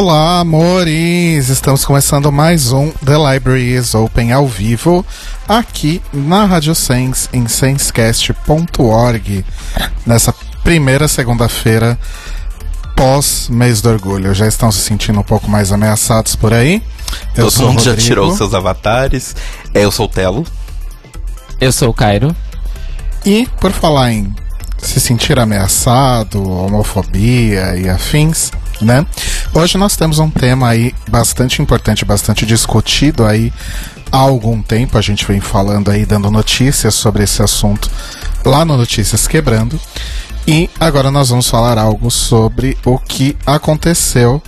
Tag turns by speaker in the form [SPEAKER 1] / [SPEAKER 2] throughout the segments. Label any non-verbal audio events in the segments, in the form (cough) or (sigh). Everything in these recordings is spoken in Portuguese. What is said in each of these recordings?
[SPEAKER 1] Olá, amores! Estamos começando mais um The Library is Open ao vivo aqui na Rádio Sense em sensecast.org nessa primeira segunda-feira pós mês do orgulho. Já estão se sentindo um pouco mais ameaçados por aí?
[SPEAKER 2] Eu Todo mundo já tirou seus avatares. Eu sou o Telo.
[SPEAKER 3] Eu sou o Cairo.
[SPEAKER 1] E por falar em se sentir ameaçado, homofobia e afins, né? Hoje nós temos um tema aí bastante importante, bastante discutido aí há algum tempo. A gente vem falando aí, dando notícias sobre esse assunto lá no Notícias Quebrando. E agora nós vamos falar algo sobre o que aconteceu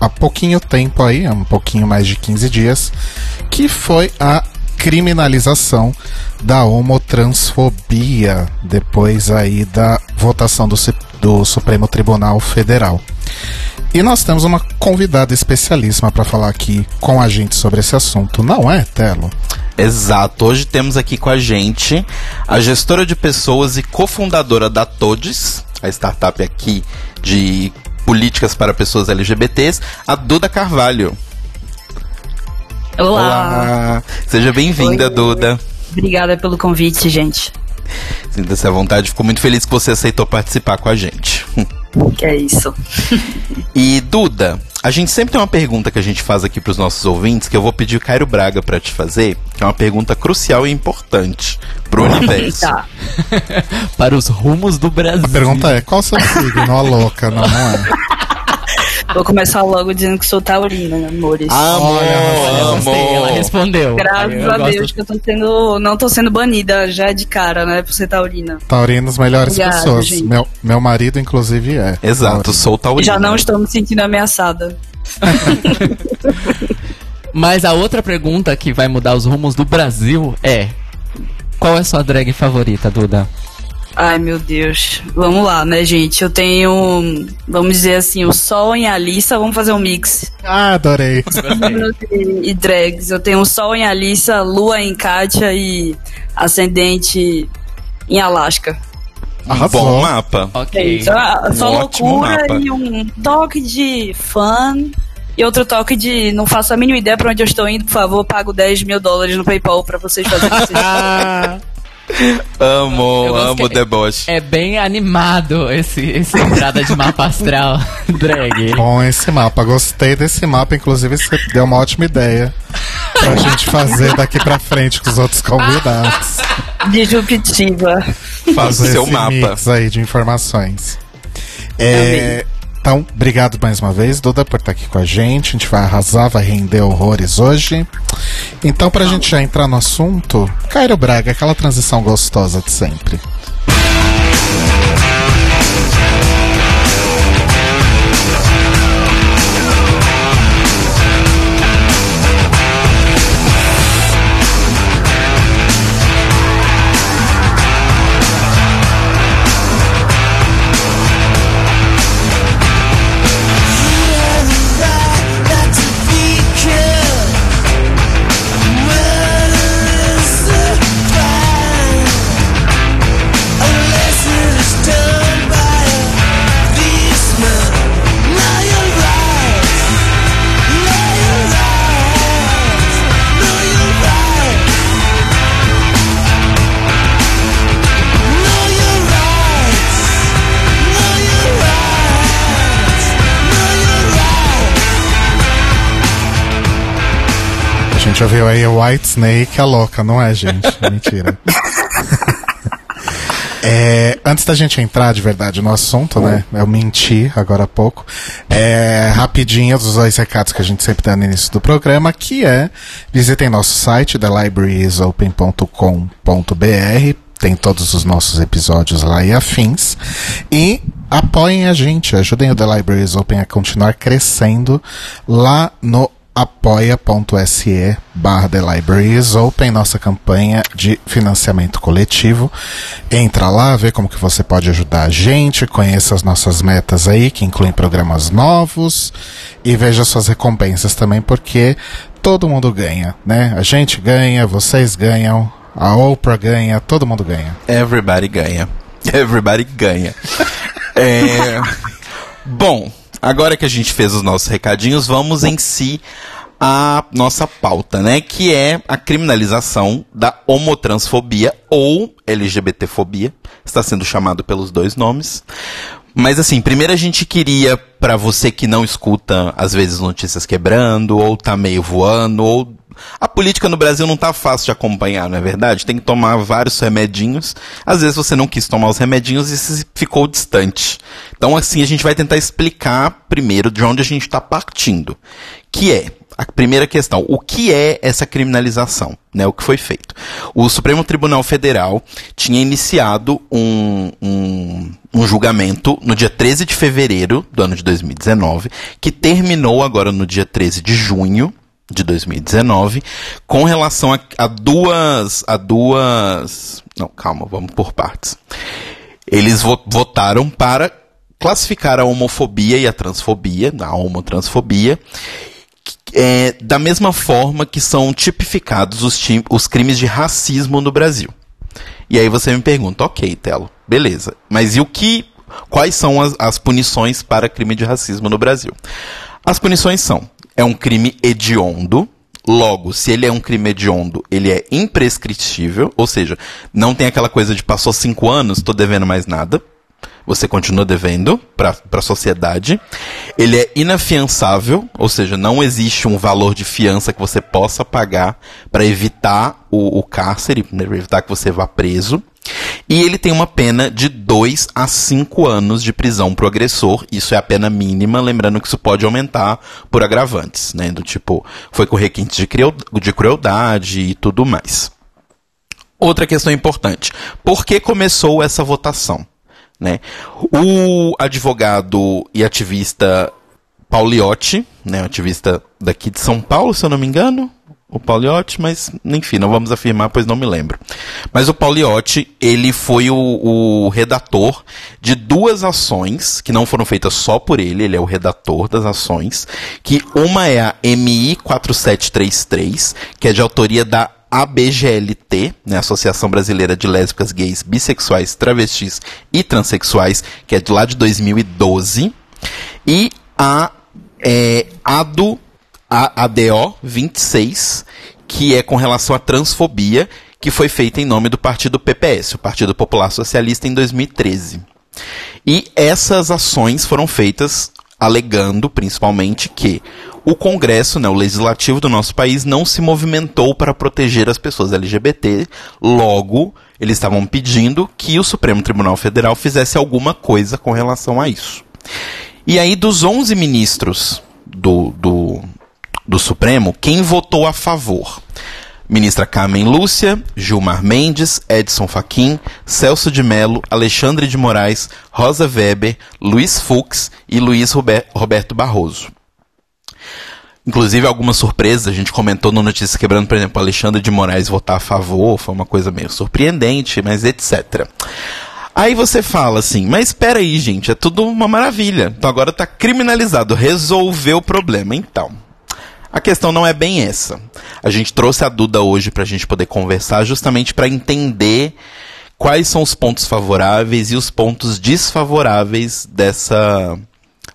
[SPEAKER 1] há pouquinho tempo aí, há um pouquinho mais de 15 dias, que foi a criminalização da homotransfobia depois aí da votação do, do Supremo Tribunal Federal. E nós temos uma convidada especialíssima para falar aqui com a gente sobre esse assunto, não é, Telo?
[SPEAKER 2] Exato. Hoje temos aqui com a gente a gestora de pessoas e cofundadora da Todes, a startup aqui de políticas para pessoas LGBTs, a Duda Carvalho.
[SPEAKER 4] Olá. Olá.
[SPEAKER 2] Seja bem-vinda, Duda.
[SPEAKER 4] Obrigada pelo convite, gente.
[SPEAKER 2] Sinta-se à vontade. Fico muito feliz que você aceitou participar com a gente. (laughs)
[SPEAKER 4] Que é isso. (laughs)
[SPEAKER 2] e Duda, a gente sempre tem uma pergunta que a gente faz aqui para os nossos ouvintes, que eu vou pedir o Cairo Braga para te fazer, que é uma pergunta crucial e importante pro universo. (laughs)
[SPEAKER 3] para os rumos do Brasil. A
[SPEAKER 1] pergunta é: qual seu signo, a louca, não, não é? (laughs)
[SPEAKER 4] Vou começar logo dizendo que sou taurina, né, amores.
[SPEAKER 3] Amor, amor. Ela respondeu.
[SPEAKER 4] Graças a Deus gosto... que eu tô sendo, não tô sendo banida já de cara, né, por ser taurina.
[SPEAKER 1] Taurinas, melhores Obrigada, pessoas. Meu, meu marido, inclusive, é.
[SPEAKER 2] Exato, taurina. sou taurina.
[SPEAKER 4] Já não estou me sentindo ameaçada. (laughs)
[SPEAKER 3] Mas a outra pergunta que vai mudar os rumos do Brasil é: qual é sua drag favorita, Duda?
[SPEAKER 4] Ai, meu Deus. Vamos lá, né, gente? Eu tenho, vamos dizer assim, o Sol em Alissa. Vamos fazer um mix.
[SPEAKER 1] Ah, adorei. (laughs)
[SPEAKER 4] e drags. Eu tenho o Sol em Alissa, Lua em Kátia e Ascendente em Alaska.
[SPEAKER 2] Arrasou. Bom mapa.
[SPEAKER 4] Ok. É só, só loucura mapa. e um toque de fã. E outro toque de não faço a mínima ideia pra onde eu estou indo, por favor, pago 10 mil dólares no PayPal pra vocês fazerem vocês. (laughs) (laughs)
[SPEAKER 2] amo, amo o deboche.
[SPEAKER 3] É bem animado esse, esse entrada de mapa astral (laughs) drag.
[SPEAKER 1] Bom esse mapa, gostei desse mapa, inclusive você deu uma ótima ideia pra gente fazer daqui pra frente com os outros convidados.
[SPEAKER 4] Disruptiva.
[SPEAKER 1] Fazer seu mapa mix aí de informações. É, então, obrigado mais uma vez, Duda, por estar aqui com a gente. A gente vai arrasar, vai render horrores hoje. Então, pra gente já entrar no assunto, Cairo Braga, aquela transição gostosa de sempre. Ouviu aí White Snake, a louca, não é, gente? (laughs) Mentira. É, antes da gente entrar de verdade no assunto, né? Eu menti agora há pouco. É, rapidinho, os dois recados que a gente sempre dá no início do programa, que é visitem nosso site, thelibrariesopen.com.br tem todos os nossos episódios lá e afins. E apoiem a gente, ajudem o The Libraries Open a continuar crescendo lá no apoia.se barra The Libraries Open, nossa campanha de financiamento coletivo. Entra lá, vê como que você pode ajudar a gente, conheça as nossas metas aí, que incluem programas novos, e veja suas recompensas também, porque todo mundo ganha, né? A gente ganha, vocês ganham, a Oprah ganha, todo mundo ganha.
[SPEAKER 2] Everybody ganha. (laughs) Everybody ganha. é... Bom, agora que a gente fez os nossos recadinhos, vamos em si a nossa pauta, né? Que é a criminalização da homotransfobia ou LGBTfobia. Está sendo chamado pelos dois nomes. Mas assim, primeiro a gente queria, para você que não escuta, às vezes, notícias quebrando, ou tá meio voando, ou. A política no Brasil não tá fácil de acompanhar, não é verdade? Tem que tomar vários remedinhos. Às vezes você não quis tomar os remedinhos e ficou distante. Então, assim, a gente vai tentar explicar primeiro de onde a gente está partindo. Que é, a primeira questão, o que é essa criminalização? Né, o que foi feito? O Supremo Tribunal Federal tinha iniciado um, um, um, julgamento no dia 13 de fevereiro do ano de 2019, que terminou agora no dia 13 de junho de 2019, com relação a, a duas. a duas. Não, calma, vamos por partes. Eles vo votaram para classificar a homofobia e a transfobia, a homotransfobia, é, da mesma forma que são tipificados os, os crimes de racismo no Brasil. E aí você me pergunta, ok, Telo, beleza, mas e o que. Quais são as, as punições para crime de racismo no Brasil? As punições são: é um crime hediondo, Logo, se ele é um crime hediondo, ele é imprescritível, ou seja, não tem aquela coisa de passou cinco anos, estou devendo mais nada você continua devendo para a sociedade. Ele é inafiançável, ou seja, não existe um valor de fiança que você possa pagar para evitar o, o cárcere, para evitar que você vá preso. E ele tem uma pena de 2 a 5 anos de prisão para o agressor. Isso é a pena mínima, lembrando que isso pode aumentar por agravantes, né? Do tipo, foi com requintes de, de crueldade e tudo mais. Outra questão importante: por que começou essa votação? Né? O advogado e ativista Pauliotti, né, ativista daqui de São Paulo, se eu não me engano, o Pauliotti, mas enfim, não vamos afirmar, pois não me lembro. Mas o Pauliotti, ele foi o, o, redator de duas ações que não foram feitas só por ele, ele é o redator das ações, que uma é a MI 4733, que é de autoria da ABGLT, né, Associação Brasileira de Lésbicas, Gays, Bissexuais, Travestis e Transsexuais, que é de lá de 2012, e a é, ADO, a ADO 26, que é com relação à transfobia, que foi feita em nome do partido PPS, o Partido Popular Socialista, em 2013. E essas ações foram feitas alegando, principalmente, que o Congresso, né, o legislativo do nosso país, não se movimentou para proteger as pessoas LGBT. Logo, eles estavam pedindo que o Supremo Tribunal Federal fizesse alguma coisa com relação a isso. E aí, dos 11 ministros do, do, do Supremo, quem votou a favor? Ministra Carmen Lúcia, Gilmar Mendes, Edson Fachin, Celso de Mello, Alexandre de Moraes, Rosa Weber, Luiz Fux e Luiz Roberto Barroso. Inclusive, algumas surpresas, a gente comentou no Notícias Quebrando, por exemplo, Alexandre de Moraes votar a favor, foi uma coisa meio surpreendente, mas etc. Aí você fala assim, mas espera aí, gente, é tudo uma maravilha. Então agora está criminalizado, resolveu o problema. Então, a questão não é bem essa. A gente trouxe a Duda hoje para a gente poder conversar, justamente para entender quais são os pontos favoráveis e os pontos desfavoráveis dessa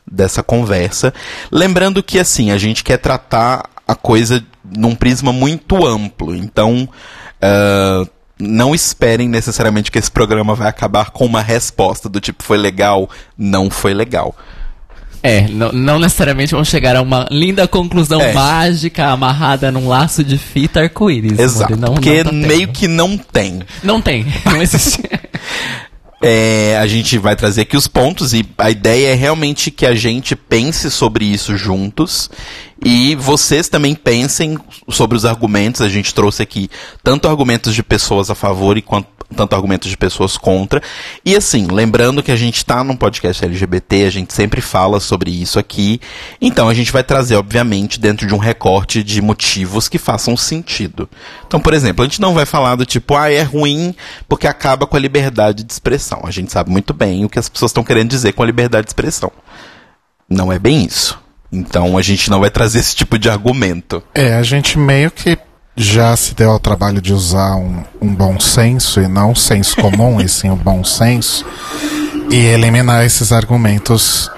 [SPEAKER 2] dessa conversa. Lembrando que, assim, a gente quer tratar a coisa num prisma muito amplo. Então, uh, não esperem necessariamente que esse programa vai acabar com uma resposta do tipo foi legal, não foi legal.
[SPEAKER 3] É, não, não necessariamente vão chegar a uma linda conclusão é. mágica amarrada num laço de fita arco-íris.
[SPEAKER 2] Exato, não, porque não tá meio que não tem.
[SPEAKER 3] Não tem, (laughs) não existe. (laughs)
[SPEAKER 2] É, a gente vai trazer aqui os pontos e a ideia é realmente que a gente pense sobre isso juntos E vocês também pensem sobre os argumentos. A gente trouxe aqui tanto argumentos de pessoas a favor e quanto tanto argumentos de pessoas contra. E assim, lembrando que a gente está num podcast LGBT, a gente sempre fala sobre isso aqui. Então a gente vai trazer, obviamente, dentro de um recorte de motivos que façam sentido. Então, por exemplo, a gente não vai falar do tipo, ah, é ruim porque acaba com a liberdade de expressão. A gente sabe muito bem o que as pessoas estão querendo dizer com a liberdade de expressão. Não é bem isso. Então a gente não vai trazer esse tipo de argumento.
[SPEAKER 1] É, a gente meio que já se deu ao trabalho de usar um, um bom senso e não senso comum, e sim o bom senso, e eliminar esses argumentos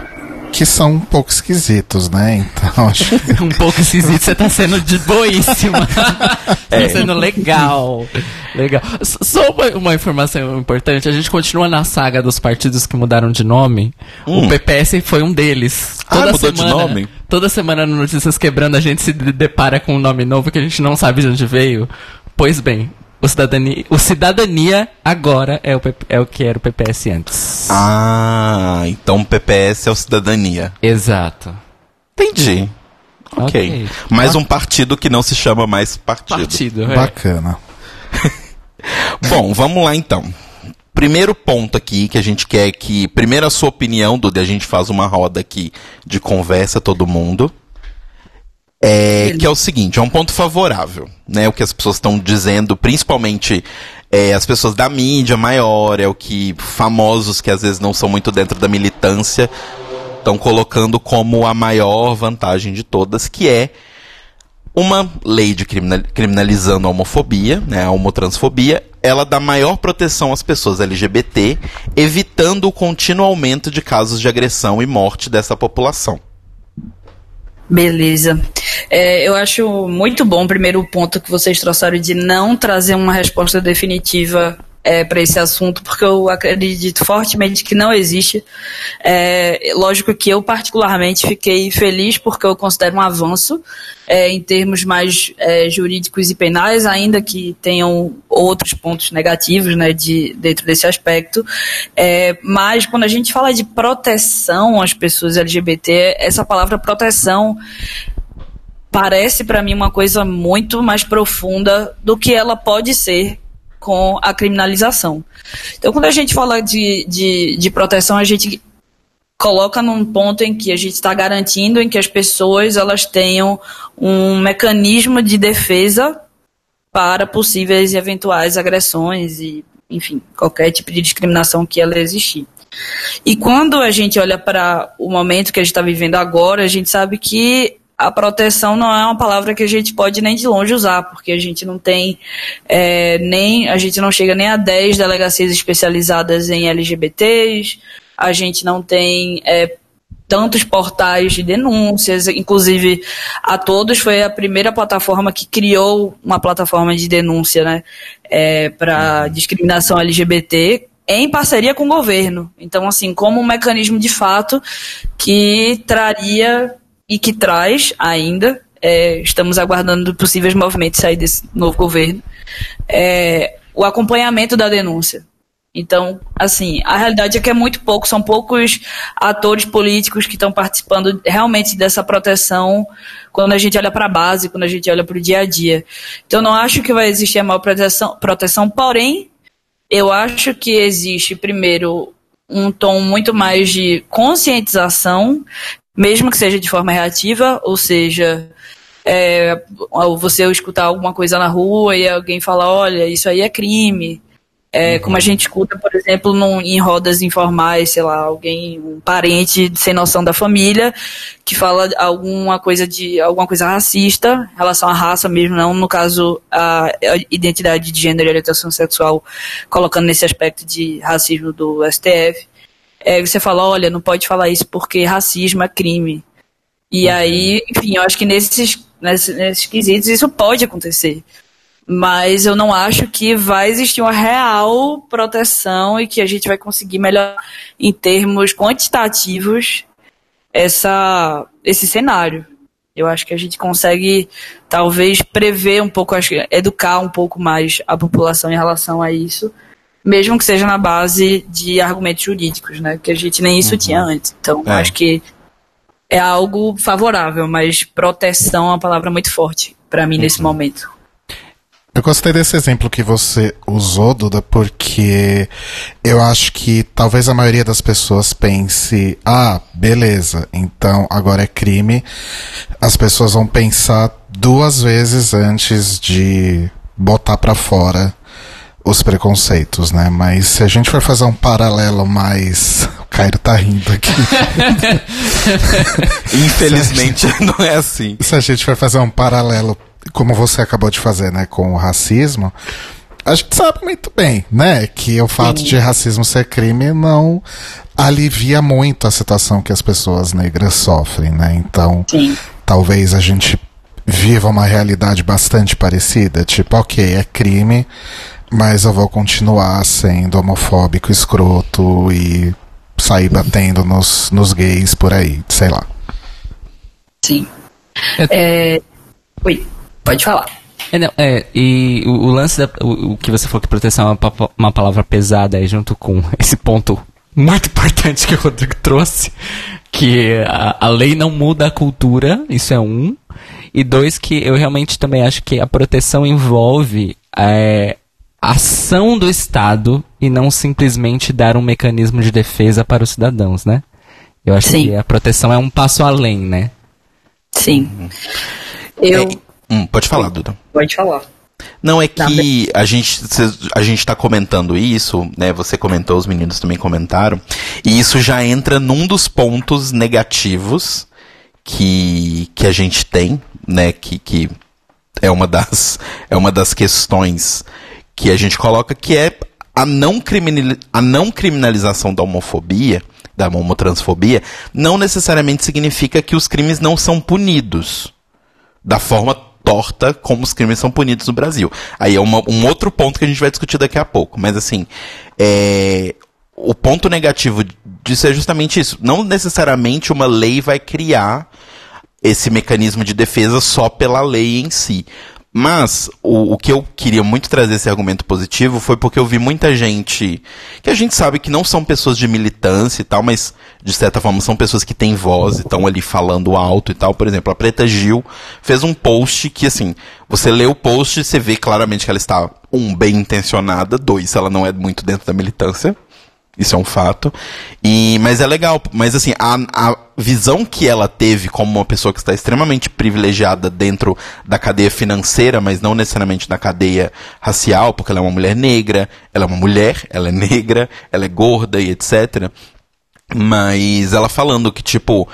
[SPEAKER 1] que são um pouco esquisitos, né? Então, acho (laughs)
[SPEAKER 3] Um pouco esquisito, você tá sendo de boíssima. é. tá sendo legal. Legal. Só uma, uma, informação importante, a gente continua na saga dos partidos que mudaram de nome. Hum. O PPS foi um deles.
[SPEAKER 2] Ah, toda mudou semana, de nome?
[SPEAKER 3] Toda semana no Notícias Quebrando a gente se depara com um nome novo que a gente não sabe de onde veio. Pois bem, o cidadania, o cidadania agora é o, é o que era o PPS antes.
[SPEAKER 2] Ah, então o PPS é o cidadania.
[SPEAKER 3] Exato.
[SPEAKER 2] Entendi. Ok. okay. Mais um partido que não se chama mais partido.
[SPEAKER 3] Partido, é.
[SPEAKER 1] Bacana. (laughs)
[SPEAKER 2] Bom, vamos lá então. Primeiro ponto aqui que a gente quer que. Primeiro a sua opinião, Duda, a gente faz uma roda aqui de conversa, todo mundo. É, que é o seguinte, é um ponto favorável, né? O que as pessoas estão dizendo, principalmente é, as pessoas da mídia maior, é o que famosos que às vezes não são muito dentro da militância estão colocando como a maior vantagem de todas, que é uma lei de criminalizando a homofobia, né, a homotransfobia, ela dá maior proteção às pessoas LGBT, evitando o contínuo aumento de casos de agressão e morte dessa população.
[SPEAKER 4] Beleza. É, eu acho muito bom o primeiro ponto que vocês trouxeram de não trazer uma resposta definitiva é, para esse assunto, porque eu acredito fortemente que não existe. É, lógico que eu, particularmente, fiquei feliz porque eu considero um avanço é, em termos mais é, jurídicos e penais, ainda que tenham outros pontos negativos né, de, dentro desse aspecto. É, mas quando a gente fala de proteção às pessoas LGBT, essa palavra proteção parece para mim uma coisa muito mais profunda do que ela pode ser com a criminalização. Então, quando a gente fala de, de, de proteção, a gente coloca num ponto em que a gente está garantindo em que as pessoas elas tenham um mecanismo de defesa para possíveis e eventuais agressões e, enfim, qualquer tipo de discriminação que ela existir. E quando a gente olha para o momento que a gente está vivendo agora, a gente sabe que a proteção não é uma palavra que a gente pode nem de longe usar, porque a gente não tem é, nem, a gente não chega nem a 10 delegacias especializadas em LGBTs, a gente não tem é, tantos portais de denúncias, inclusive a Todos foi a primeira plataforma que criou uma plataforma de denúncia né, é, para discriminação LGBT em parceria com o governo. Então, assim, como um mecanismo de fato que traria e que traz ainda, é, estamos aguardando possíveis movimentos sair desse novo governo, é, o acompanhamento da denúncia. Então, assim, a realidade é que é muito pouco, são poucos atores políticos que estão participando realmente dessa proteção quando a gente olha para a base, quando a gente olha para o dia a dia. Então, não acho que vai existir a maior proteção, proteção, porém, eu acho que existe, primeiro, um tom muito mais de conscientização mesmo que seja de forma reativa, ou seja, é, você escutar alguma coisa na rua e alguém falar, olha, isso aí é crime. É, uhum. Como a gente escuta, por exemplo, num, em rodas informais, sei lá, alguém, um parente sem noção da família, que fala alguma coisa de alguma coisa racista, em relação à raça mesmo, não no caso a, a identidade de gênero e orientação sexual, colocando nesse aspecto de racismo do STF é, você fala, olha, não pode falar isso porque racismo é crime. E uhum. aí, enfim, eu acho que nesses, nesses, nesses quesitos isso pode acontecer. Mas eu não acho que vai existir uma real proteção e que a gente vai conseguir melhor em termos quantitativos essa, esse cenário. Eu acho que a gente consegue, talvez, prever um pouco, acho, educar um pouco mais a população em relação a isso mesmo que seja na base de argumentos jurídicos, né? Que a gente nem isso uhum. tinha antes. Então, é. acho que é algo favorável, mas proteção é uma palavra muito forte para mim nesse uhum. momento.
[SPEAKER 1] Eu gostei desse exemplo que você usou, Duda, porque eu acho que talvez a maioria das pessoas pense: ah, beleza, então agora é crime. As pessoas vão pensar duas vezes antes de botar para fora os preconceitos, né? Mas se a gente for fazer um paralelo mais. O Cairo tá rindo aqui. (laughs)
[SPEAKER 2] Infelizmente não é assim.
[SPEAKER 1] Se a gente for fazer um paralelo como você acabou de fazer, né, com o racismo, a gente sabe muito bem, né, que o fato Sim. de racismo ser crime não alivia muito a situação que as pessoas negras sofrem, né? Então, Sim. talvez a gente viva uma realidade bastante parecida, tipo, ok, é crime, mas eu vou continuar sendo homofóbico, escroto e sair batendo nos, nos gays por aí, sei lá.
[SPEAKER 4] Sim. É... É... Oi. Pode falar.
[SPEAKER 3] É, não, é, e o, o lance, da, o, o, que você falou que proteção é uma, uma palavra pesada aí, junto com (laughs) esse ponto muito importante que o Rodrigo trouxe, que a, a lei não muda a cultura, isso é um, e dois, que eu realmente também acho que a proteção envolve é, ação do Estado e não simplesmente dar um mecanismo de defesa para os cidadãos, né? Eu acho Sim. que a proteção é um passo além, né?
[SPEAKER 4] Sim. Eu... É,
[SPEAKER 2] Hum, pode falar, Duda.
[SPEAKER 4] Pode falar.
[SPEAKER 2] Não, é que a gente a gente está comentando isso, né? Você comentou, os meninos também comentaram, e isso já entra num dos pontos negativos que, que a gente tem, né? Que, que é uma das é uma das questões que a gente coloca que é a não, a não criminalização da homofobia, da homotransfobia, não necessariamente significa que os crimes não são punidos da forma torta como os crimes são punidos no Brasil. Aí é uma, um outro ponto que a gente vai discutir daqui a pouco. Mas assim, é, o ponto negativo disso é justamente isso. Não necessariamente uma lei vai criar esse mecanismo de defesa só pela lei em si. Mas o, o que eu queria muito trazer esse argumento positivo foi porque eu vi muita gente que a gente sabe que não são pessoas de militância e tal, mas de certa forma são pessoas que têm voz e estão ali falando alto e tal. Por exemplo, a Preta Gil fez um post que, assim, você lê o post e você vê claramente que ela está, um, bem intencionada, dois, ela não é muito dentro da militância. Isso é um fato. E, mas é legal. Mas assim, a, a visão que ela teve como uma pessoa que está extremamente privilegiada dentro da cadeia financeira, mas não necessariamente na cadeia racial, porque ela é uma mulher negra, ela é uma mulher, ela é negra, ela é gorda e etc. Mas ela falando que, tipo,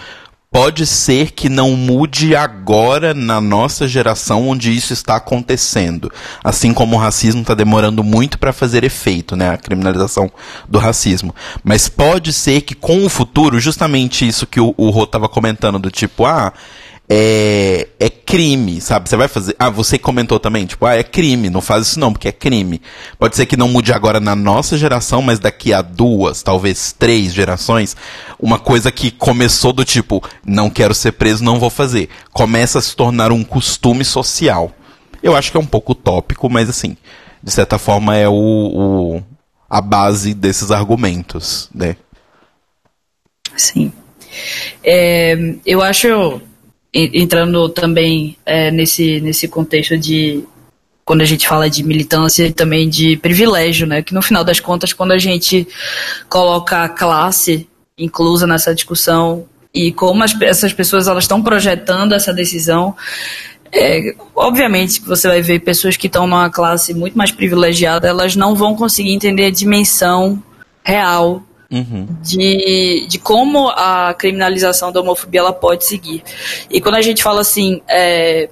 [SPEAKER 2] pode ser que não mude agora na nossa geração onde isso está acontecendo. Assim como o racismo está demorando muito para fazer efeito, né? A criminalização do racismo. Mas pode ser que com o futuro, justamente isso que o, o Rô estava comentando, do tipo, ah, é, é crime, sabe? Você vai fazer. Ah, você comentou também, tipo, ah, é crime, não faz isso não, porque é crime. Pode ser que não mude agora na nossa geração, mas daqui a duas, talvez três gerações, uma coisa que começou do tipo, não quero ser preso, não vou fazer. Começa a se tornar um costume social. Eu acho que é um pouco utópico, mas assim, de certa forma é o, o a base desses argumentos, né?
[SPEAKER 4] Sim. É, eu acho entrando também é, nesse, nesse contexto de quando a gente fala de militância e também de privilégio, né? Que no final das contas, quando a gente coloca a classe inclusa nessa discussão e como as, essas pessoas elas estão projetando essa decisão, é, obviamente que você vai ver pessoas que estão numa classe muito mais privilegiada, elas não vão conseguir entender a dimensão real Uhum. De, de como a criminalização da homofobia ela pode seguir. E quando a gente fala assim, é,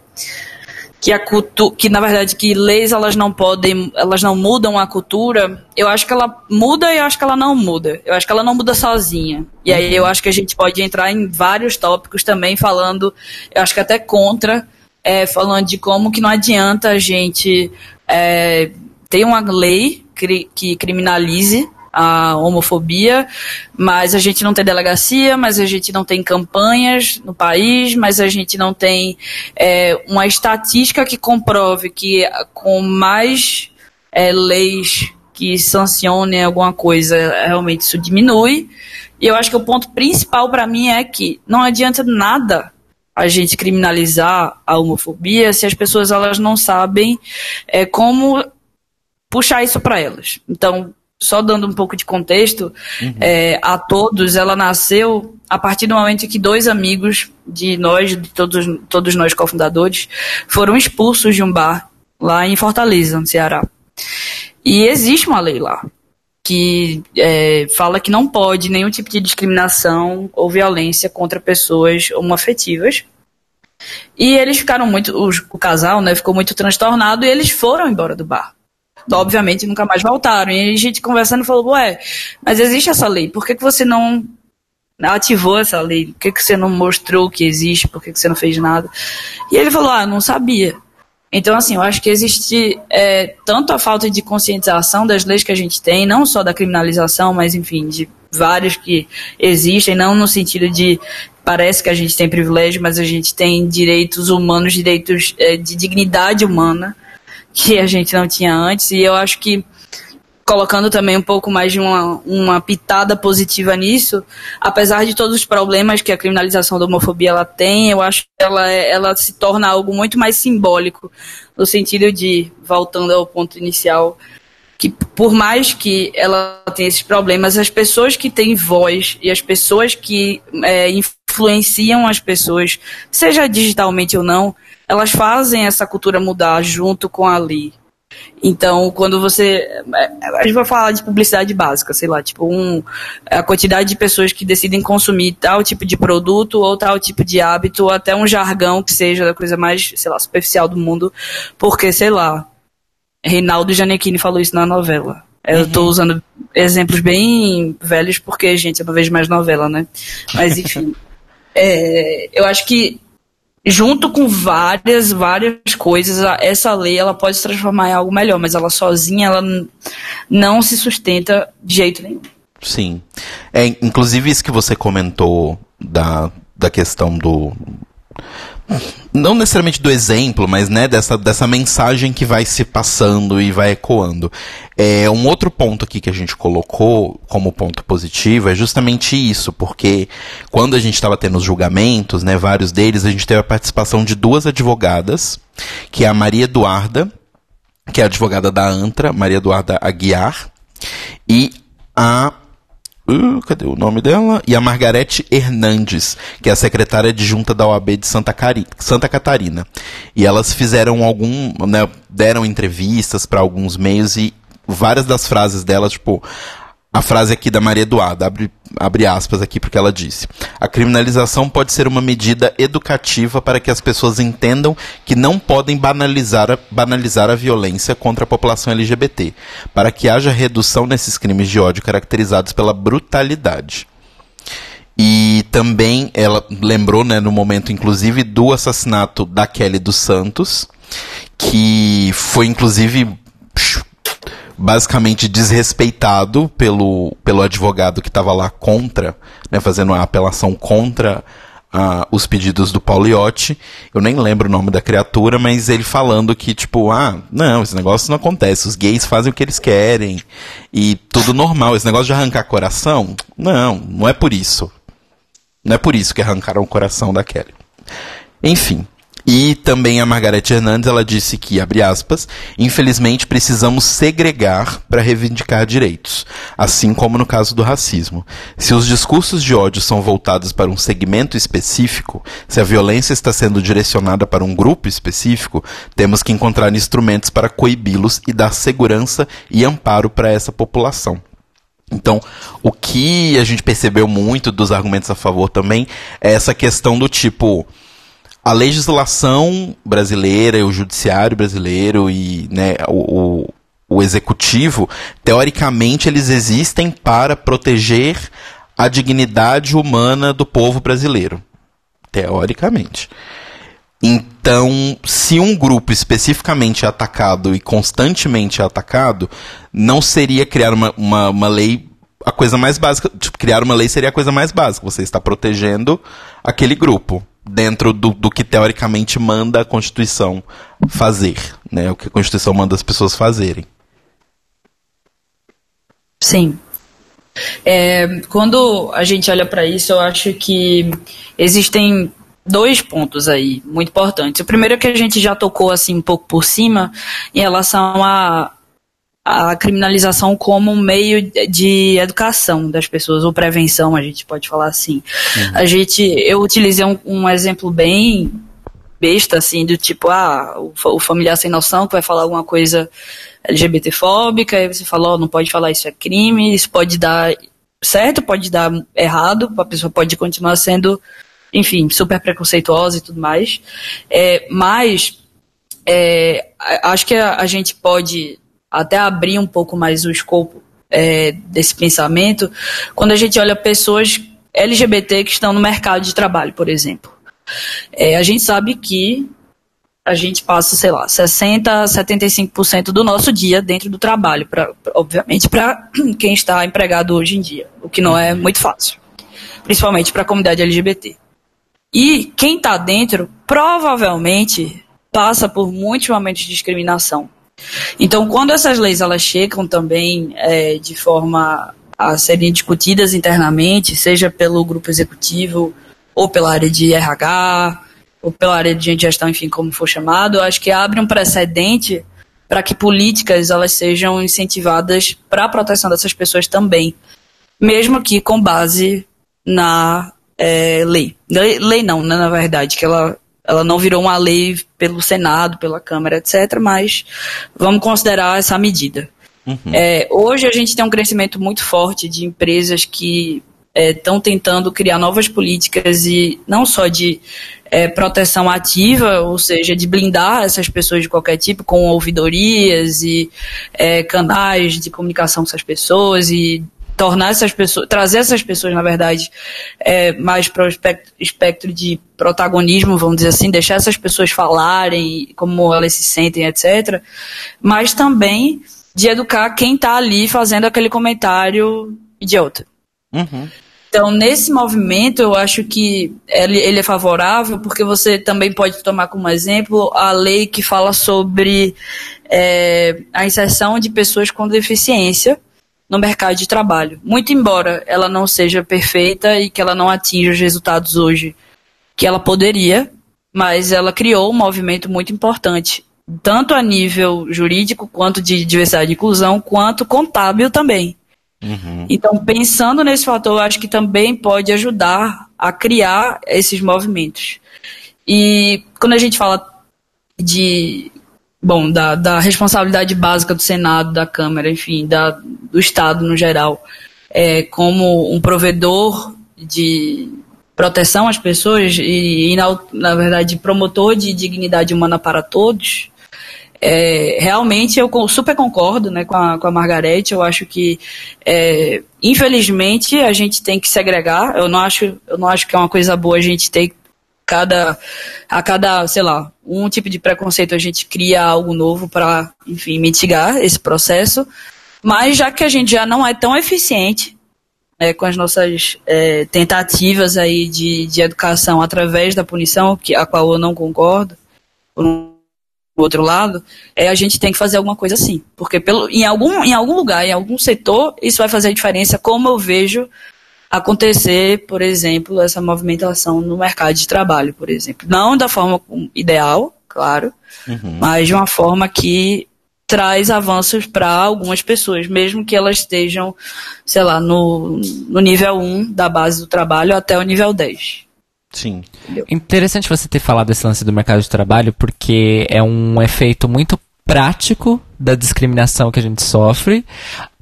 [SPEAKER 4] que a cultu que na verdade que leis elas não podem, elas não mudam a cultura, eu acho que ela muda e eu acho que ela não muda. Eu acho que ela não muda sozinha. E aí uhum. eu acho que a gente pode entrar em vários tópicos também falando, eu acho que até contra, é, falando de como que não adianta a gente é, ter uma lei que criminalize a homofobia, mas a gente não tem delegacia, mas a gente não tem campanhas no país, mas a gente não tem é, uma estatística que comprove que com mais é, leis que sancione alguma coisa, realmente isso diminui. E eu acho que o ponto principal para mim é que não adianta nada a gente criminalizar a homofobia se as pessoas elas não sabem é, como puxar isso para elas. Então, só dando um pouco de contexto, uhum. é, a todos, ela nasceu a partir do momento que dois amigos de nós, de todos, todos nós cofundadores, foram expulsos de um bar lá em Fortaleza, no Ceará. E existe uma lei lá que é, fala que não pode nenhum tipo de discriminação ou violência contra pessoas homoafetivas. E eles ficaram muito, o, o casal, né, ficou muito transtornado e eles foram embora do bar. Obviamente nunca mais voltaram. E a gente conversando falou, ué, mas existe essa lei, por que, que você não ativou essa lei? Por que, que você não mostrou que existe? Por que, que você não fez nada? E ele falou, ah, não sabia. Então, assim, eu acho que existe é, tanto a falta de conscientização das leis que a gente tem, não só da criminalização, mas, enfim, de vários que existem, não no sentido de parece que a gente tem privilégio, mas a gente tem direitos humanos, direitos é, de dignidade humana que a gente não tinha antes. E eu acho que colocando também um pouco mais de uma, uma pitada positiva nisso, apesar de todos os problemas que a criminalização da homofobia ela tem, eu acho que ela, é, ela se torna algo muito mais simbólico, no sentido de, voltando ao ponto inicial, que por mais que ela tenha esses problemas, as pessoas que têm voz e as pessoas que é, influenciam as pessoas, seja digitalmente ou não, elas fazem essa cultura mudar junto com a lei. Então, quando você. A gente vai falar de publicidade básica, sei lá, tipo, um, a quantidade de pessoas que decidem consumir tal tipo de produto ou tal tipo de hábito, ou até um jargão que seja a coisa mais, sei lá, superficial do mundo, porque, sei lá, Reinaldo Giannichini falou isso na novela. Eu estou uhum. usando exemplos bem velhos porque, gente, eu não vejo mais novela, né? Mas, enfim. (laughs) é, eu acho que junto com várias, várias coisas, essa lei ela pode se transformar em algo melhor, mas ela sozinha ela não se sustenta de jeito nenhum.
[SPEAKER 2] Sim. É, inclusive isso que você comentou da, da questão do não necessariamente do exemplo, mas né, dessa, dessa mensagem que vai se passando e vai ecoando. É, um outro ponto aqui que a gente colocou como ponto positivo é justamente isso, porque quando a gente estava tendo os julgamentos, né, vários deles, a gente teve a participação de duas advogadas, que é a Maria Eduarda, que é a advogada da ANTRA, Maria Eduarda Aguiar, e a Uh, cadê o nome dela? E a Margarete Hernandes, que é a secretária adjunta da OAB de Santa, Cari Santa Catarina. E elas fizeram algum, né, deram entrevistas para alguns meios e várias das frases delas, tipo, a frase aqui da Maria Eduarda, abre, abre aspas aqui porque ela disse: A criminalização pode ser uma medida educativa para que as pessoas entendam que não podem banalizar a, banalizar a violência contra a população LGBT, para que haja redução nesses crimes de ódio caracterizados pela brutalidade. E também ela lembrou, né, no momento inclusive do assassinato da Kelly dos Santos, que foi inclusive basicamente desrespeitado pelo, pelo advogado que estava lá contra, né, fazendo a apelação contra uh, os pedidos do Pauliotti. Eu nem lembro o nome da criatura, mas ele falando que, tipo, ah, não, esse negócio não acontece, os gays fazem o que eles querem e tudo normal. Esse negócio de arrancar coração, não, não é por isso. Não é por isso que arrancaram o coração da Kelly. Enfim, e também a Margarete Hernandes, ela disse que, abre aspas, infelizmente precisamos segregar para reivindicar direitos, assim como no caso do racismo. Se os discursos de ódio são voltados para um segmento específico, se a violência está sendo direcionada para um grupo específico, temos que encontrar instrumentos para coibi-los e dar segurança e amparo para essa população. Então, o que a gente percebeu muito dos argumentos a favor também é essa questão do tipo, a legislação brasileira, o judiciário brasileiro e né, o, o, o executivo, teoricamente, eles existem para proteger a dignidade humana do povo brasileiro. Teoricamente. Então, se um grupo especificamente é atacado e constantemente é atacado, não seria criar uma, uma, uma lei a coisa mais básica. Tipo, criar uma lei seria a coisa mais básica. Você está protegendo aquele grupo dentro do, do que teoricamente manda a Constituição fazer, né? O que a Constituição manda as pessoas fazerem.
[SPEAKER 4] Sim. É, quando a gente olha para isso, eu acho que existem dois pontos aí muito importantes. O primeiro é que a gente já tocou assim um pouco por cima em relação a a criminalização como um meio de educação das pessoas, ou prevenção, a gente pode falar assim. Uhum. A gente, eu utilizei um, um, exemplo bem besta, assim, do tipo, ah, o, o, familiar sem noção que vai falar alguma coisa LGBTfóbica, aí você fala, oh, não pode falar isso é crime, isso pode dar certo, pode dar errado, a pessoa pode continuar sendo, enfim, super preconceituosa e tudo mais. É, mas, é, acho que a, a gente pode até abrir um pouco mais o escopo é, desse pensamento, quando a gente olha pessoas LGBT que estão no mercado de trabalho, por exemplo. É, a gente sabe que a gente passa, sei lá, 60, 75% do nosso dia dentro do trabalho, pra, obviamente para (clears throat) quem está empregado hoje em dia, o que não é muito fácil, principalmente para a comunidade LGBT. E quem está dentro provavelmente passa por muitos momentos de discriminação. Então, quando essas leis elas chegam também é, de forma a serem discutidas internamente, seja pelo grupo executivo ou pela área de RH ou pela área de gestão, enfim, como for chamado, acho que abre um precedente para que políticas elas sejam incentivadas para a proteção dessas pessoas também, mesmo que com base na é, lei. lei. Lei não, né, na verdade, que ela ela não virou uma lei pelo Senado, pela Câmara, etc., mas vamos considerar essa medida. Uhum. É, hoje a gente tem um crescimento muito forte de empresas que estão é, tentando criar novas políticas e não só de é, proteção ativa, ou seja, de blindar essas pessoas de qualquer tipo, com ouvidorias e é, canais de comunicação com essas pessoas e tornar essas pessoas, trazer essas pessoas, na verdade, é, mais para o espectro, espectro, de protagonismo, vamos dizer assim, deixar essas pessoas falarem como elas se sentem, etc. Mas também de educar quem está ali fazendo aquele comentário idiota. Uhum. Então, nesse movimento, eu acho que ele, ele, é favorável, porque você também pode tomar como exemplo a lei que fala sobre é, a inserção de pessoas com deficiência no mercado de trabalho. Muito embora ela não seja perfeita e que ela não atinja os resultados hoje que ela poderia, mas ela criou um movimento muito importante, tanto a nível jurídico, quanto de diversidade e inclusão, quanto contábil também. Uhum. Então, pensando nesse fator, eu acho que também pode ajudar a criar esses movimentos. E quando a gente fala de bom, da, da responsabilidade básica do Senado, da Câmara, enfim, da, do Estado no geral, é, como um provedor de proteção às pessoas e, e na, na, verdade, promotor de dignidade humana para todos, é, realmente eu super concordo né, com, a, com a Margarete. Eu acho que, é, infelizmente, a gente tem que segregar. Eu não, acho, eu não acho que é uma coisa boa a gente ter cada a cada, sei lá, um tipo de preconceito a gente cria algo novo para, enfim, mitigar esse processo. Mas já que a gente já não é tão eficiente né, com as nossas é, tentativas aí de, de educação através da punição, que, a qual eu não concordo, por um outro lado, é, a gente tem que fazer alguma coisa assim. Porque pelo, em, algum, em algum lugar, em algum setor, isso vai fazer a diferença, como eu vejo acontecer, por exemplo, essa movimentação no mercado de trabalho, por exemplo. Não da forma ideal, claro, uhum. mas de uma forma que traz avanços para algumas pessoas, mesmo que elas estejam, sei lá, no, no nível 1 da base do trabalho até o nível 10.
[SPEAKER 3] Sim. Entendeu? Interessante você ter falado desse lance do mercado de trabalho, porque é um efeito muito prático da discriminação que a gente sofre,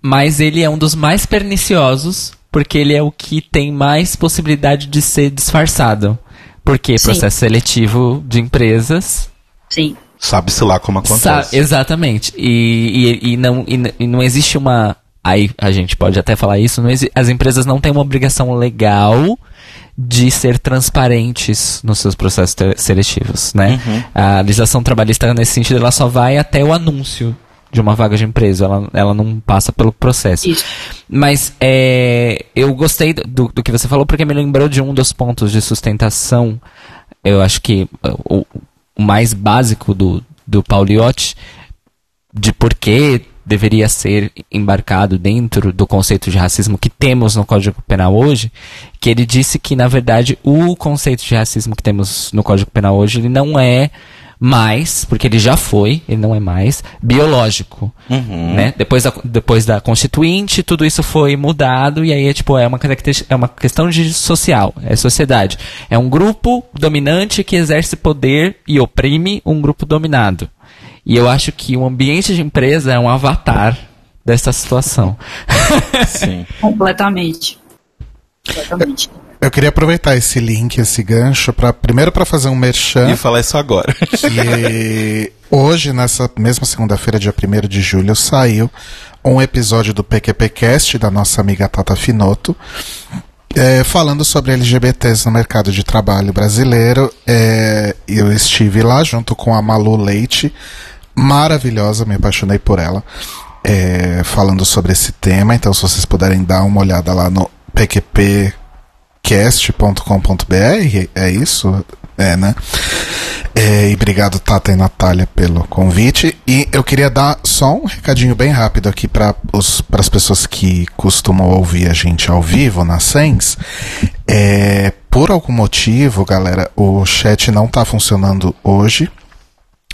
[SPEAKER 3] mas ele é um dos mais perniciosos porque ele é o que tem mais possibilidade de ser disfarçado. Porque Sim. processo seletivo de empresas.
[SPEAKER 4] Sim.
[SPEAKER 2] Sabe-se lá como acontece. Sa
[SPEAKER 3] exatamente. E, e, e, não, e, e, não existe uma. Aí a gente pode até falar isso. as empresas não têm uma obrigação legal de ser transparentes nos seus processos seletivos, né? Uhum. A legislação trabalhista nesse sentido ela só vai até o anúncio de uma vaga de emprego, ela, ela não passa pelo processo. Isso. Mas é, eu gostei do, do que você falou porque me lembrou de um dos pontos de sustentação, eu acho que o, o mais básico do, do Pauliotti, de por que deveria ser embarcado dentro do conceito de racismo que temos no Código Penal hoje, que ele disse que, na verdade, o conceito de racismo que temos no Código Penal hoje, ele não é mais, porque ele já foi, ele não é mais, biológico. Uhum. Né? Depois, da, depois da Constituinte, tudo isso foi mudado, e aí é, tipo, é, uma, é uma questão de social, é sociedade. É um grupo dominante que exerce poder e oprime um grupo dominado. E eu acho que o ambiente de empresa é um avatar dessa situação.
[SPEAKER 4] Sim. Completamente.
[SPEAKER 1] Completamente. Eu queria aproveitar esse link, esse gancho, para primeiro para fazer um merchan.
[SPEAKER 2] E falar isso agora.
[SPEAKER 1] Que hoje, nessa mesma segunda-feira, dia 1 de julho, saiu um episódio do PQPcast da nossa amiga Tata Finoto, é, falando sobre LGBTs no mercado de trabalho brasileiro. É, eu estive lá junto com a Malu Leite, maravilhosa, me apaixonei por ela, é, falando sobre esse tema. Então, se vocês puderem dar uma olhada lá no pqpcast.com.br, é isso? É, né? É, e obrigado, Tata e Natália, pelo convite. E eu queria dar só um recadinho bem rápido aqui para as pessoas que costumam ouvir a gente ao vivo na Sens. É, por algum motivo, galera, o chat não está funcionando hoje.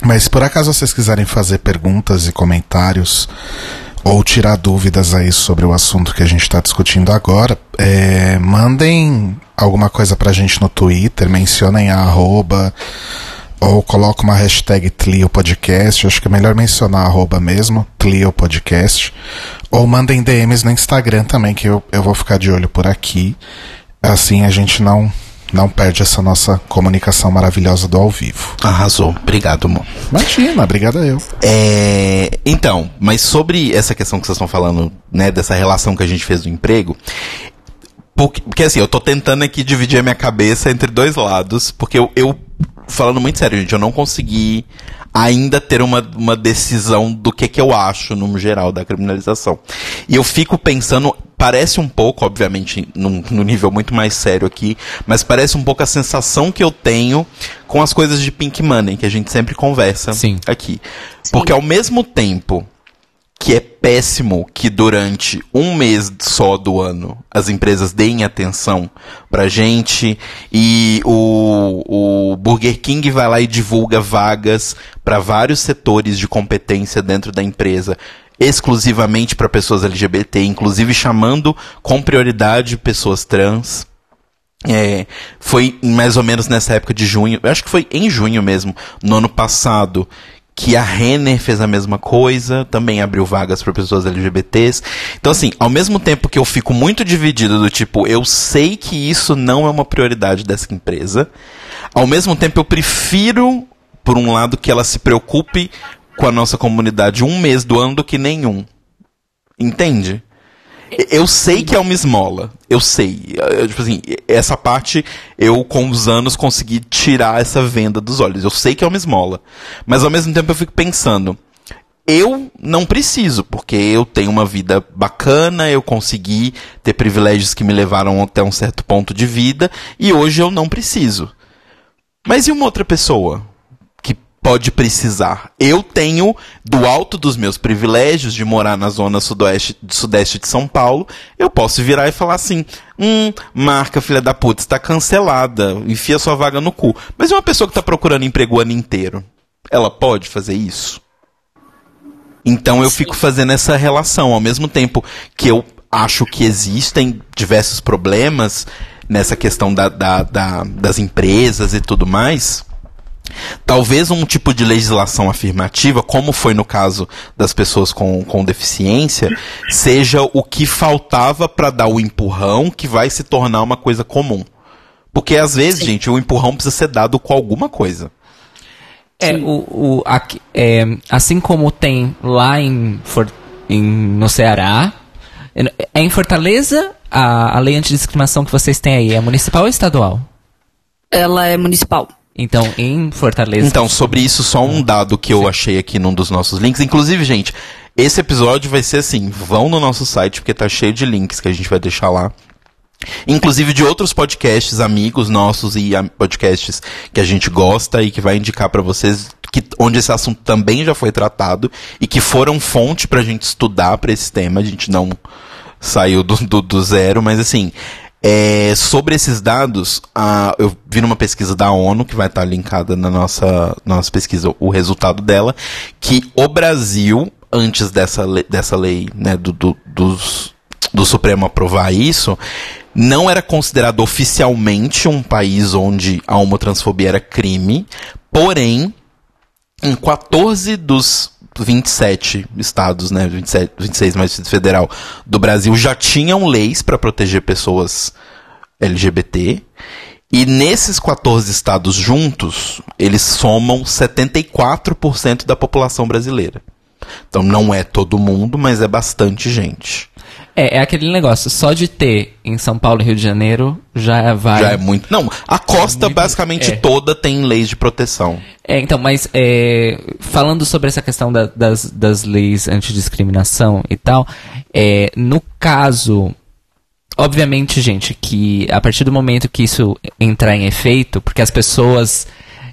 [SPEAKER 1] Mas por acaso vocês quiserem fazer perguntas e comentários ou tirar dúvidas aí sobre o assunto que a gente está discutindo agora, é, mandem alguma coisa pra gente no Twitter, mencionem a arroba, ou coloca uma hashtag Tlio Podcast, acho que é melhor mencionar a arroba mesmo, Tlio Podcast, ou mandem DMs no Instagram também, que eu, eu vou ficar de olho por aqui, assim a gente não não perde essa nossa comunicação maravilhosa do ao vivo.
[SPEAKER 2] Arrasou. Obrigado, amor.
[SPEAKER 1] Imagina, obrigado a eu.
[SPEAKER 2] É, então, mas sobre essa questão que vocês estão falando, né, dessa relação que a gente fez do emprego, porque, porque assim, eu tô tentando aqui dividir a minha cabeça entre dois lados, porque eu, eu falando muito sério, gente, eu não consegui ainda ter uma, uma decisão do que, que eu acho, no geral, da criminalização. E eu fico pensando, parece um pouco, obviamente, num, num nível muito mais sério aqui, mas parece um pouco a sensação que eu tenho com as coisas de Pink Money, que a gente sempre conversa
[SPEAKER 3] Sim.
[SPEAKER 2] aqui. Sim. Porque ao mesmo tempo que é péssimo que durante um mês só do ano as empresas deem atenção pra gente e o, o Burger King vai lá e divulga vagas para vários setores de competência dentro da empresa exclusivamente para pessoas LGBT, inclusive chamando com prioridade pessoas trans. É, foi mais ou menos nessa época de junho, acho que foi em junho mesmo, no ano passado, que a Renner fez a mesma coisa, também abriu vagas para pessoas LGBTs. Então, assim, ao mesmo tempo que eu fico muito dividido do tipo, eu sei que isso não é uma prioridade dessa empresa, ao mesmo tempo eu prefiro, por um lado, que ela se preocupe com a nossa comunidade um mês do ano do que nenhum. Entende? Eu sei que é uma esmola. Eu sei. Eu, tipo assim, essa parte eu, com os anos, consegui tirar essa venda dos olhos. Eu sei que é uma esmola. Mas ao mesmo tempo eu fico pensando. Eu não preciso, porque eu tenho uma vida bacana, eu consegui ter privilégios que me levaram até um certo ponto de vida, e hoje eu não preciso. Mas e uma outra pessoa? Pode precisar. Eu tenho, do alto dos meus privilégios de morar na zona sudoeste, sudeste de São Paulo, eu posso virar e falar assim: hum, marca, filha da puta, está cancelada, enfia sua vaga no cu. Mas e uma pessoa que está procurando emprego o ano inteiro? Ela pode fazer isso? Então eu Sim. fico fazendo essa relação. Ao mesmo tempo que eu acho que existem diversos problemas nessa questão da, da, da das empresas e tudo mais Talvez um tipo de legislação afirmativa, como foi no caso das pessoas com, com deficiência, seja o que faltava para dar o empurrão que vai se tornar uma coisa comum. Porque às vezes, Sim. gente, o empurrão precisa ser dado com alguma coisa.
[SPEAKER 3] É, o, o, aqui, é, assim como tem lá em, for, em, no Ceará, é em Fortaleza a, a lei antidiscriminação que vocês têm aí, é municipal ou estadual?
[SPEAKER 4] Ela é municipal.
[SPEAKER 3] Então, em Fortaleza.
[SPEAKER 2] Então, sobre isso, só um dado que eu Sim. achei aqui num dos nossos links. Inclusive, gente, esse episódio vai ser assim: vão no nosso site, porque tá cheio de links que a gente vai deixar lá. inclusive de outros podcasts amigos nossos e podcasts que a gente gosta e que vai indicar para vocês que, onde esse assunto também já foi tratado e que foram fonte pra gente estudar para esse tema. A gente não saiu do, do, do zero, mas assim, é, sobre esses dados, a, eu vi numa pesquisa da ONU, que vai estar linkada na nossa, nossa pesquisa, o resultado dela, que o Brasil, antes dessa, lei, dessa lei né, do, do, dos, do Supremo aprovar isso, não era considerado oficialmente um país onde a homotransfobia era crime, porém, em 14 dos 27 estados, né, 27, 26 mais Distrito Federal do Brasil já tinham leis para proteger pessoas LGBT. E nesses 14 estados juntos, eles somam 74% da população brasileira. Então não é todo mundo, mas é bastante gente.
[SPEAKER 3] É, é aquele negócio, só de ter em São Paulo e Rio de Janeiro já vai.
[SPEAKER 2] Já é muito. Não, a costa é muito, basicamente é. toda tem leis de proteção.
[SPEAKER 3] É, então, mas é, falando sobre essa questão da, das, das leis antidiscriminação e tal, é, no caso. Obviamente, gente, que a partir do momento que isso entrar em efeito, porque as pessoas.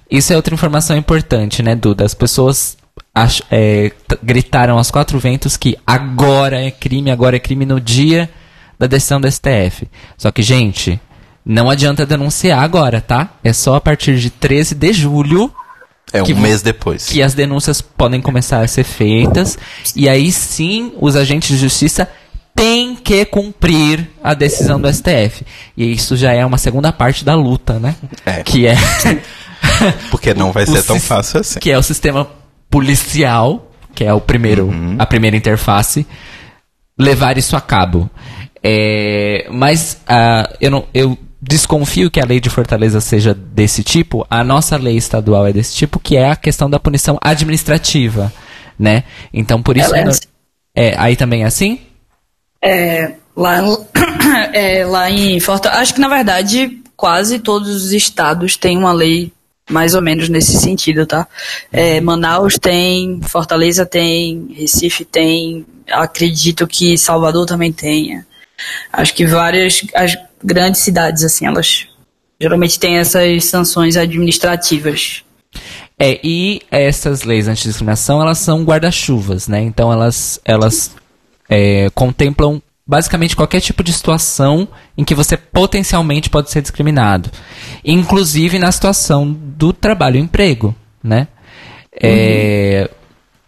[SPEAKER 3] Isso é outra informação importante, né, Duda? As pessoas ach, é, gritaram aos quatro ventos que agora é crime, agora é crime no dia da decisão do STF. Só que, gente, não adianta denunciar agora, tá? É só a partir de 13 de julho.
[SPEAKER 2] É um mês depois.
[SPEAKER 3] Que as denúncias podem começar a ser feitas. E aí sim, os agentes de justiça têm que cumprir a decisão do STF. E isso já é uma segunda parte da luta, né?
[SPEAKER 2] É.
[SPEAKER 3] Que é. (laughs)
[SPEAKER 2] Porque não vai (laughs) ser tão fácil assim.
[SPEAKER 3] Que é o sistema policial, que é o primeiro, uhum. a primeira interface, levar isso a cabo. É, mas uh, eu, não, eu desconfio que a lei de Fortaleza seja desse tipo. A nossa lei estadual é desse tipo, que é a questão da punição administrativa, né? Então por isso é, assim. é aí também é assim.
[SPEAKER 4] É, lá, (coughs) é, lá em Fortaleza, acho que na verdade quase todos os estados têm uma lei mais ou menos nesse sentido, tá? É, Manaus tem, Fortaleza tem, Recife tem, acredito que Salvador também tenha. Acho que várias as grandes cidades assim, elas geralmente têm essas sanções administrativas.
[SPEAKER 3] É, e essas leis antidiscriminação, elas são guarda-chuvas, né? Então elas elas é, contemplam basicamente qualquer tipo de situação em que você potencialmente pode ser discriminado, inclusive na situação do trabalho e emprego, né? É,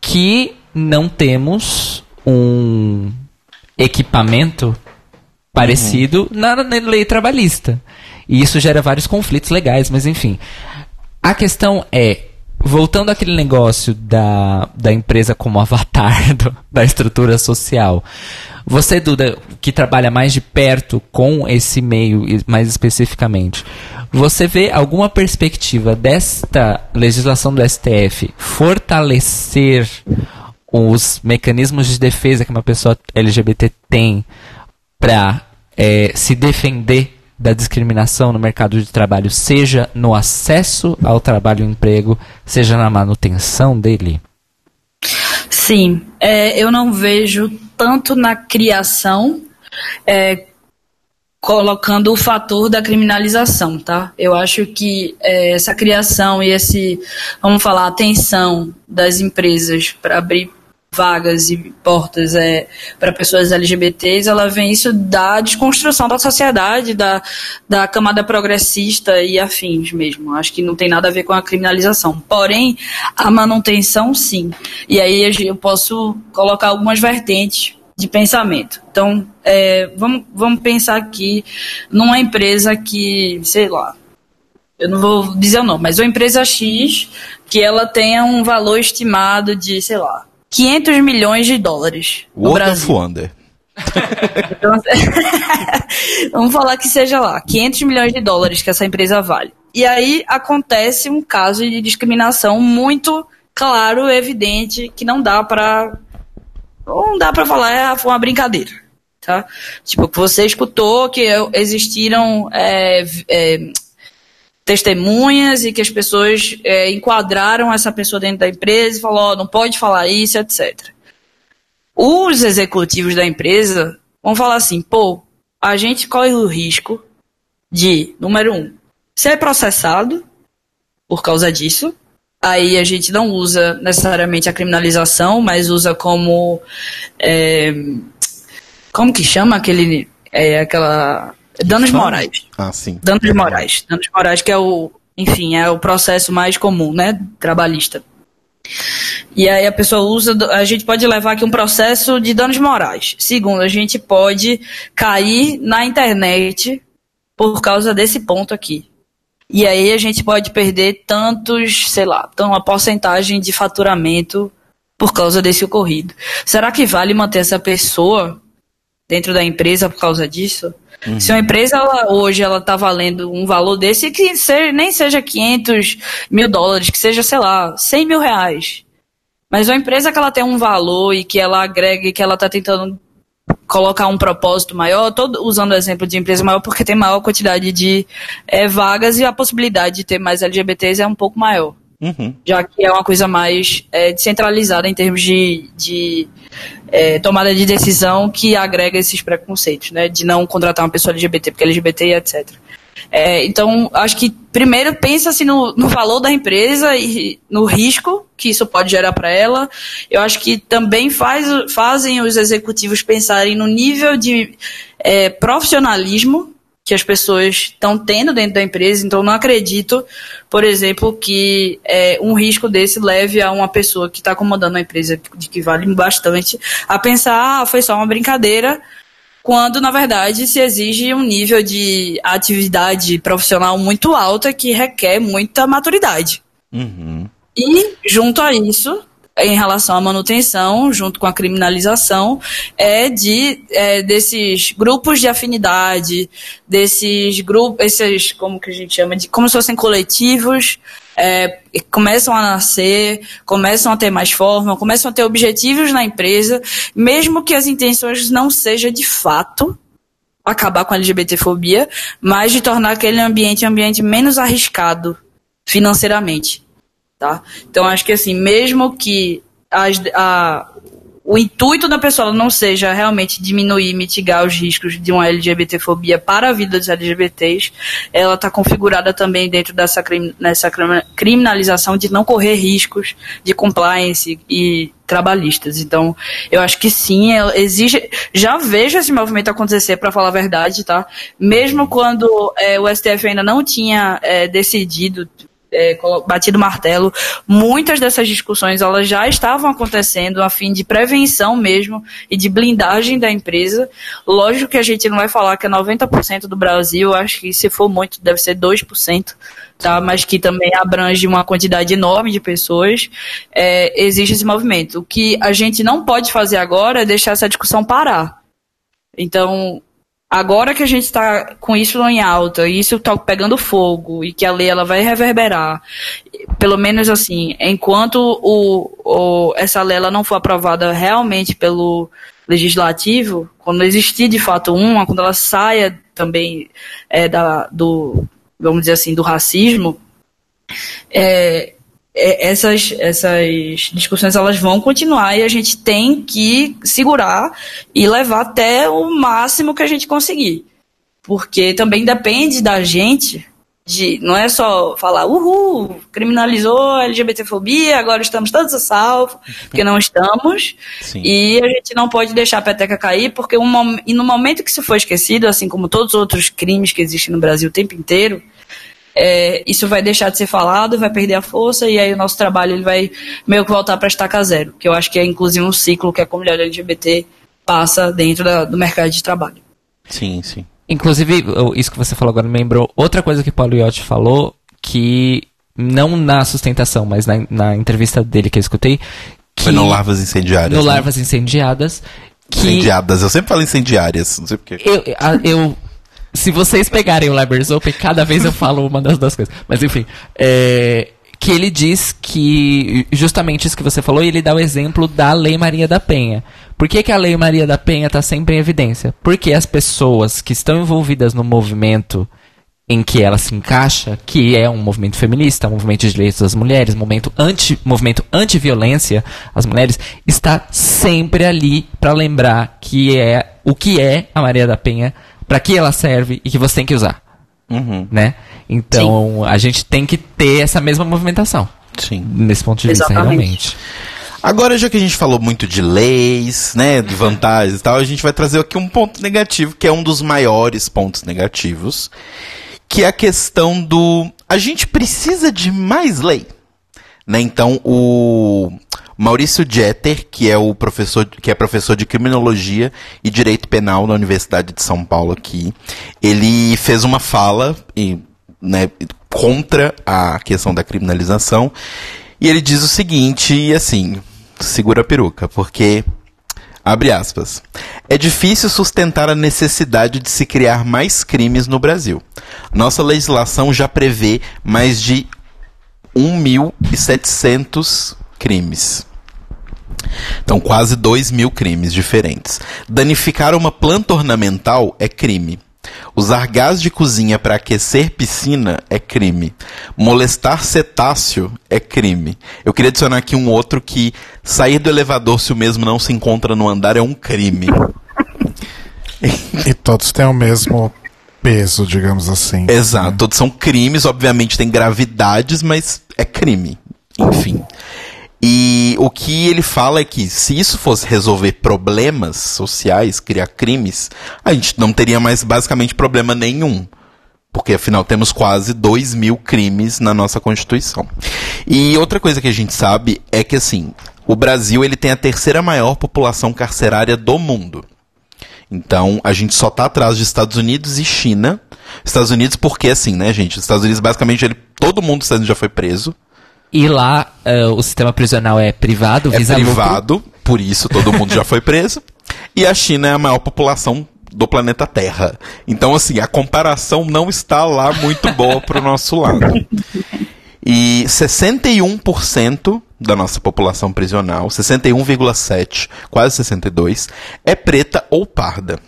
[SPEAKER 3] que não temos um equipamento parecido uhum. na, na lei trabalhista. E isso gera vários conflitos legais, mas enfim. A questão é, voltando àquele negócio da, da empresa como avatar (laughs) do, da estrutura social. Você, Duda, que trabalha mais de perto com esse meio, mais especificamente, você vê alguma perspectiva desta legislação do STF fortalecer os mecanismos de defesa que uma pessoa LGBT tem para é, se defender da discriminação no mercado de trabalho, seja no acesso ao trabalho e emprego, seja na manutenção dele?
[SPEAKER 4] Sim, é, eu não vejo tanto na criação, é, colocando o fator da criminalização, tá? Eu acho que é, essa criação e esse, vamos falar, atenção das empresas para abrir vagas e portas é, para pessoas LGBTs, ela vem isso da desconstrução da sociedade, da, da camada progressista e afins mesmo. Acho que não tem nada a ver com a criminalização. Porém, a manutenção, sim. E aí eu posso colocar algumas vertentes de pensamento. Então, é, vamos, vamos pensar aqui numa empresa que, sei lá, eu não vou dizer o nome, mas uma empresa X que ela tenha um valor estimado de, sei lá, 500 milhões de dólares no
[SPEAKER 2] World
[SPEAKER 4] Brasil.
[SPEAKER 2] of Wonder.
[SPEAKER 4] Então, (laughs) vamos falar que seja lá, 500 milhões de dólares que essa empresa vale. E aí acontece um caso de discriminação muito claro, evidente, que não dá para não dá para falar é foi uma brincadeira, tá? Tipo que você escutou que existiram é, é, testemunhas e que as pessoas é, enquadraram essa pessoa dentro da empresa e falou, oh, não pode falar isso, etc. Os executivos da empresa vão falar assim, pô, a gente corre o risco de, número um, ser processado por causa disso. Aí a gente não usa necessariamente a criminalização, mas usa como. É, como que chama aquele. É, aquela. Danos morais.
[SPEAKER 2] Ah, sim.
[SPEAKER 4] Danos morais. Danos morais, que é o. Enfim, é o processo mais comum, né? Trabalhista. E aí a pessoa usa, a gente pode levar aqui um processo de danos morais. Segundo, a gente pode cair na internet por causa desse ponto aqui. E aí a gente pode perder tantos, sei lá, então uma porcentagem de faturamento por causa desse ocorrido. Será que vale manter essa pessoa dentro da empresa por causa disso? Uhum. Se uma empresa ela, hoje ela tá valendo um valor desse que seja, nem seja 500 mil dólares, que seja, sei lá, 100 mil reais. Mas uma empresa que ela tem um valor e que ela agrega e que ela está tentando colocar um propósito maior, todo usando o exemplo de empresa maior porque tem maior quantidade de é, vagas e a possibilidade de ter mais LGBTs é um pouco maior. Uhum. Já que é uma coisa mais é, descentralizada em termos de, de é, tomada de decisão que agrega esses preconceitos, né? De não contratar uma pessoa LGBT porque LGBT e etc. É, então, acho que primeiro pensa-se no, no, valor da empresa e no risco que isso pode gerar para ela. Eu acho que também faz, fazem os executivos pensarem no nível de é, profissionalismo que as pessoas estão tendo dentro da empresa. Então, não acredito, por exemplo, que é, um risco desse leve a uma pessoa que está comandando a empresa, de que vale bastante, a pensar, ah, foi só uma brincadeira quando na verdade se exige um nível de atividade profissional muito alta que requer muita maturidade. Uhum. E junto a isso, em relação à manutenção, junto com a criminalização, é de é, desses grupos de afinidade, desses grupos, esses como que a gente chama de como se fossem coletivos é, começam a nascer, começam a ter mais forma, começam a ter objetivos na empresa, mesmo que as intenções não sejam de fato acabar com a LGBTfobia, mas de tornar aquele ambiente um ambiente menos arriscado financeiramente, tá? Então acho que assim, mesmo que as, a, o intuito da pessoa não seja realmente diminuir, mitigar os riscos de uma LGBTfobia para a vida dos LGBTs, ela está configurada também dentro dessa nessa criminalização de não correr riscos de compliance e trabalhistas. Então, eu acho que sim, exige. Já vejo esse movimento acontecer, para falar a verdade, tá? Mesmo quando é, o STF ainda não tinha é, decidido é, batido martelo, muitas dessas discussões elas já estavam acontecendo a fim de prevenção mesmo e de blindagem da empresa. Lógico que a gente não vai falar que é 90% do Brasil, acho que se for muito deve ser 2%, tá? mas que também abrange uma quantidade enorme de pessoas, é, existe esse movimento. O que a gente não pode fazer agora é deixar essa discussão parar. Então, Agora que a gente está com isso em alta, e isso está pegando fogo, e que a lei ela vai reverberar, pelo menos assim, enquanto o, o, essa lei ela não for aprovada realmente pelo legislativo, quando existir de fato uma, quando ela saia também é, da, do, vamos dizer assim, do racismo, é, essas, essas discussões elas vão continuar e a gente tem que segurar e levar até o máximo que a gente conseguir. Porque também depende da gente, de, não é só falar, uhul, criminalizou a LGBTfobia, agora estamos todos a salvo, porque não estamos. Sim. E a gente não pode deixar a peteca cair, porque um, e no momento que isso for esquecido, assim como todos os outros crimes que existem no Brasil o tempo inteiro, é, isso vai deixar de ser falado, vai perder a força e aí o nosso trabalho ele vai meio que voltar para estaca zero, que eu acho que é inclusive um ciclo que a comunidade LGBT passa dentro da, do mercado de trabalho.
[SPEAKER 2] Sim, sim.
[SPEAKER 3] Inclusive, isso que você falou agora me lembrou outra coisa que o Paulo Iotti falou, que não na sustentação, mas na, na entrevista dele que eu escutei. Que,
[SPEAKER 2] Foi no Larvas Incendiárias.
[SPEAKER 3] No né? Larvas Incendiadas.
[SPEAKER 2] Que incendiadas, eu sempre falo incendiárias, não sei porquê.
[SPEAKER 3] Eu, eu se vocês pegarem o Libraries Open, cada vez eu falo uma das duas coisas. Mas enfim, é, que ele diz que, justamente isso que você falou, ele dá o exemplo da Lei Maria da Penha. Por que, que a Lei Maria da Penha está sempre em evidência? Porque as pessoas que estão envolvidas no movimento em que ela se encaixa, que é um movimento feminista, um movimento de direitos das mulheres, um movimento anti, movimento anti-violência às mulheres, está sempre ali para lembrar que é o que é a Maria da Penha para que ela serve e que você tem que usar. Uhum. Né? Então, Sim. a gente tem que ter essa mesma movimentação.
[SPEAKER 2] Sim.
[SPEAKER 3] Nesse ponto de vista, realmente.
[SPEAKER 2] Agora, já que a gente falou muito de leis, né, de vantagens e tal, a gente vai trazer aqui um ponto negativo, que é um dos maiores pontos negativos, que é a questão do a gente precisa de mais lei. Né? Então, o Maurício Jeter, que é o professor, que é professor de criminologia e direito penal na Universidade de São Paulo aqui, ele fez uma fala e, né, contra a questão da criminalização e ele diz o seguinte, assim, segura a peruca, porque abre aspas. É difícil sustentar a necessidade de se criar mais crimes no Brasil. Nossa legislação já prevê mais de 1.700 crimes. Então, quase 2 mil crimes diferentes. Danificar uma planta ornamental é crime. Usar gás de cozinha para aquecer piscina é crime. Molestar cetáceo é crime. Eu queria adicionar aqui um outro que sair do elevador se o mesmo não se encontra no andar é um crime.
[SPEAKER 1] E todos têm o mesmo peso, digamos assim.
[SPEAKER 2] Exato, né? todos são crimes, obviamente tem gravidades, mas é crime. Enfim. E o que ele fala é que se isso fosse resolver problemas sociais, criar crimes, a gente não teria mais basicamente problema nenhum. Porque afinal temos quase 2 mil crimes na nossa Constituição. E outra coisa que a gente sabe é que assim, o Brasil ele tem a terceira maior população carcerária do mundo. Então, a gente só tá atrás de Estados Unidos e China. Estados Unidos porque assim, né, gente? Os Estados Unidos basicamente ele, todo mundo já foi preso.
[SPEAKER 3] E lá uh, o sistema prisional é privado,
[SPEAKER 2] é privado, lucro. por isso todo mundo já foi preso. E a China é a maior população do planeta Terra. Então, assim, a comparação não está lá muito boa pro nosso lado. E 61% da nossa população prisional, 61,7, quase 62, é preta ou parda.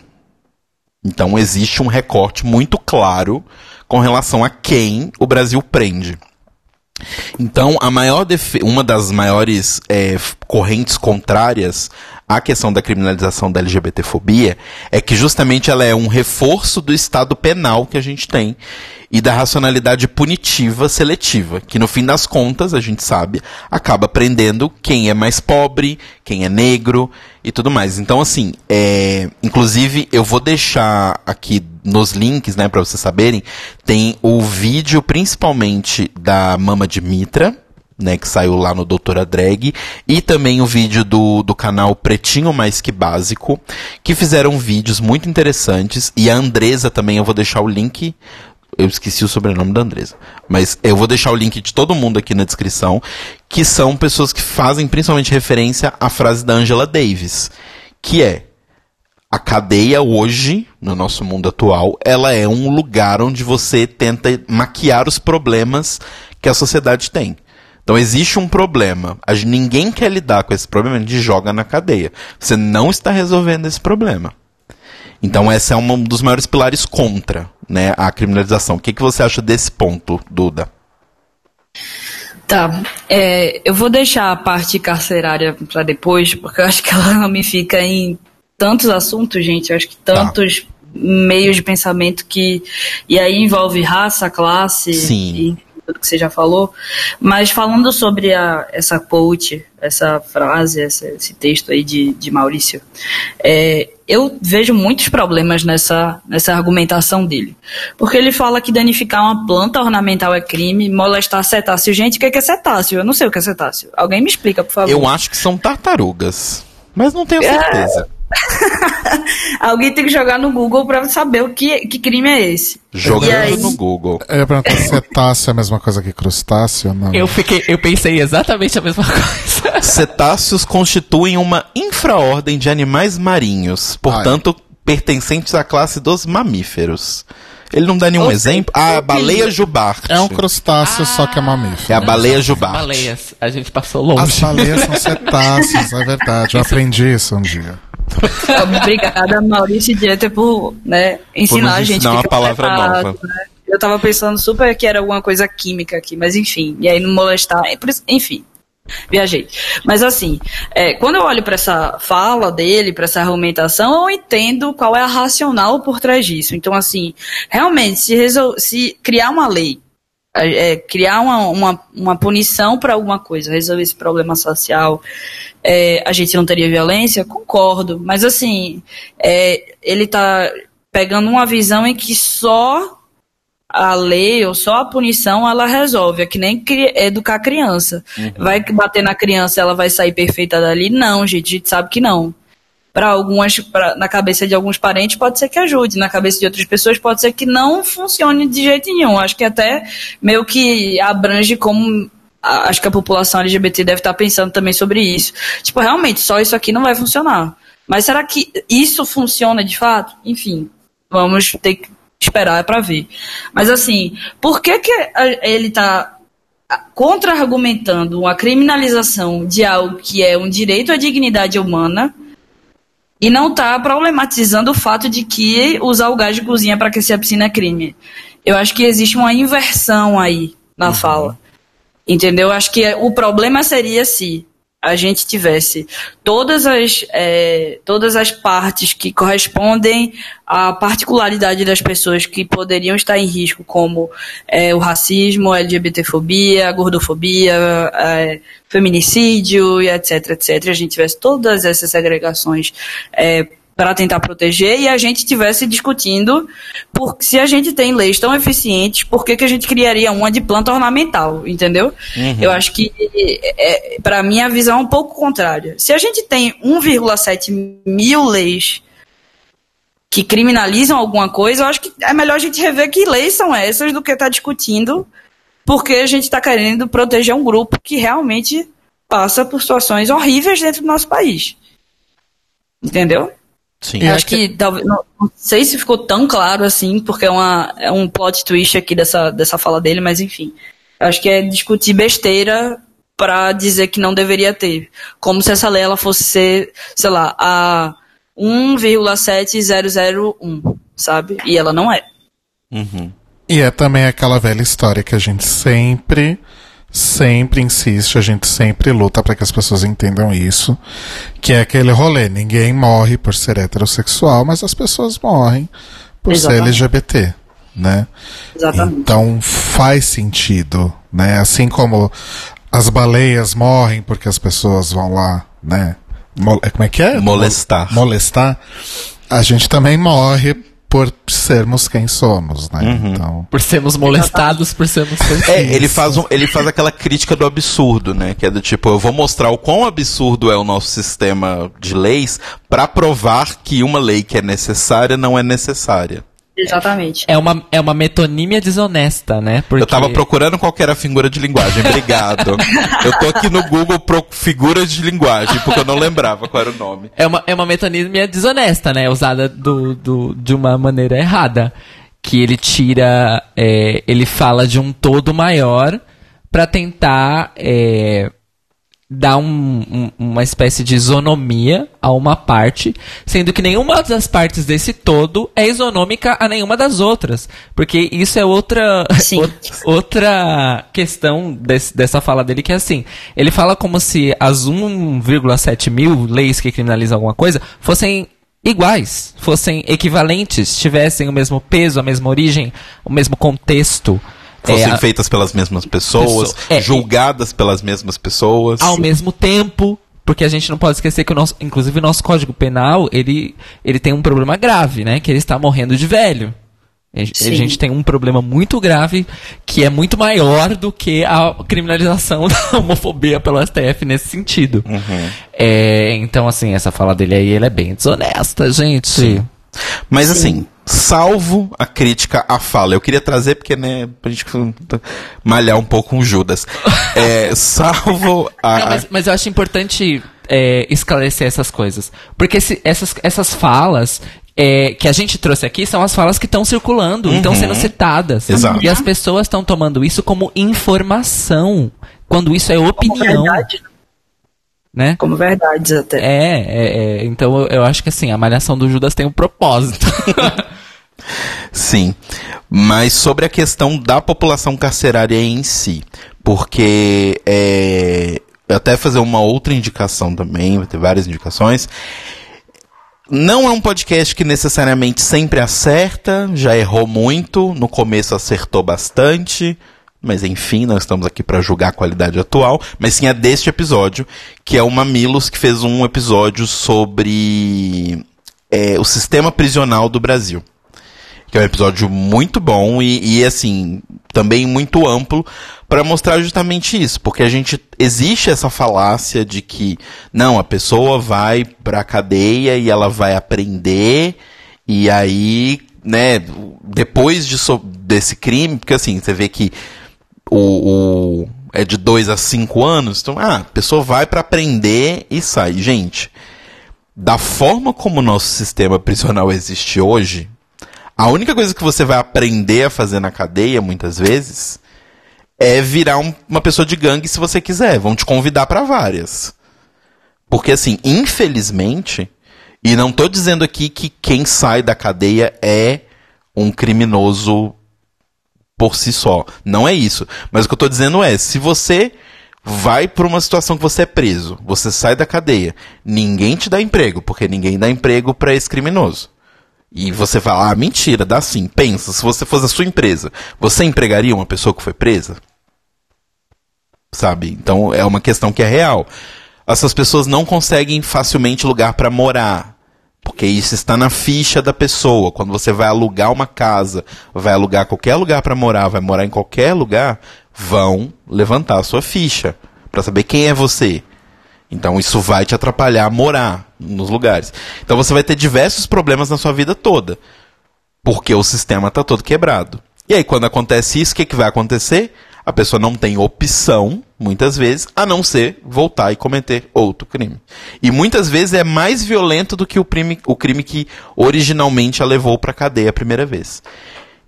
[SPEAKER 2] Então existe um recorte muito claro com relação a quem o Brasil prende. Então, a maior uma das maiores é, correntes contrárias à questão da criminalização da LGBTfobia é que justamente ela é um reforço do estado penal que a gente tem e da racionalidade punitiva seletiva, que no fim das contas, a gente sabe, acaba prendendo quem é mais pobre, quem é negro e tudo mais. Então, assim, é, inclusive eu vou deixar aqui nos links, né, para vocês saberem, tem o vídeo principalmente da Mama de Mitra, né, que saiu lá no Doutora Drag, e também o vídeo do, do canal Pretinho Mais Que Básico, que fizeram vídeos muito interessantes, e a Andresa também, eu vou deixar o link eu esqueci o sobrenome da Andresa. Mas eu vou deixar o link de todo mundo aqui na descrição, que são pessoas que fazem principalmente referência à frase da Angela Davis, que é a cadeia hoje, no nosso mundo atual, ela é um lugar onde você tenta maquiar os problemas que a sociedade tem. Então existe um problema, ninguém quer lidar com esse problema, a gente joga na cadeia. Você não está resolvendo esse problema. Então esse é um dos maiores pilares contra né, a criminalização. O que, que você acha desse ponto, Duda?
[SPEAKER 4] Tá, é, eu vou deixar a parte carcerária para depois, porque eu acho que ela me fica em tantos assuntos, gente. Eu acho que tá. tantos tá. meios de pensamento que. E aí envolve raça, classe.
[SPEAKER 2] Sim.
[SPEAKER 4] E, tudo que você já falou, mas falando sobre a, essa quote, essa frase, essa, esse texto aí de, de Maurício, é, eu vejo muitos problemas nessa, nessa argumentação dele. Porque ele fala que danificar uma planta ornamental é crime, molestar cetáceo. Gente, o que é cetáceo? Eu não sei o que é cetáceo. Alguém me explica, por favor.
[SPEAKER 2] Eu acho que são tartarugas, mas não tenho certeza. É... (laughs)
[SPEAKER 4] Alguém tem que jogar no Google para saber o que, que crime é esse.
[SPEAKER 2] Jogando aí... no Google.
[SPEAKER 1] Eu ia perguntar se cetáceo é a mesma coisa que crustáceo, não?
[SPEAKER 3] Eu, fiquei, eu pensei exatamente a mesma coisa. (laughs)
[SPEAKER 2] Cetáceos constituem uma infraordem de animais marinhos, portanto, Ai. pertencentes à classe dos mamíferos. Ele não dá nenhum Ou exemplo. Ah, a baleia jubarte.
[SPEAKER 1] É um crustáceo, ah, só que é mamífero.
[SPEAKER 2] É a baleia jubarte.
[SPEAKER 3] Baleias. A gente passou longe.
[SPEAKER 1] As baleias são (laughs) cetáceos, é verdade. Eu aprendi isso um dia. (laughs)
[SPEAKER 4] Obrigada, Maurício Dieter, por né, ensinar por a gente.
[SPEAKER 2] Ensinar uma palavra nova.
[SPEAKER 4] Né? Eu tava pensando super que era alguma coisa química aqui, mas enfim. E aí não molestar. É enfim. viajei. Mas assim, é, quando eu olho para essa fala dele, para essa argumentação, eu entendo qual é a racional por trás disso. Então, assim, realmente, se, se criar uma lei, é, criar uma, uma, uma punição para alguma coisa, resolver esse problema social, é, a gente não teria violência? Concordo. Mas, assim, é, ele está pegando uma visão em que só a lei ou só a punição ela resolve. É que nem educar a criança. Uhum. Vai bater na criança ela vai sair perfeita dali? Não, gente, a gente sabe que não. Para algumas, pra, na cabeça de alguns parentes pode ser que ajude, na cabeça de outras pessoas pode ser que não funcione de jeito nenhum. Acho que até meio que abrange como acho que a população LGBT deve estar pensando também sobre isso. Tipo, realmente, só isso aqui não vai funcionar. Mas será que isso funciona de fato? Enfim, vamos ter que esperar para ver. Mas assim, por que, que ele está contra-argumentando uma criminalização de algo que é um direito à dignidade humana e não está problematizando o fato de que usar o gás de cozinha para aquecer a piscina é crime? Eu acho que existe uma inversão aí na uhum. fala. Entendeu? Acho que o problema seria se a gente tivesse todas as, é, todas as partes que correspondem à particularidade das pessoas que poderiam estar em risco, como é, o racismo, a LGBTfobia, a gordofobia, é, feminicídio e etc, etc. A gente tivesse todas essas segregações é, para tentar proteger e a gente tivesse discutindo por, se a gente tem leis tão eficientes, por que, que a gente criaria uma de planta ornamental, entendeu? Uhum. Eu acho que, é, para mim, a visão é um pouco contrária. Se a gente tem 1,7 mil leis que criminalizam alguma coisa, eu acho que é melhor a gente rever que leis são essas do que estar tá discutindo porque a gente está querendo proteger um grupo que realmente passa por situações horríveis dentro do nosso país. Entendeu?
[SPEAKER 2] Sim.
[SPEAKER 4] Eu acho que, que talvez, não, não, sei se ficou tão claro assim, porque é, uma, é um plot twist aqui dessa, dessa fala dele, mas enfim. Eu acho que é discutir besteira para dizer que não deveria ter. Como se essa lei ela fosse ser, sei lá, a 1,7001, sabe? E ela não é.
[SPEAKER 1] Uhum. E é também aquela velha história que a gente sempre sempre insiste, a gente sempre luta para que as pessoas entendam isso, que é aquele rolê, ninguém morre por ser heterossexual, mas as pessoas morrem por Exatamente. ser LGBT, né? Exatamente. Então faz sentido, né? Assim como as baleias morrem porque as pessoas vão lá, né? Como é que é?
[SPEAKER 2] Molestar.
[SPEAKER 1] Molestar. A gente também morre por sermos quem somos, né? Uhum. Então...
[SPEAKER 3] Por sermos molestados, por sermos
[SPEAKER 2] É, ele faz, um, ele faz aquela crítica do absurdo, né? Que é do tipo, eu vou mostrar o quão absurdo é o nosso sistema de leis para provar que uma lei que é necessária não é necessária.
[SPEAKER 4] Exatamente.
[SPEAKER 3] É uma, é uma metonímia desonesta, né?
[SPEAKER 2] Porque... Eu tava procurando qual era a figura de linguagem. Obrigado. (laughs) eu tô aqui no Google pro figuras de linguagem, porque eu não lembrava qual era o nome.
[SPEAKER 3] É uma, é uma metonímia desonesta, né? Usada do, do, de uma maneira errada. Que ele tira. É, ele fala de um todo maior para tentar. É, dá um, um, uma espécie de isonomia a uma parte, sendo que nenhuma das partes desse todo é isonômica a nenhuma das outras. Porque isso é outra, (laughs) outra questão desse, dessa fala dele, que é assim: ele fala como se as 1,7 mil leis que criminalizam alguma coisa fossem iguais, fossem equivalentes, tivessem o mesmo peso, a mesma origem, o mesmo contexto
[SPEAKER 2] fossem é, feitas pelas mesmas pessoas, pessoa, é, julgadas pelas mesmas pessoas.
[SPEAKER 3] Ao mesmo tempo, porque a gente não pode esquecer que o nosso, inclusive o nosso Código Penal, ele, ele tem um problema grave, né? Que ele está morrendo de velho. A gente tem um problema muito grave que é muito maior do que a criminalização (laughs) da homofobia pelo STF nesse sentido. Uhum. É, então, assim, essa fala dele aí, ele é bem desonesta, gente. Sim.
[SPEAKER 2] Mas Sim. assim, salvo a crítica à fala, eu queria trazer porque, né, pra gente malhar um pouco com Judas. É, salvo a.
[SPEAKER 3] Não, mas, mas, eu acho importante é, esclarecer essas coisas. Porque se, essas, essas falas. É, que a gente trouxe aqui são as falas que estão circulando, uhum. estão sendo citadas.
[SPEAKER 2] Exato.
[SPEAKER 3] E as pessoas estão tomando isso como informação, quando isso é opinião. Como verdade né?
[SPEAKER 4] Como verdades até.
[SPEAKER 3] É, é, é, então eu acho que assim, a malhação do Judas tem um propósito. (laughs)
[SPEAKER 2] Sim. Mas sobre a questão da população carcerária em si, porque é, até fazer uma outra indicação também, vai ter várias indicações. Não é um podcast que necessariamente sempre acerta, já errou muito, no começo acertou bastante, mas enfim, nós estamos aqui para julgar a qualidade atual, mas sim é deste episódio, que é o Mamilos que fez um episódio sobre é, o sistema prisional do Brasil. Que é um episódio muito bom e, e assim, também muito amplo para mostrar justamente isso, porque a gente existe essa falácia de que não, a pessoa vai para a cadeia e ela vai aprender e aí, né, depois de, desse crime, porque assim, você vê que o, o é de 2 a 5 anos, então, ah, a pessoa vai para aprender e sai. Gente, da forma como o nosso sistema prisional existe hoje, a única coisa que você vai aprender a fazer na cadeia, muitas vezes, é virar um, uma pessoa de gangue se você quiser. Vão te convidar para várias. Porque, assim, infelizmente, e não tô dizendo aqui que quem sai da cadeia é um criminoso por si só. Não é isso. Mas o que eu tô dizendo é, se você vai para uma situação que você é preso, você sai da cadeia, ninguém te dá emprego, porque ninguém dá emprego para esse criminoso. E você fala, ah, mentira, dá sim. Pensa, se você fosse a sua empresa, você empregaria uma pessoa que foi presa? Sabe? Então é uma questão que é real. Essas pessoas não conseguem facilmente lugar para morar. Porque isso está na ficha da pessoa. Quando você vai alugar uma casa, vai alugar qualquer lugar para morar, vai morar em qualquer lugar, vão levantar a sua ficha para saber quem é você. Então isso vai te atrapalhar a morar nos lugares. Então você vai ter diversos problemas na sua vida toda. Porque o sistema está todo quebrado. E aí, quando acontece isso, o que, que vai acontecer? A pessoa não tem opção, muitas vezes, a não ser voltar e cometer outro crime. E muitas vezes é mais violento do que o crime, o crime que originalmente a levou para a cadeia a primeira vez.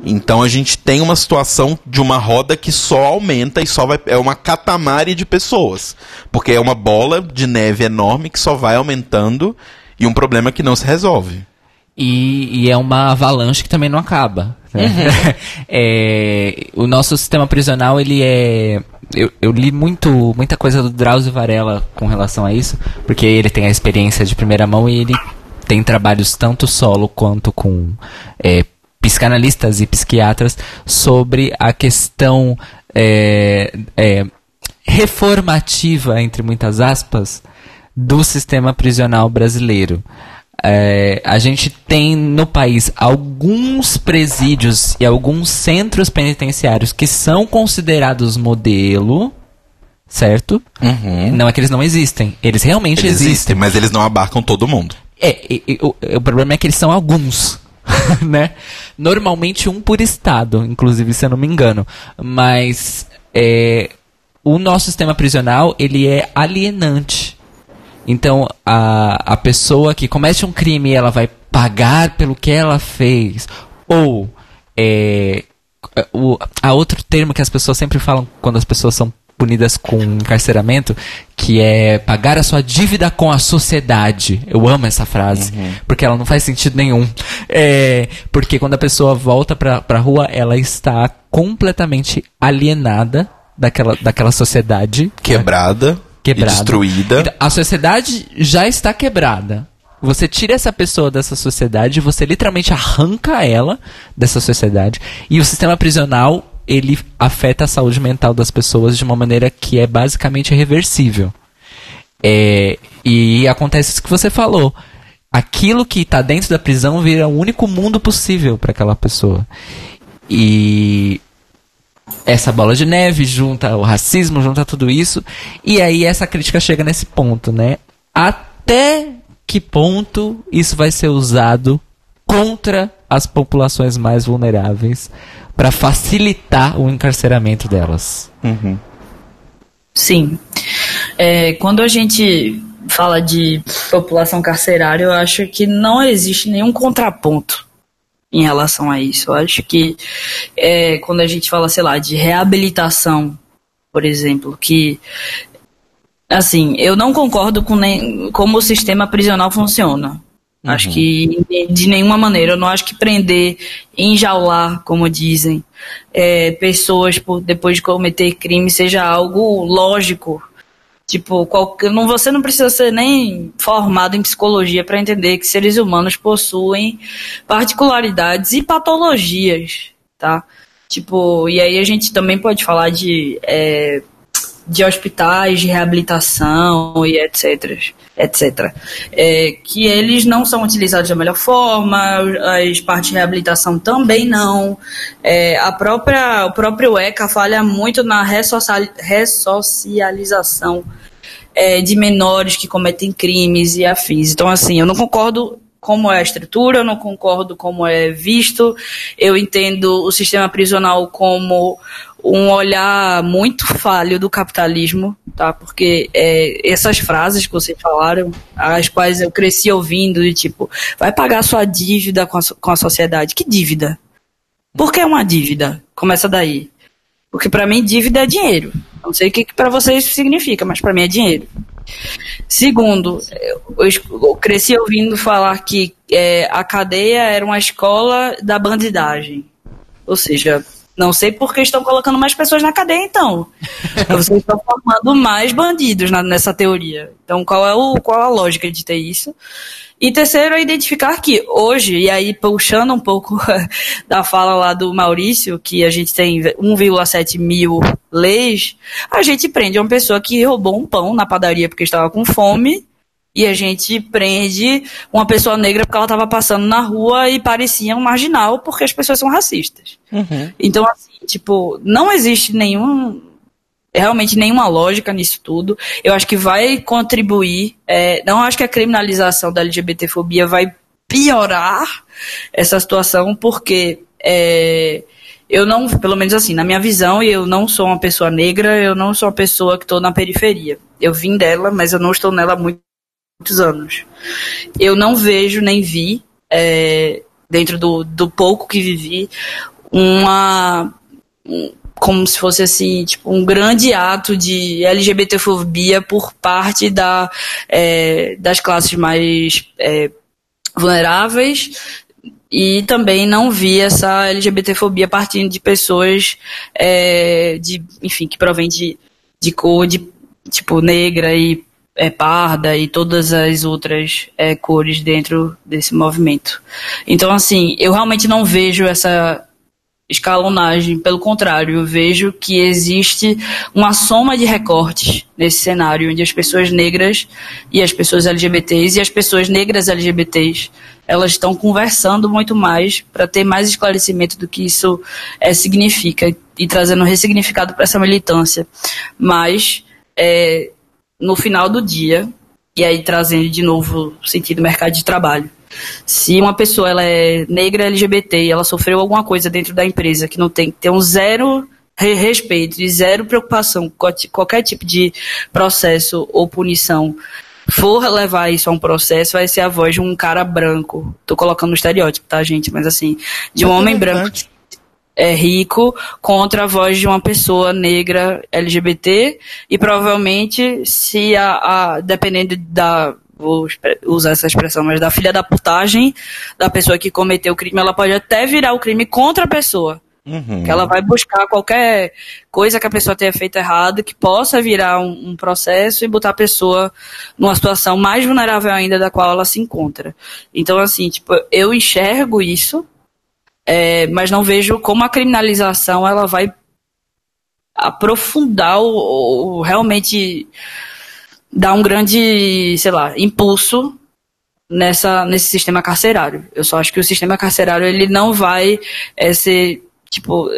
[SPEAKER 2] Então a gente tem uma situação de uma roda que só aumenta e só vai. É uma catamare de pessoas. Porque é uma bola de neve enorme que só vai aumentando e um problema que não se resolve.
[SPEAKER 3] E, e é uma avalanche que também não acaba. Uhum. (laughs) é, o nosso sistema prisional, ele é. Eu, eu, li muito, muita coisa do Drauzio Varela com relação a isso, porque ele tem a experiência de primeira mão e ele tem trabalhos tanto solo quanto com é, psicanalistas e psiquiatras sobre a questão é, é, reformativa, entre muitas aspas, do sistema prisional brasileiro. É, a gente tem no país alguns presídios e alguns centros penitenciários que são considerados modelo, certo?
[SPEAKER 2] Uhum.
[SPEAKER 3] Não é que eles não existem, eles realmente
[SPEAKER 2] eles
[SPEAKER 3] existem.
[SPEAKER 2] existem. Mas eles não abarcam todo mundo.
[SPEAKER 3] É, e, e, o, o problema é que eles são alguns. (laughs) né? Normalmente um por estado, inclusive, se eu não me engano. Mas é, o nosso sistema prisional, ele é alienante. Então, a, a pessoa que comete um crime, ela vai pagar pelo que ela fez. Ou, é, o, a outro termo que as pessoas sempre falam quando as pessoas são punidas com encarceramento, que é pagar a sua dívida com a sociedade. Eu amo essa frase, uhum. porque ela não faz sentido nenhum. É, porque quando a pessoa volta pra, pra rua, ela está completamente alienada daquela, daquela sociedade.
[SPEAKER 2] Quebrada. Né?
[SPEAKER 3] Quebrada.
[SPEAKER 2] destruída.
[SPEAKER 3] Então, a sociedade já está quebrada. Você tira essa pessoa dessa sociedade, você literalmente arranca ela dessa sociedade. E o sistema prisional ele afeta a saúde mental das pessoas de uma maneira que é basicamente reversível. É, e acontece isso que você falou. Aquilo que está dentro da prisão vira o único mundo possível para aquela pessoa. E essa bola de neve junta o racismo, junta tudo isso. E aí essa crítica chega nesse ponto, né? Até que ponto isso vai ser usado contra as populações mais vulneráveis para facilitar o encarceramento delas.
[SPEAKER 2] Uhum.
[SPEAKER 4] Sim. É, quando a gente fala de população carcerária, eu acho que não existe nenhum contraponto em relação a isso. Eu acho que é, quando a gente fala, sei lá, de reabilitação, por exemplo, que assim, eu não concordo com nem, como o sistema prisional funciona. Uhum. Acho que de nenhuma maneira. Eu não acho que prender, enjaular, como dizem, é, pessoas por, depois de cometer crime seja algo lógico Tipo, qual, não, você não precisa ser nem formado em psicologia para entender que seres humanos possuem particularidades e patologias, tá? Tipo, e aí a gente também pode falar de, é, de hospitais de reabilitação e etc. etc. É, que eles não são utilizados da melhor forma, as partes de reabilitação também não. É, a própria, o próprio ECA falha muito na ressocialização é, de menores que cometem crimes e afins. Então, assim, eu não concordo como é a estrutura, eu não concordo como é visto. Eu entendo o sistema prisional como um olhar muito falho do capitalismo, tá? Porque é, essas frases que vocês falaram, as quais eu cresci ouvindo, de tipo, vai pagar sua dívida com a, com a sociedade. Que dívida? Por que uma dívida? Começa daí. Porque para mim dívida é dinheiro. Não sei o que, que para vocês significa, mas para mim é dinheiro. Segundo, eu, cresci ouvindo falar que é, a cadeia era uma escola da bandidagem. Ou seja, não sei por que estão colocando mais pessoas na cadeia, então. (laughs) Vocês estão formando mais bandidos na, nessa teoria. Então, qual é o, qual a lógica de ter isso? E terceiro é identificar que hoje, e aí puxando um pouco (laughs) da fala lá do Maurício, que a gente tem 1,7 mil leis, a gente prende uma pessoa que roubou um pão na padaria porque estava com fome, e a gente prende uma pessoa negra porque ela estava passando na rua e parecia um marginal porque as pessoas são racistas. Uhum. Então, assim, tipo, não existe nenhum realmente nenhuma lógica nisso tudo. Eu acho que vai contribuir. É, não acho que a criminalização da LGBTfobia vai piorar essa situação, porque é, eu não, pelo menos assim, na minha visão, eu não sou uma pessoa negra, eu não sou uma pessoa que estou na periferia. Eu vim dela, mas eu não estou nela há muitos anos. Eu não vejo nem vi, é, dentro do, do pouco que vivi, uma como se fosse assim, tipo, um grande ato de LGBTfobia por parte da, é, das classes mais é, vulneráveis e também não vi essa LGBTfobia partindo de pessoas é, de, enfim, que provém de, de cor, de tipo negra e é, parda e todas as outras é, cores dentro desse movimento. Então, assim, eu realmente não vejo essa escalonagem. Pelo contrário, eu vejo que existe uma soma de recortes nesse cenário, onde as pessoas negras e as pessoas LGBTs e as pessoas negras LGBTs elas estão conversando muito mais para ter mais esclarecimento do que isso é, significa e trazendo ressignificado para essa militância. Mas, é, no final do dia, e aí trazendo de novo o sentido mercado de trabalho, se uma pessoa ela é negra LGBT e ela sofreu alguma coisa dentro da empresa que não tem que ter um zero respeito e zero preocupação com qualquer tipo de processo ou punição for levar isso a um processo, vai ser a voz de um cara branco. Tô colocando no estereótipo, tá, gente? Mas assim, de um homem branco é rico contra a voz de uma pessoa negra LGBT e provavelmente se a, a dependendo da vou usar essa expressão, mas da filha da putagem da pessoa que cometeu o crime, ela pode até virar o crime contra a pessoa. Uhum. Que ela vai buscar qualquer coisa que a pessoa tenha feito errado, que possa virar um, um, processo e botar a pessoa numa situação mais vulnerável ainda da qual ela se encontra. Então, assim, tipo, eu enxergo isso, é, mas não vejo como a criminalização ela vai aprofundar ou, ou realmente dá um grande, sei lá, impulso nessa, nesse sistema carcerário. Eu só acho que o sistema carcerário ele não vai é, ser tipo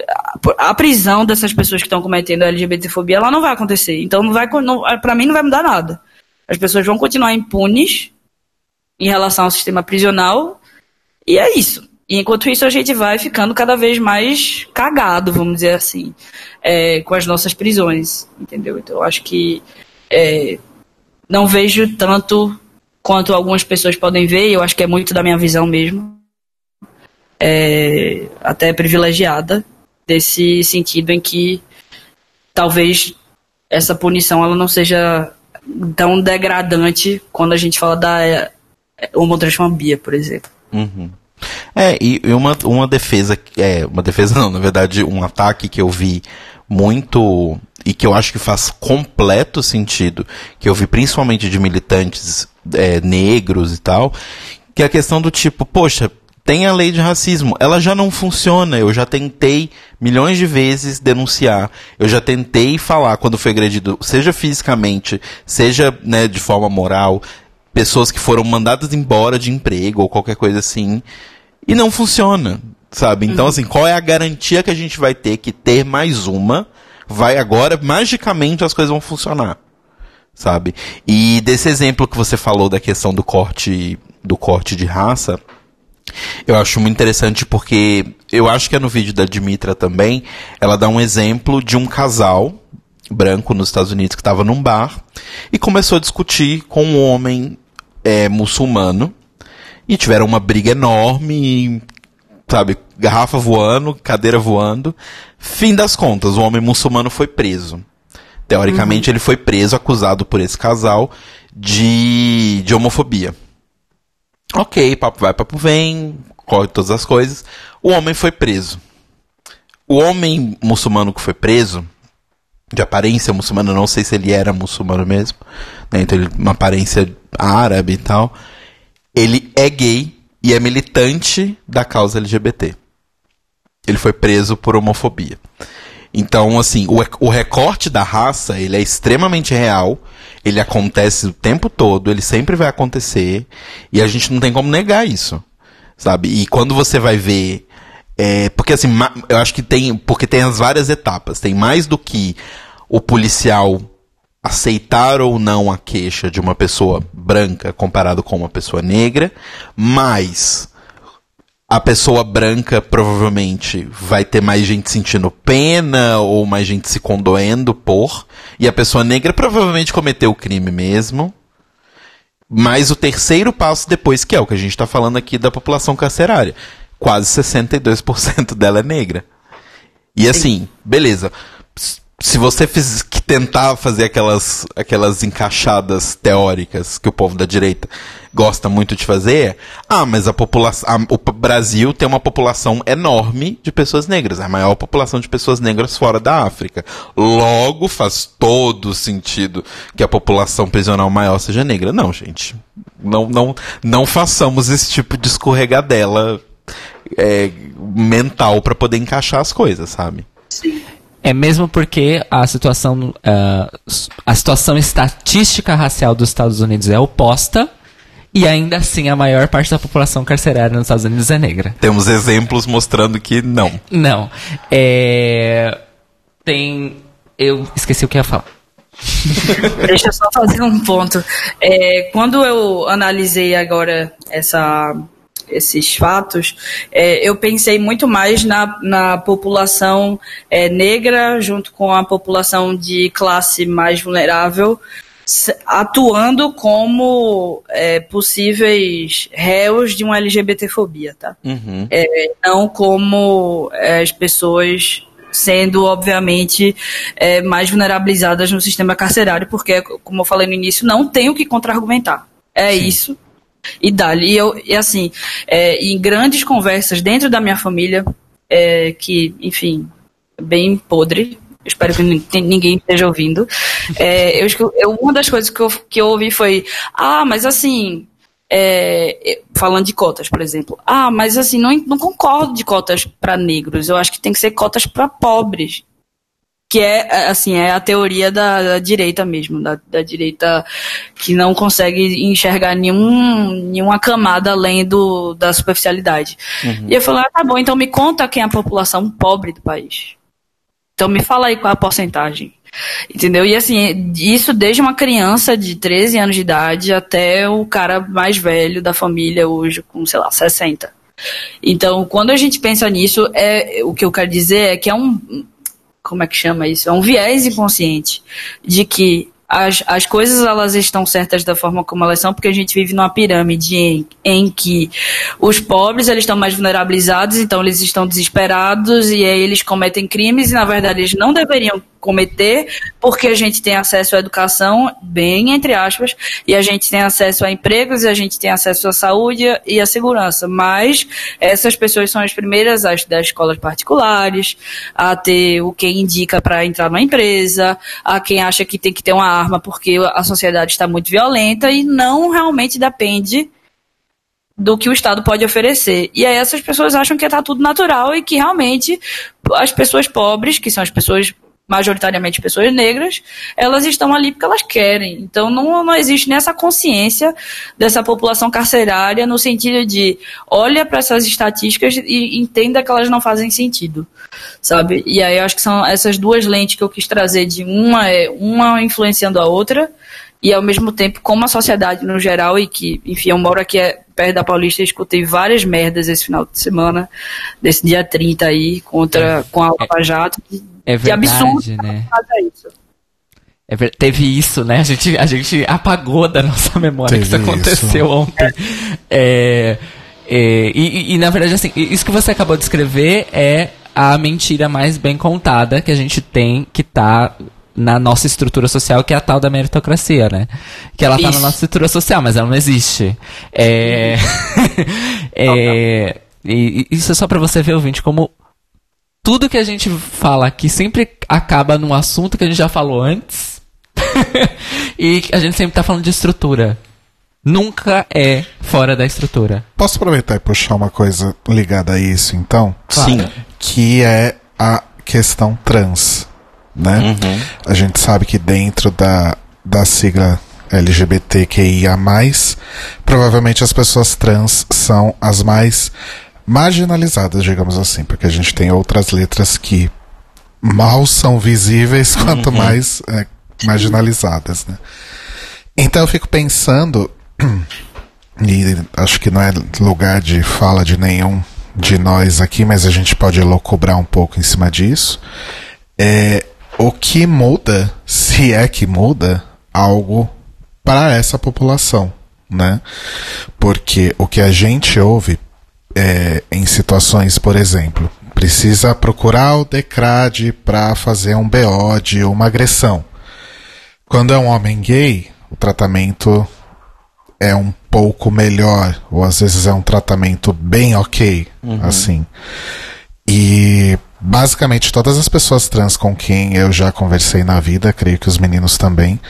[SPEAKER 4] a, a, prisão dessas pessoas que estão cometendo LGBTfobia ela não vai acontecer. Então não vai não, para mim não vai mudar nada. As pessoas vão continuar impunes em relação ao sistema prisional e é isso. E enquanto isso a gente vai ficando cada vez mais cagado, vamos dizer assim, é, com as nossas prisões, entendeu? Então eu acho que é, não vejo tanto quanto algumas pessoas podem ver, eu acho que é muito da minha visão mesmo. É, até privilegiada, desse sentido em que talvez essa punição ela não seja tão degradante quando a gente fala da é, homotransfobia, por exemplo.
[SPEAKER 2] Uhum. É, e uma, uma defesa, é, uma defesa (laughs) não, na verdade, um ataque que eu vi muito e que eu acho que faz completo sentido, que eu vi principalmente de militantes é, negros e tal, que é a questão do tipo, poxa, tem a lei de racismo, ela já não funciona. Eu já tentei milhões de vezes denunciar, eu já tentei falar quando foi agredido, seja fisicamente, seja né, de forma moral, pessoas que foram mandadas embora de emprego ou qualquer coisa assim, e não funciona, sabe? Então, uhum. assim, qual é a garantia que a gente vai ter que ter mais uma? Vai agora, magicamente as coisas vão funcionar, sabe? E desse exemplo que você falou da questão do corte, do corte de raça, eu acho muito interessante porque eu acho que é no vídeo da Dimitra também, ela dá um exemplo de um casal branco nos Estados Unidos que estava num bar e começou a discutir com um homem é, muçulmano e tiveram uma briga enorme, sabe, garrafa voando, cadeira voando. Fim das contas, o homem muçulmano foi preso. Teoricamente, uhum. ele foi preso, acusado por esse casal de, de homofobia. Ok, papo vai, papo vem, corre todas as coisas. O homem foi preso. O homem muçulmano que foi preso, de aparência muçulmana, não sei se ele era muçulmano mesmo, né? então ele uma aparência árabe e tal. Ele é gay e é militante da causa LGBT. Ele foi preso por homofobia. Então, assim, o, o recorte da raça, ele é extremamente real ele acontece o tempo todo, ele sempre vai acontecer, e a gente não tem como negar isso, sabe? E quando você vai ver. É, porque assim, eu acho que tem. Porque tem as várias etapas. Tem mais do que o policial aceitar ou não a queixa de uma pessoa branca comparado com uma pessoa negra, mas a pessoa branca provavelmente vai ter mais gente sentindo pena ou mais gente se condoendo por, e a pessoa negra provavelmente cometeu o crime mesmo. Mas o terceiro passo depois, que é o que a gente está falando aqui da população carcerária, quase 62% dela é negra. E assim, beleza se você fiz, que tentar fazer aquelas, aquelas encaixadas teóricas que o povo da direita gosta muito de fazer, ah, mas a população, o Brasil tem uma população enorme de pessoas negras, a maior população de pessoas negras fora da África. Logo faz todo sentido que a população prisional maior seja negra. Não, gente, não, não, não façamos esse tipo de escorregadela é, mental para poder encaixar as coisas, sabe?
[SPEAKER 3] Sim. É mesmo porque a situação, uh, a situação estatística racial dos Estados Unidos é oposta e ainda assim a maior parte da população carcerária nos Estados Unidos é negra.
[SPEAKER 2] Temos exemplos mostrando que não.
[SPEAKER 3] Não. É... Tem. Eu esqueci o que ia falar. (laughs)
[SPEAKER 4] Deixa eu só fazer um ponto. É, quando eu analisei agora essa esses fatos, é, eu pensei muito mais na, na população é, negra junto com a população de classe mais vulnerável atuando como é, possíveis réus de uma LGBTfobia, tá? Uhum. É, não como é, as pessoas sendo, obviamente, é, mais vulnerabilizadas no sistema carcerário, porque, como eu falei no início, não tem o que contra-argumentar. É Sim. isso. E dali, eu, e assim, é, em grandes conversas dentro da minha família, é, que, enfim, bem podre, espero que ninguém esteja ouvindo. É, eu, eu, uma das coisas que eu, que eu ouvi foi: ah, mas assim, é, falando de cotas, por exemplo. Ah, mas assim, não, não concordo de cotas para negros. Eu acho que tem que ser cotas para pobres que é, é assim é a teoria da, da direita mesmo da, da, direita que não consegue enxergar nenhum, nenhuma camada além do, da superficialidade. Uhum. e eu falei ah, tá bom então me conta quem é a população pobre do país. Então me fala aí qual é a porcentagem. Entendeu? E assim isso desde uma criança de 13 anos de idade até o cara mais velho da família hoje com sei lá 60 então, quando a gente pensa nisso, é o que eu quero dizer é que é um, como é que chama isso? É um viés inconsciente de que as, as coisas elas estão certas da forma como elas são, porque a gente vive numa pirâmide em, em que os pobres eles estão mais vulnerabilizados, então eles estão desesperados e aí eles cometem crimes e na verdade eles não deveriam cometer, porque a gente tem acesso à educação, bem entre aspas, e a gente tem acesso a empregos, e a gente tem acesso à saúde e à segurança. Mas essas pessoas são as primeiras a estudar escolas particulares, a ter o que indica para entrar numa empresa, a quem acha que tem que ter uma arma porque a sociedade está muito violenta e não realmente depende do que o Estado pode oferecer. E aí essas pessoas acham que está tudo natural e que realmente as pessoas pobres, que são as pessoas majoritariamente pessoas negras, elas estão ali porque elas querem. Então não, não existe nessa consciência dessa população carcerária no sentido de olha para essas estatísticas e entenda que elas não fazem sentido, sabe? E aí eu acho que são essas duas lentes que eu quis trazer de uma é uma influenciando a outra e ao mesmo tempo como a sociedade no geral e que, enfim, eu moro aqui é, perto da Paulista e escutei várias merdas esse final de semana, desse dia 30 aí, contra, é. com a Lava Jato.
[SPEAKER 3] É verdade, absurdo né? isso. É. Teve isso, né? A gente, a gente apagou da nossa memória Teve que isso aconteceu isso. ontem. É. É, e, e, na verdade, assim, isso que você acabou de escrever é a mentira mais bem contada que a gente tem, que tá na nossa estrutura social, que é a tal da meritocracia, né? Que ela Isso. tá na nossa estrutura social, mas ela não existe. É. (laughs) é... E, isso é só para você ver, ouvinte, como tudo que a gente fala aqui sempre acaba num assunto que a gente já falou antes. (laughs) e a gente sempre tá falando de estrutura. Nunca é fora da estrutura.
[SPEAKER 1] Posso aproveitar e puxar uma coisa ligada a isso, então?
[SPEAKER 2] Sim.
[SPEAKER 1] Que é a questão trans né? Uhum. A gente sabe que dentro da, da sigla LGBTQIA+, provavelmente as pessoas trans são as mais marginalizadas, digamos assim, porque a gente tem outras letras que mal são visíveis, (laughs) quanto uhum. mais é, marginalizadas, né? Então eu fico pensando, (clears throat) e acho que não é lugar de fala de nenhum de nós aqui, mas a gente pode locubrar um pouco em cima disso. É, o que muda, se é que muda, algo para essa população, né? Porque o que a gente ouve é, em situações, por exemplo, precisa procurar o DECRAD para fazer um BO de uma agressão. Quando é um homem gay, o tratamento é um pouco melhor, ou às vezes é um tratamento bem ok, uhum. assim. E basicamente todas as pessoas trans com quem eu já conversei na vida, creio que os meninos também,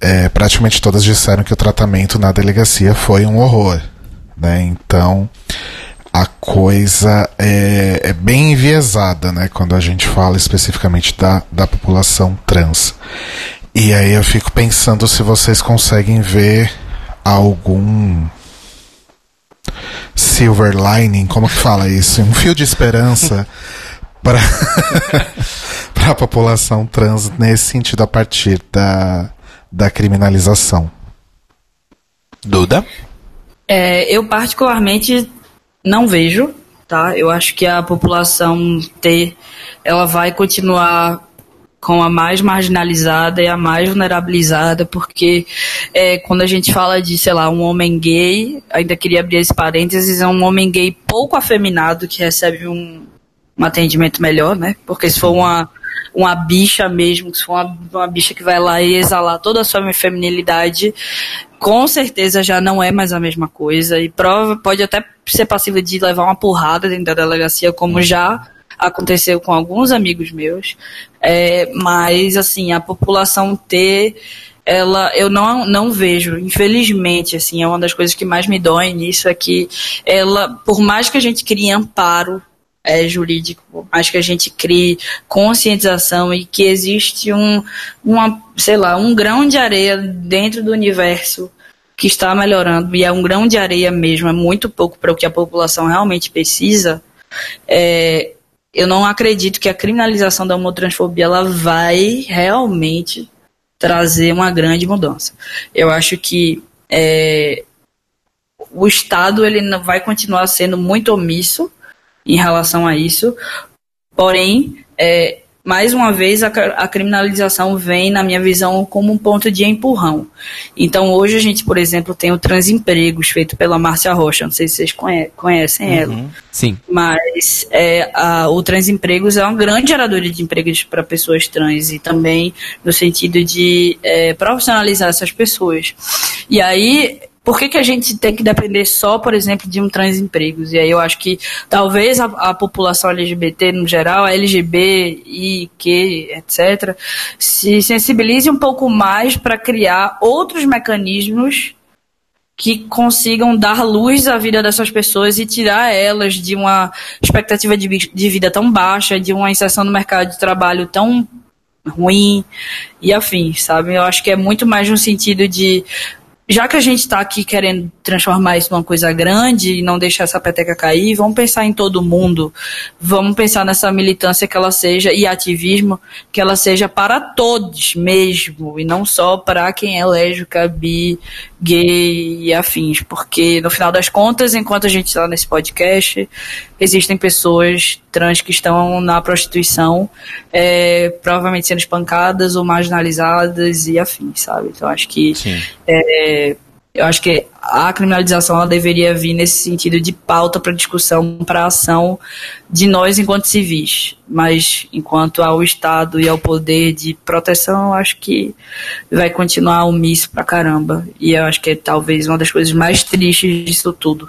[SPEAKER 1] é, praticamente todas disseram que o tratamento na delegacia foi um horror. Né? Então a coisa é, é, bem enviesada né? quando a gente fala especificamente da, da população trans. E aí eu fico pensando se vocês conseguem ver algum silver lining, como que fala isso? Um fio de esperança (laughs) para (laughs) a população trans nesse sentido a partir da, da criminalização.
[SPEAKER 2] Duda?
[SPEAKER 4] É, eu particularmente não vejo, tá? Eu acho que a população T ela vai continuar com a mais marginalizada e a mais vulnerabilizada, porque é, quando a gente fala de, sei lá, um homem gay, ainda queria abrir esse parênteses, é um homem gay pouco afeminado que recebe um, um atendimento melhor, né? Porque se for uma, uma bicha mesmo, se for uma, uma bicha que vai lá e exalar toda a sua feminilidade, com certeza já não é mais a mesma coisa. E prova, pode até ser passível de levar uma porrada dentro da delegacia, como já aconteceu com alguns amigos meus. É, mas, assim, a população ter ela eu não, não vejo, infelizmente, assim, é uma das coisas que mais me dói nisso é que ela, por mais que a gente crie amparo é, jurídico, acho que a gente crie conscientização e que existe um, uma, sei lá, um grão de areia dentro do universo que está melhorando, e é um grão de areia mesmo, é muito pouco para o que a população realmente precisa, é, eu não acredito que a criminalização da homotransfobia ela vai realmente trazer uma grande mudança. Eu acho que é, o Estado ele vai continuar sendo muito omisso em relação a isso. Porém, é, mais uma vez, a, a, criminalização vem, na minha visão, como um ponto de empurrão. Então, hoje a gente, por exemplo, tem o Transempregos, feito pela Márcia Rocha. Não sei se vocês conhe conhecem uhum. ela.
[SPEAKER 3] Sim.
[SPEAKER 4] Mas é, a, o Transempregos é um grande gerador de empregos para pessoas trans e também no sentido de é, profissionalizar essas pessoas. E aí, por que, que a gente tem que depender só, por exemplo, de um transempregos? E aí eu acho que talvez a, a população LGBT no geral, a LGB, I, Q, etc., se sensibilize um pouco mais para criar outros mecanismos que consigam dar luz à vida dessas pessoas e tirar elas de uma expectativa de, de vida tão baixa, de uma inserção no mercado de trabalho tão ruim e afins, sabe? Eu acho que é muito mais no sentido de já que a gente está aqui querendo transformar isso numa coisa grande e não deixar essa peteca cair, vamos pensar em todo mundo, vamos pensar nessa militância que ela seja e ativismo que ela seja para todos mesmo e não só para quem é lésbica, bi, gay e afins, porque no final das contas, enquanto a gente está nesse podcast, existem pessoas trans que estão na prostituição, é, provavelmente sendo espancadas ou marginalizadas e afins, sabe? Então acho que é, eu acho que a criminalização ela deveria vir nesse sentido de pauta para discussão, para ação de nós enquanto civis. Mas enquanto ao Estado e ao poder de proteção, acho que vai continuar omisso pra caramba. E eu acho que é talvez uma das coisas mais tristes disso tudo.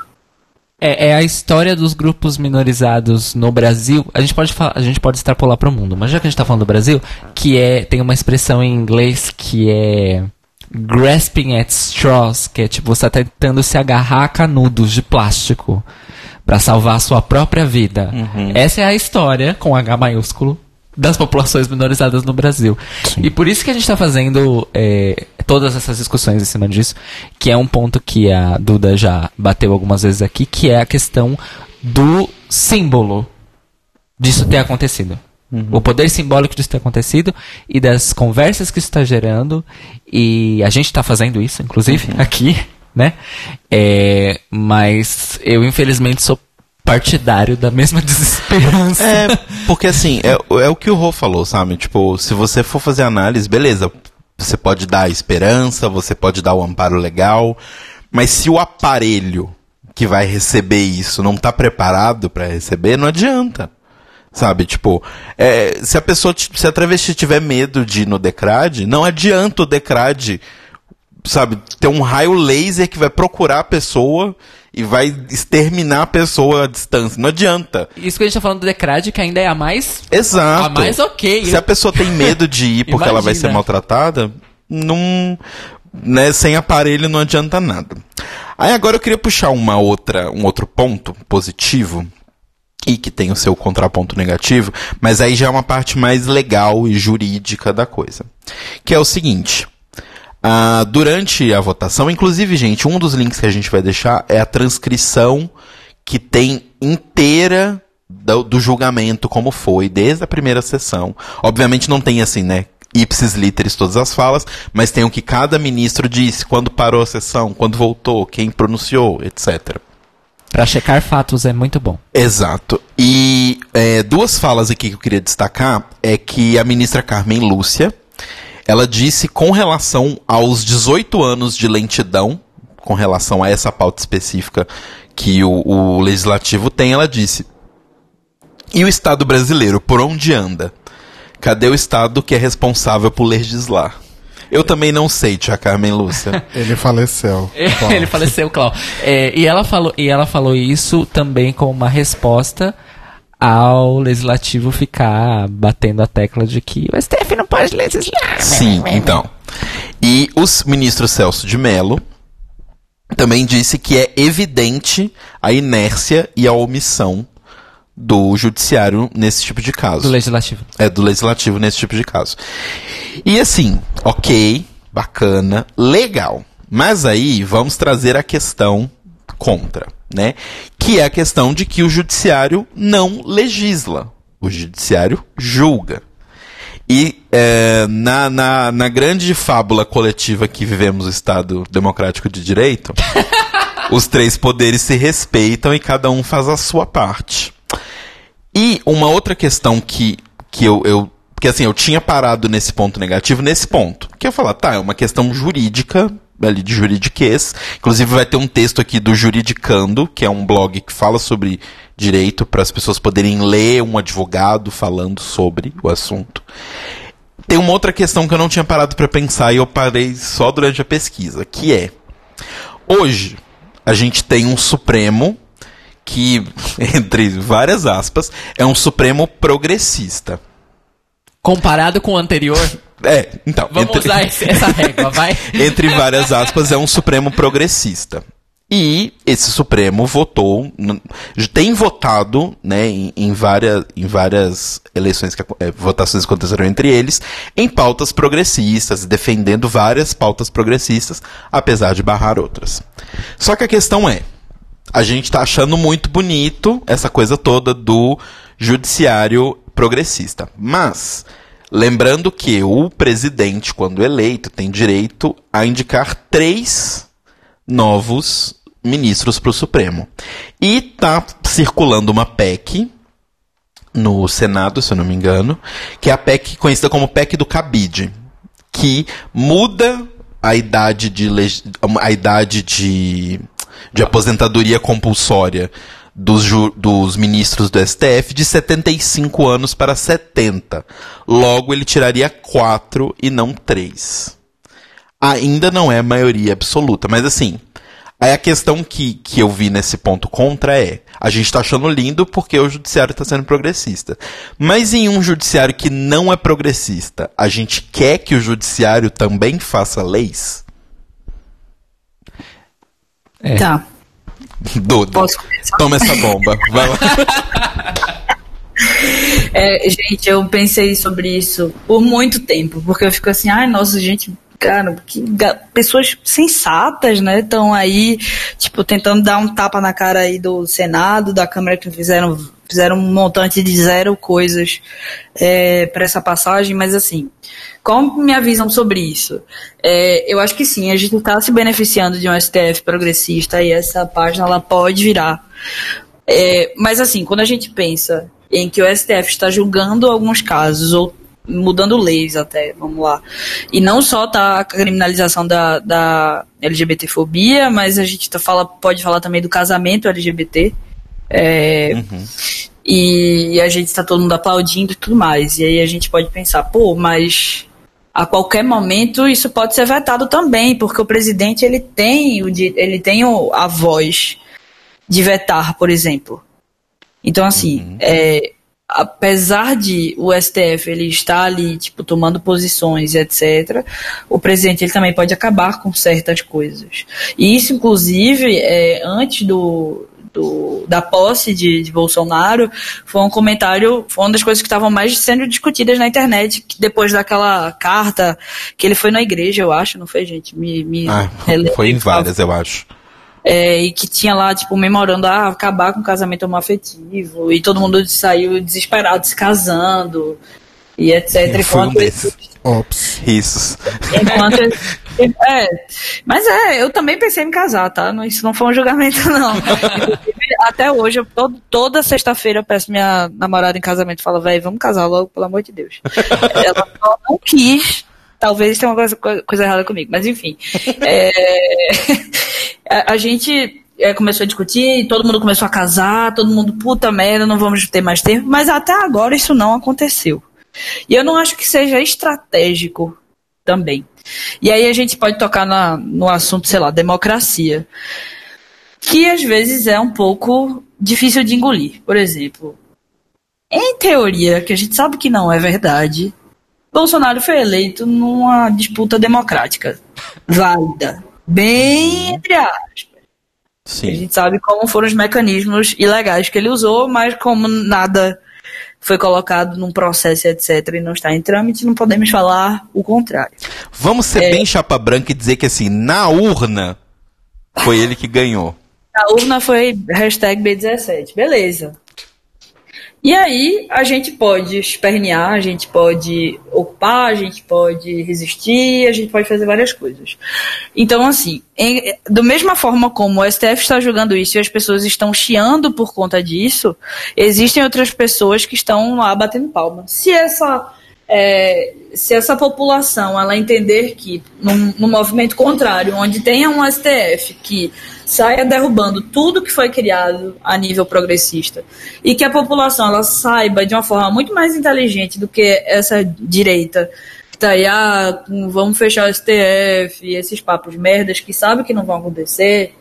[SPEAKER 3] É, é, a história dos grupos minorizados no Brasil. A gente pode falar, a gente pode extrapolar para o mundo, mas já que a gente está falando do Brasil, que é tem uma expressão em inglês que é grasping at straws, que é tipo você tá tentando se agarrar a canudos de plástico para salvar a sua própria vida. Uhum. Essa é a história com H maiúsculo das populações minorizadas no Brasil. Sim. E por isso que a gente está fazendo é, todas essas discussões em cima disso, que é um ponto que a Duda já bateu algumas vezes aqui, que é a questão do símbolo disso ter acontecido. Uhum. O poder simbólico disso ter acontecido e das conversas que isso está gerando. E a gente está fazendo isso, inclusive, uhum. aqui, né? É, mas eu, infelizmente, sou partidário da mesma (laughs) desesperança.
[SPEAKER 2] É, porque assim, é, é o que o Rô falou, sabe? Tipo, se você for fazer análise, beleza, você pode dar esperança, você pode dar o amparo legal, mas se o aparelho que vai receber isso não está preparado para receber, não adianta. Sabe, tipo, é, se a pessoa, se a travesti tiver medo de ir no Decrad, não adianta o Decrad, sabe, ter um raio laser que vai procurar a pessoa e vai exterminar a pessoa à distância. Não adianta.
[SPEAKER 3] Isso que a gente tá falando do Decrad, que ainda é a mais.
[SPEAKER 2] Exato.
[SPEAKER 3] A mais ok.
[SPEAKER 2] Se a pessoa tem medo de ir porque ela vai ser maltratada, não. Né, sem aparelho não adianta nada. Aí agora eu queria puxar uma outra, um outro ponto positivo e que tem o seu contraponto negativo, mas aí já é uma parte mais legal e jurídica da coisa. Que é o seguinte: Uh, durante a votação, inclusive, gente, um dos links que a gente vai deixar é a transcrição que tem inteira do, do julgamento, como foi, desde a primeira sessão. Obviamente não tem assim, né? ipsis literis todas as falas, mas tem o que cada ministro disse, quando parou a sessão, quando voltou, quem pronunciou, etc.
[SPEAKER 3] Para checar fatos é muito bom.
[SPEAKER 2] Exato. E é, duas falas aqui que eu queria destacar é que a ministra Carmen Lúcia, ela disse com relação aos 18 anos de lentidão, com relação a essa pauta específica que o, o legislativo tem, ela disse: E o Estado brasileiro, por onde anda? Cadê o Estado que é responsável por legislar? Eu também não sei, tia Carmen Lúcia. (laughs)
[SPEAKER 1] Ele faleceu. (laughs)
[SPEAKER 3] Ele faleceu, Clau. É, e, ela falou, e ela falou isso também como uma resposta ao legislativo ficar batendo a tecla de que o STF não pode legislar.
[SPEAKER 2] Sim, então. E o ministro Celso de Mello também disse que é evidente a inércia e a omissão do judiciário nesse tipo de caso.
[SPEAKER 3] Do legislativo.
[SPEAKER 2] É, do legislativo nesse tipo de caso. E assim, ok, bacana, legal. Mas aí vamos trazer a questão contra né? Que é a questão de que o judiciário não legisla, o judiciário julga. E é, na, na, na grande fábula coletiva que vivemos o Estado Democrático de Direito, (laughs) os três poderes se respeitam e cada um faz a sua parte. E uma outra questão que, que eu, eu Porque assim, eu tinha parado nesse ponto negativo, nesse ponto. Que eu falar, tá, é uma questão jurídica, ali de juridiquês. Inclusive vai ter um texto aqui do Juridicando, que é um blog que fala sobre direito para as pessoas poderem ler um advogado falando sobre o assunto. Tem uma outra questão que eu não tinha parado para pensar e eu parei só durante a pesquisa, que é hoje a gente tem um Supremo que, (laughs) entre várias aspas, é um Supremo progressista.
[SPEAKER 3] Comparado com o anterior?
[SPEAKER 2] É, então.
[SPEAKER 3] Vamos entre... usar esse, essa régua, vai. (laughs)
[SPEAKER 2] entre várias aspas, é um Supremo progressista. E esse Supremo votou, tem votado, né, em, em várias, em várias eleições, que, é, votações que aconteceram entre eles, em pautas progressistas, defendendo várias pautas progressistas, apesar de barrar outras. Só que a questão é, a gente está achando muito bonito essa coisa toda do judiciário progressista. Mas, lembrando que o presidente, quando eleito, tem direito a indicar três novos ministros para o Supremo. E tá circulando uma PEC no Senado, se eu não me engano, que é a PEC conhecida como PEC do cabide, que muda a idade de a idade de, de aposentadoria compulsória dos, dos ministros do STF de 75 anos para 70. Logo, ele tiraria 4 e não 3. Ainda não é maioria absoluta, mas assim, Aí a questão que, que eu vi nesse ponto contra é: a gente está achando lindo porque o judiciário está sendo progressista. Mas em um judiciário que não é progressista, a gente quer que o judiciário também faça leis?
[SPEAKER 4] É. Tá. (laughs)
[SPEAKER 2] Duda, Posso toma essa bomba. Vai lá. (laughs)
[SPEAKER 4] É, gente, eu pensei sobre isso por muito tempo, porque eu fico assim, ai, nossa, gente, cara, que pessoas sensatas, né, estão aí, tipo, tentando dar um tapa na cara aí do Senado, da Câmara que fizeram fizeram um montante de zero coisas é, para essa passagem, mas assim, qual minha visão sobre isso? É, eu acho que sim, a gente está se beneficiando de um STF progressista e essa página ela pode virar. É, mas assim, quando a gente pensa em que o STF está julgando alguns casos ou mudando leis até, vamos lá. E não só tá a criminalização da, da LGBTfobia, mas a gente tá, fala, pode falar também do casamento LGBT. É, uhum. E a gente está todo mundo aplaudindo e tudo mais. E aí a gente pode pensar, pô, mas a qualquer momento isso pode ser vetado também, porque o presidente ele tem, o, ele tem a voz de vetar, por exemplo. Então, assim, uhum. é, apesar de o STF ele estar ali, tipo, tomando posições, etc., o presidente ele também pode acabar com certas coisas. E isso, inclusive, é, antes do, do, da posse de, de, Bolsonaro, foi um comentário, foi uma das coisas que estavam mais sendo discutidas na internet, depois daquela carta que ele foi na igreja, eu acho, não foi, gente? Me, me
[SPEAKER 2] ah, foi em várias, eu acho.
[SPEAKER 4] É, e que tinha lá, tipo, memorando a ah, acabar com o casamento homoafetivo, e todo mundo saiu desesperado, se casando, e etc.
[SPEAKER 2] Eu fui um desses. Ops. (laughs) Isso.
[SPEAKER 4] Enquanto, é, mas é, eu também pensei em me casar, tá? Isso não foi um julgamento, (laughs) não. Até hoje, eu, todo, toda sexta-feira eu peço minha namorada em casamento e falo, velho, vamos casar logo, pelo amor de Deus. Ela não quis, talvez tenha uma coisa, coisa errada comigo, mas enfim. É, (laughs) a, a gente é, começou a discutir, todo mundo começou a casar, todo mundo, puta merda, não vamos ter mais tempo, mas até agora isso não aconteceu. E eu não acho que seja estratégico também. E aí a gente pode tocar na, no assunto, sei lá, democracia. Que às vezes é um pouco difícil de engolir. Por exemplo, em teoria, que a gente sabe que não é verdade, Bolsonaro foi eleito numa disputa democrática válida. Bem entre aspas. Sim. A gente sabe como foram os mecanismos ilegais que ele usou, mas como nada foi colocado num processo, etc., e não está em trâmite, não podemos falar o contrário.
[SPEAKER 2] Vamos ser é... bem chapa branca e dizer que, assim, na urna, foi ele que ganhou.
[SPEAKER 4] Na urna foi hashtag B17. Beleza. E aí a gente pode espernear, a gente pode ocupar, a gente pode resistir, a gente pode fazer várias coisas. Então, assim, em, da mesma forma como o STF está julgando isso e as pessoas estão chiando por conta disso, existem outras pessoas que estão lá batendo palma. Se essa é, se essa população ela entender que num, num, movimento contrário, onde tenha um STF que saia derrubando tudo que foi criado a nível progressista e que a população ela saiba de uma forma muito mais inteligente do que essa direita tá aí, ah, vamos fechar o STF, esses papos merdas que sabe que não vão acontecer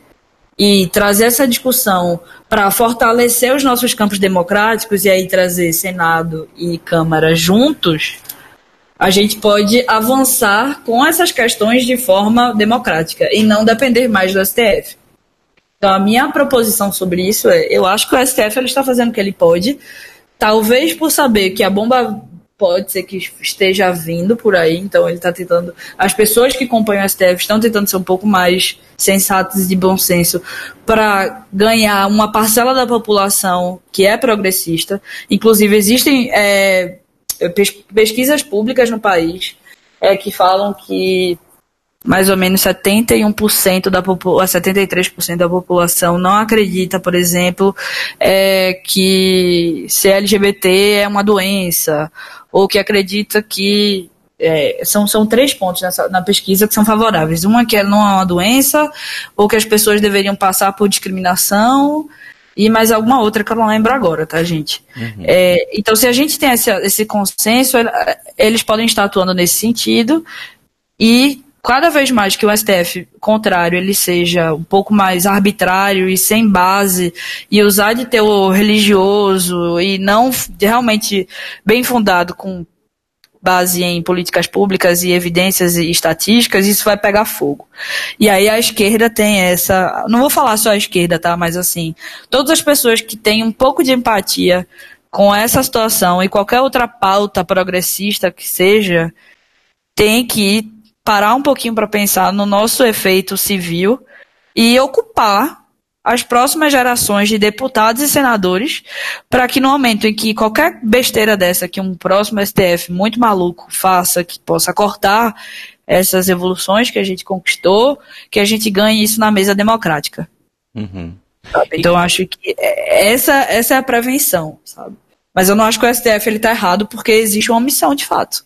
[SPEAKER 4] e trazer essa discussão para fortalecer os nossos campos democráticos e aí trazer Senado e Câmara juntos, a gente pode avançar com essas questões de forma democrática e não depender mais do STF. Então, a minha proposição sobre isso é: eu acho que o STF ele está fazendo o que ele pode, talvez por saber que a bomba pode ser que esteja vindo por aí, então ele está tentando. As pessoas que acompanham o STF estão tentando ser um pouco mais sensatas e de bom senso para ganhar uma parcela da população que é progressista. Inclusive, existem é, pesquisas públicas no país é, que falam que mais ou menos 71% da população, 73% da população não acredita, por exemplo, é, que ser LGBT é uma doença, ou que acredita que é, são, são três pontos nessa, na pesquisa que são favoráveis. Uma que não é uma doença, ou que as pessoas deveriam passar por discriminação, e mais alguma outra que eu não lembro agora, tá, gente? Uhum. É, então, se a gente tem esse, esse consenso, eles podem estar atuando nesse sentido, e cada vez mais que o STF contrário ele seja um pouco mais arbitrário e sem base e usar de teor religioso e não realmente bem fundado com base em políticas públicas e evidências e estatísticas, isso vai pegar fogo. E aí a esquerda tem essa, não vou falar só a esquerda, tá, mas assim, todas as pessoas que têm um pouco de empatia com essa situação e qualquer outra pauta progressista que seja, tem que parar um pouquinho para pensar no nosso efeito civil e ocupar as próximas gerações de deputados e senadores para que no momento em que qualquer besteira dessa que um próximo STF muito maluco faça, que possa cortar essas evoluções que a gente conquistou, que a gente ganhe isso na mesa democrática. Uhum. Então, eu acho que essa, essa é a prevenção, sabe? Mas eu não acho que o STF ele está errado porque existe uma omissão de fato.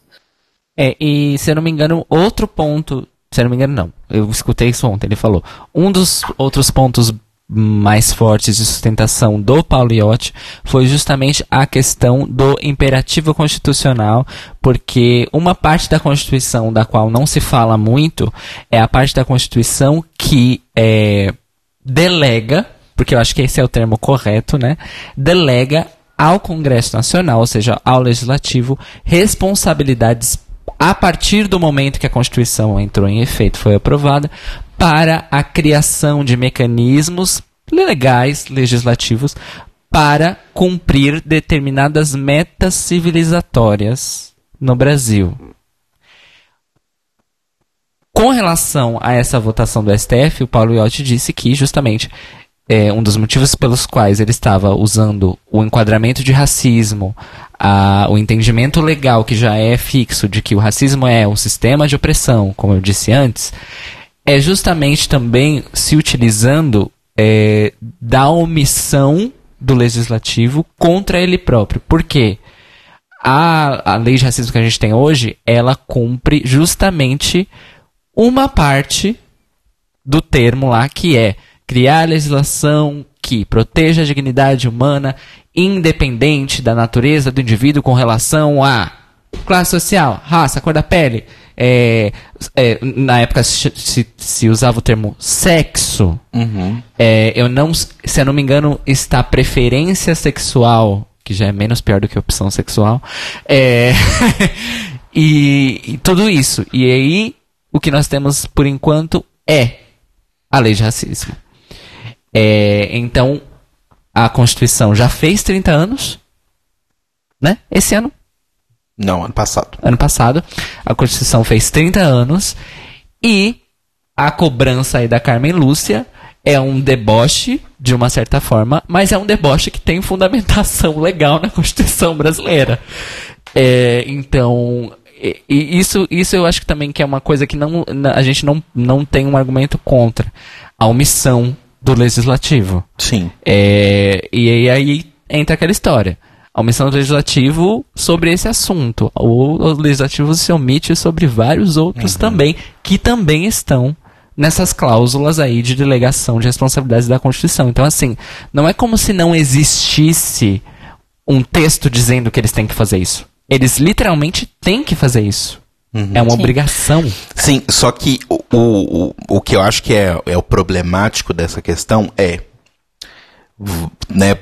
[SPEAKER 3] É, e se eu não me engano, outro ponto. Se eu não me engano, não. Eu escutei isso ontem, ele falou. Um dos outros pontos mais fortes de sustentação do Paulo Iotti foi justamente a questão do imperativo constitucional, porque uma parte da Constituição da qual não se fala muito é a parte da Constituição que é, delega, porque eu acho que esse é o termo correto, né? Delega ao Congresso Nacional, ou seja, ao Legislativo, responsabilidades a partir do momento que a Constituição entrou em efeito, foi aprovada, para a criação de mecanismos legais, legislativos, para cumprir determinadas metas civilizatórias no Brasil. Com relação a essa votação do STF, o Paulo Iotti disse que, justamente, é, um dos motivos pelos quais ele estava usando o enquadramento de racismo, a, o entendimento legal que já é fixo de que o racismo é um sistema de opressão, como eu disse antes, é justamente também se utilizando é, da omissão do legislativo contra ele próprio. Por quê? A, a lei de racismo que a gente tem hoje, ela cumpre justamente uma parte do termo lá que é criar legislação que proteja a dignidade humana independente da natureza do indivíduo com relação a classe social, raça, cor da pele. É, é, na época se, se, se, usava o termo sexo. Uhum. É, eu não, se eu não me engano, está preferência sexual, que já é menos pior do que opção sexual. É, (laughs) e, e tudo isso. E aí, o que nós temos por enquanto é a lei de racismo. É, então, a Constituição já fez 30 anos, né? Esse ano.
[SPEAKER 2] Não, ano passado.
[SPEAKER 3] Ano passado. A Constituição fez 30 anos e a cobrança aí da Carmen Lúcia é um deboche, de uma certa forma, mas é um deboche que tem fundamentação legal na Constituição brasileira. É, então, e, e isso, isso eu acho que também que é uma coisa que não, a gente não, não tem um argumento contra. A omissão do legislativo.
[SPEAKER 2] Sim.
[SPEAKER 3] É, e aí, entra aquela história. a omissão do legislativo sobre esse assunto. O, o legislativo se omite sobre vários outros uhum. também, que também estão nessas cláusulas aí de delegação de responsabilidades da Constituição. Então, assim, não é como se não existisse um texto dizendo que eles têm que fazer isso. Eles literalmente têm que fazer isso. Uhum. É uma Sim. obrigação.
[SPEAKER 2] Sim, só que o, o, o que eu acho que é, é o problemático dessa questão é né,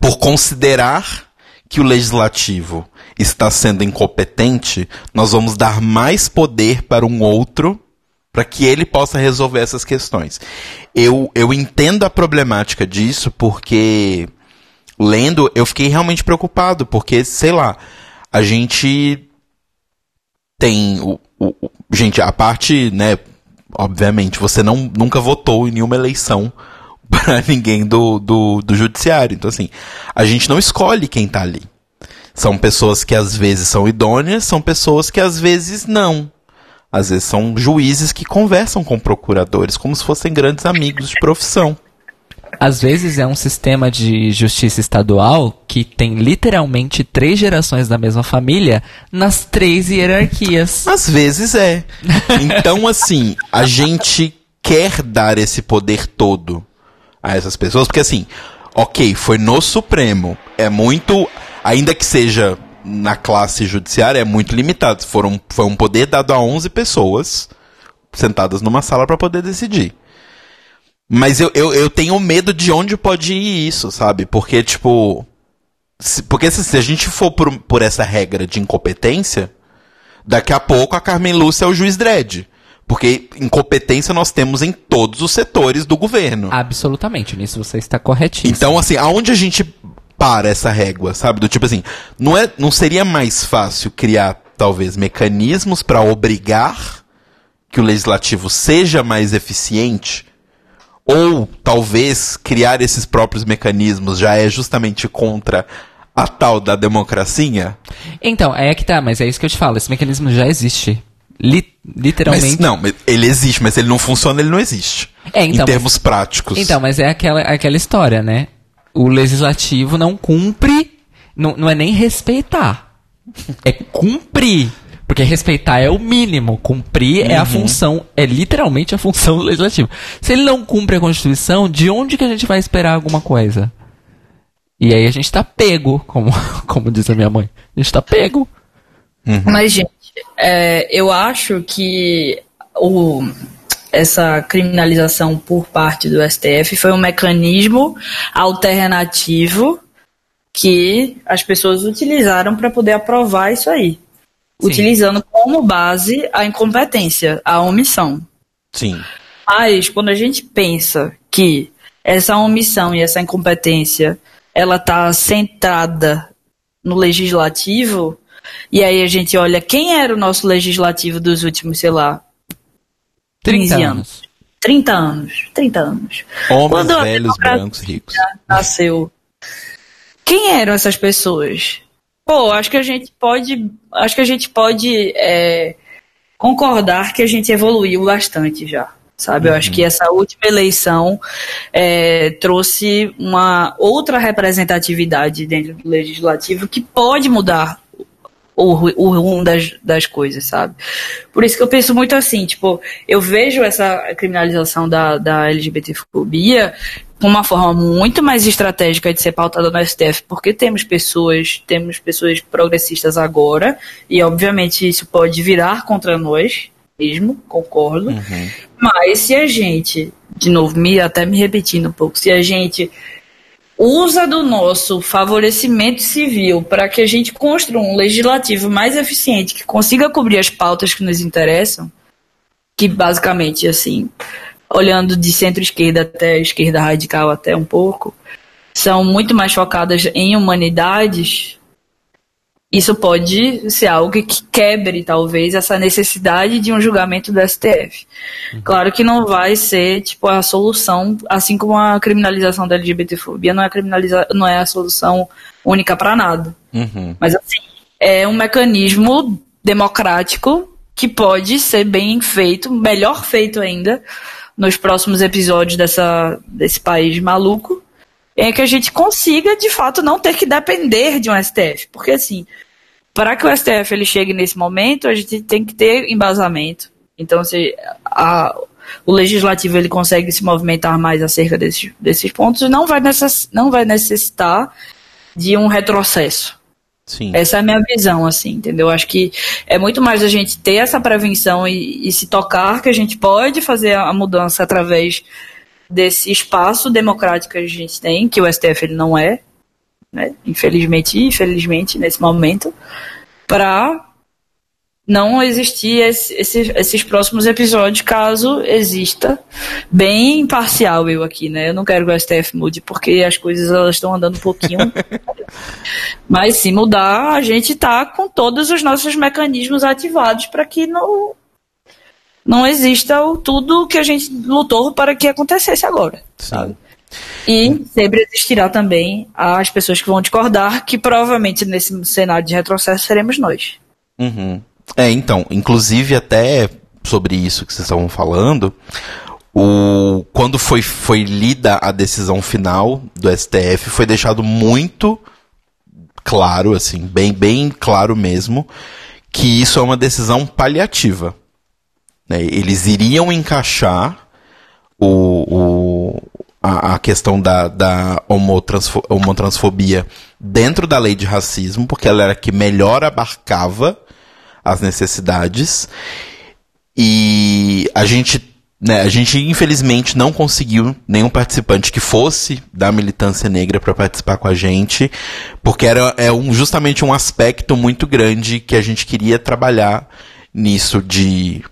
[SPEAKER 2] por considerar que o legislativo está sendo incompetente, nós vamos dar mais poder para um outro para que ele possa resolver essas questões. Eu, eu entendo a problemática disso porque lendo eu fiquei realmente preocupado porque sei lá a gente tem o, o, o gente a parte né obviamente você não nunca votou em nenhuma eleição (laughs) para ninguém do, do, do judiciário. Então, assim, a gente não escolhe quem tá ali. São pessoas que às vezes são idôneas, são pessoas que às vezes não. Às vezes são juízes que conversam com procuradores como se fossem grandes amigos de profissão.
[SPEAKER 3] Às vezes é um sistema de justiça estadual que tem literalmente três gerações da mesma família nas três hierarquias. (laughs)
[SPEAKER 2] Às vezes é. Então, assim, a gente quer dar esse poder todo a essas pessoas, porque assim, ok, foi no Supremo, é muito, ainda que seja na classe judiciária, é muito limitado. Foram, foi um poder dado a 11 pessoas sentadas numa sala para poder decidir. Mas eu, eu, eu tenho medo de onde pode ir isso, sabe? Porque, tipo. Se, porque se, se, a gente for por, por essa regra de incompetência, daqui a pouco a Carmen Lúcia é o juiz dread. Porque incompetência nós temos em todos os setores do governo.
[SPEAKER 3] Absolutamente, nisso você está corretíssimo.
[SPEAKER 2] Então, assim, aonde a gente para essa régua, sabe? Do tipo assim, não, é, não seria mais fácil criar, talvez, mecanismos para obrigar que o legislativo seja mais eficiente? Ou talvez criar esses próprios mecanismos já é justamente contra a tal da democracia?
[SPEAKER 3] Então, é que tá, mas é isso que eu te falo, esse mecanismo já existe. Li literalmente.
[SPEAKER 2] Mas, não, ele existe, mas ele não funciona, ele não existe. É, então, em termos práticos.
[SPEAKER 3] Então, mas é aquela, aquela história, né? O legislativo não cumpre. Não, não é nem respeitar. É cumprir. Porque respeitar é o mínimo. Cumprir uhum. é a uhum. função. É literalmente a função (laughs) do legislativo. Se ele não cumpre a Constituição, de onde que a gente vai esperar alguma coisa? E aí a gente tá pego, como, (laughs) como diz a minha mãe. A gente tá pego.
[SPEAKER 4] Uhum. Mas, gente, é, eu acho que o, essa criminalização por parte do STF foi um mecanismo alternativo que as pessoas utilizaram para poder aprovar isso aí. Utilizando como base a incompetência, a omissão.
[SPEAKER 2] Sim.
[SPEAKER 4] Mas quando a gente pensa que essa omissão e essa incompetência ela está centrada no legislativo, e aí a gente olha quem era o nosso legislativo dos últimos, sei lá,
[SPEAKER 3] 30 anos. anos.
[SPEAKER 4] 30 anos. 30 anos.
[SPEAKER 2] Homens Quando velhos, brancos, ricos.
[SPEAKER 4] Nasceu. Quem eram essas pessoas? Pô, acho que a gente pode. Acho que a gente pode é, concordar que a gente evoluiu bastante já sabe? Eu acho que uhum. essa última eleição é, trouxe uma outra representatividade dentro do legislativo que pode mudar o, o rumo das, das coisas, sabe? Por isso que eu penso muito assim, tipo, eu vejo essa criminalização da, da LGBTfobia uma forma muito mais estratégica de ser pautada no STF, porque temos pessoas, temos pessoas progressistas agora, e obviamente isso pode virar contra nós mesmo, concordo. Uhum. Mas se a gente, de novo, me até me repetindo um pouco, se a gente usa do nosso favorecimento civil para que a gente construa um legislativo mais eficiente que consiga cobrir as pautas que nos interessam, que basicamente, assim, olhando de centro-esquerda até esquerda radical até um pouco, são muito mais focadas em humanidades isso pode ser algo que quebre, talvez, essa necessidade de um julgamento do STF. Uhum. Claro que não vai ser, tipo, a solução, assim como a criminalização da LGBTfobia não é, criminaliza não é a solução única para nada. Uhum. Mas, assim, é um mecanismo democrático que pode ser bem feito, melhor feito ainda, nos próximos episódios dessa, desse país maluco. é que a gente consiga, de fato, não ter que depender de um STF. Porque, assim, para que o STF ele chegue nesse momento, a gente tem que ter embasamento. Então, se a, o legislativo ele consegue se movimentar mais acerca desses, desses pontos, não vai, necess, não vai necessitar de um retrocesso. Sim. Essa é a minha visão, assim, entendeu? Acho que é muito mais a gente ter essa prevenção e, e se tocar que a gente pode fazer a mudança através desse espaço democrático que a gente tem, que o STF ele não é, né? Infelizmente, infelizmente nesse momento, para não existir esse, esse, esses próximos episódios, caso exista. Bem imparcial eu aqui, né? Eu não quero que o STF mude, porque as coisas elas estão andando um pouquinho. (laughs) Mas se mudar, a gente tá com todos os nossos mecanismos ativados para que não, não exista o, tudo que a gente lutou para que acontecesse agora, sabe? E sempre existirá também as pessoas que vão discordar, que provavelmente nesse cenário de retrocesso seremos nós.
[SPEAKER 2] Uhum. É, então, inclusive até sobre isso que vocês estavam falando, o, quando foi, foi lida a decisão final do STF, foi deixado muito claro, assim, bem, bem claro mesmo, que isso é uma decisão paliativa. Né? Eles iriam encaixar o, o, a, a questão da, da homotransfo, homotransfobia dentro da lei de racismo, porque ela era a que melhor abarcava as necessidades. E a gente, né, a gente infelizmente não conseguiu nenhum participante que fosse da militância negra para participar com a gente, porque era é um, justamente um aspecto muito grande que a gente queria trabalhar nisso de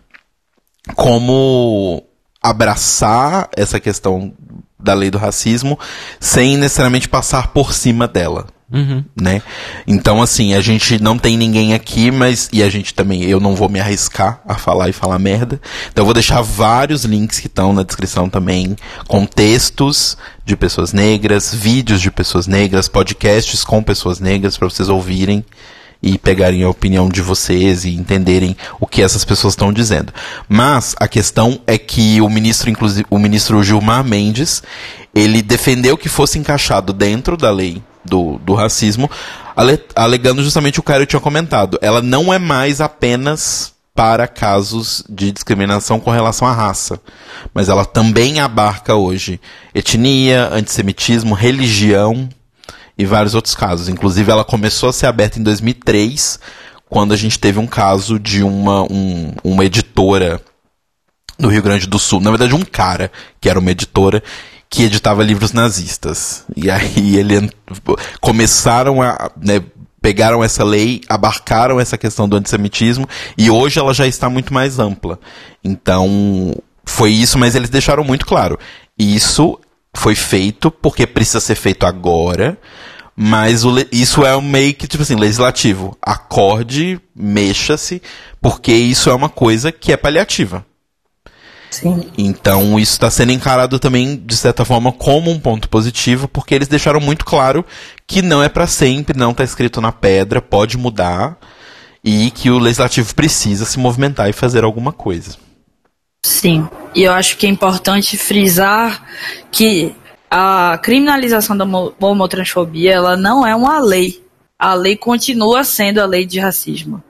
[SPEAKER 2] como abraçar essa questão da lei do racismo sem necessariamente passar por cima dela. Uhum. Né? Então, assim, a gente não tem ninguém aqui, mas. E a gente também, eu não vou me arriscar a falar e falar merda. Então, eu vou deixar vários links que estão na descrição também, com textos de pessoas negras, vídeos de pessoas negras, podcasts com pessoas negras para vocês ouvirem e pegarem a opinião de vocês e entenderem o que essas pessoas estão dizendo. Mas a questão é que o ministro, inclusive, o ministro Gilmar Mendes, ele defendeu que fosse encaixado dentro da lei do, do racismo, alegando justamente o que eu tinha comentado. Ela não é mais apenas para casos de discriminação com relação à raça, mas ela também abarca hoje etnia, antissemitismo, religião e vários outros casos. Inclusive, ela começou a ser aberta em 2003, quando a gente teve um caso de uma, um, uma editora no Rio Grande do Sul, na verdade um cara que era uma editora que editava livros nazistas. E aí ele começaram a. Né, pegaram essa lei, abarcaram essa questão do antissemitismo e hoje ela já está muito mais ampla. Então, foi isso, mas eles deixaram muito claro. Isso foi feito porque precisa ser feito agora, mas o, isso é um meio que, tipo assim, legislativo. Acorde, mexa-se, porque isso é uma coisa que é paliativa.
[SPEAKER 4] Sim.
[SPEAKER 2] Então isso está sendo encarado também, de certa forma, como um ponto positivo, porque eles deixaram muito claro que não é para sempre, não está escrito na pedra, pode mudar, e que o legislativo precisa se movimentar e fazer alguma coisa.
[SPEAKER 4] Sim, e eu acho que é importante frisar que a criminalização da homotransfobia ela não é uma lei. A lei continua sendo a lei de racismo.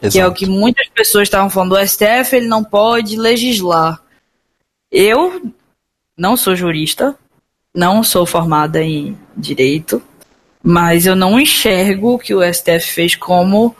[SPEAKER 4] Exato. Que é o que muitas pessoas estavam falando. O STF ele não pode legislar. Eu não sou jurista, não sou formada em direito, mas eu não enxergo o que o STF fez como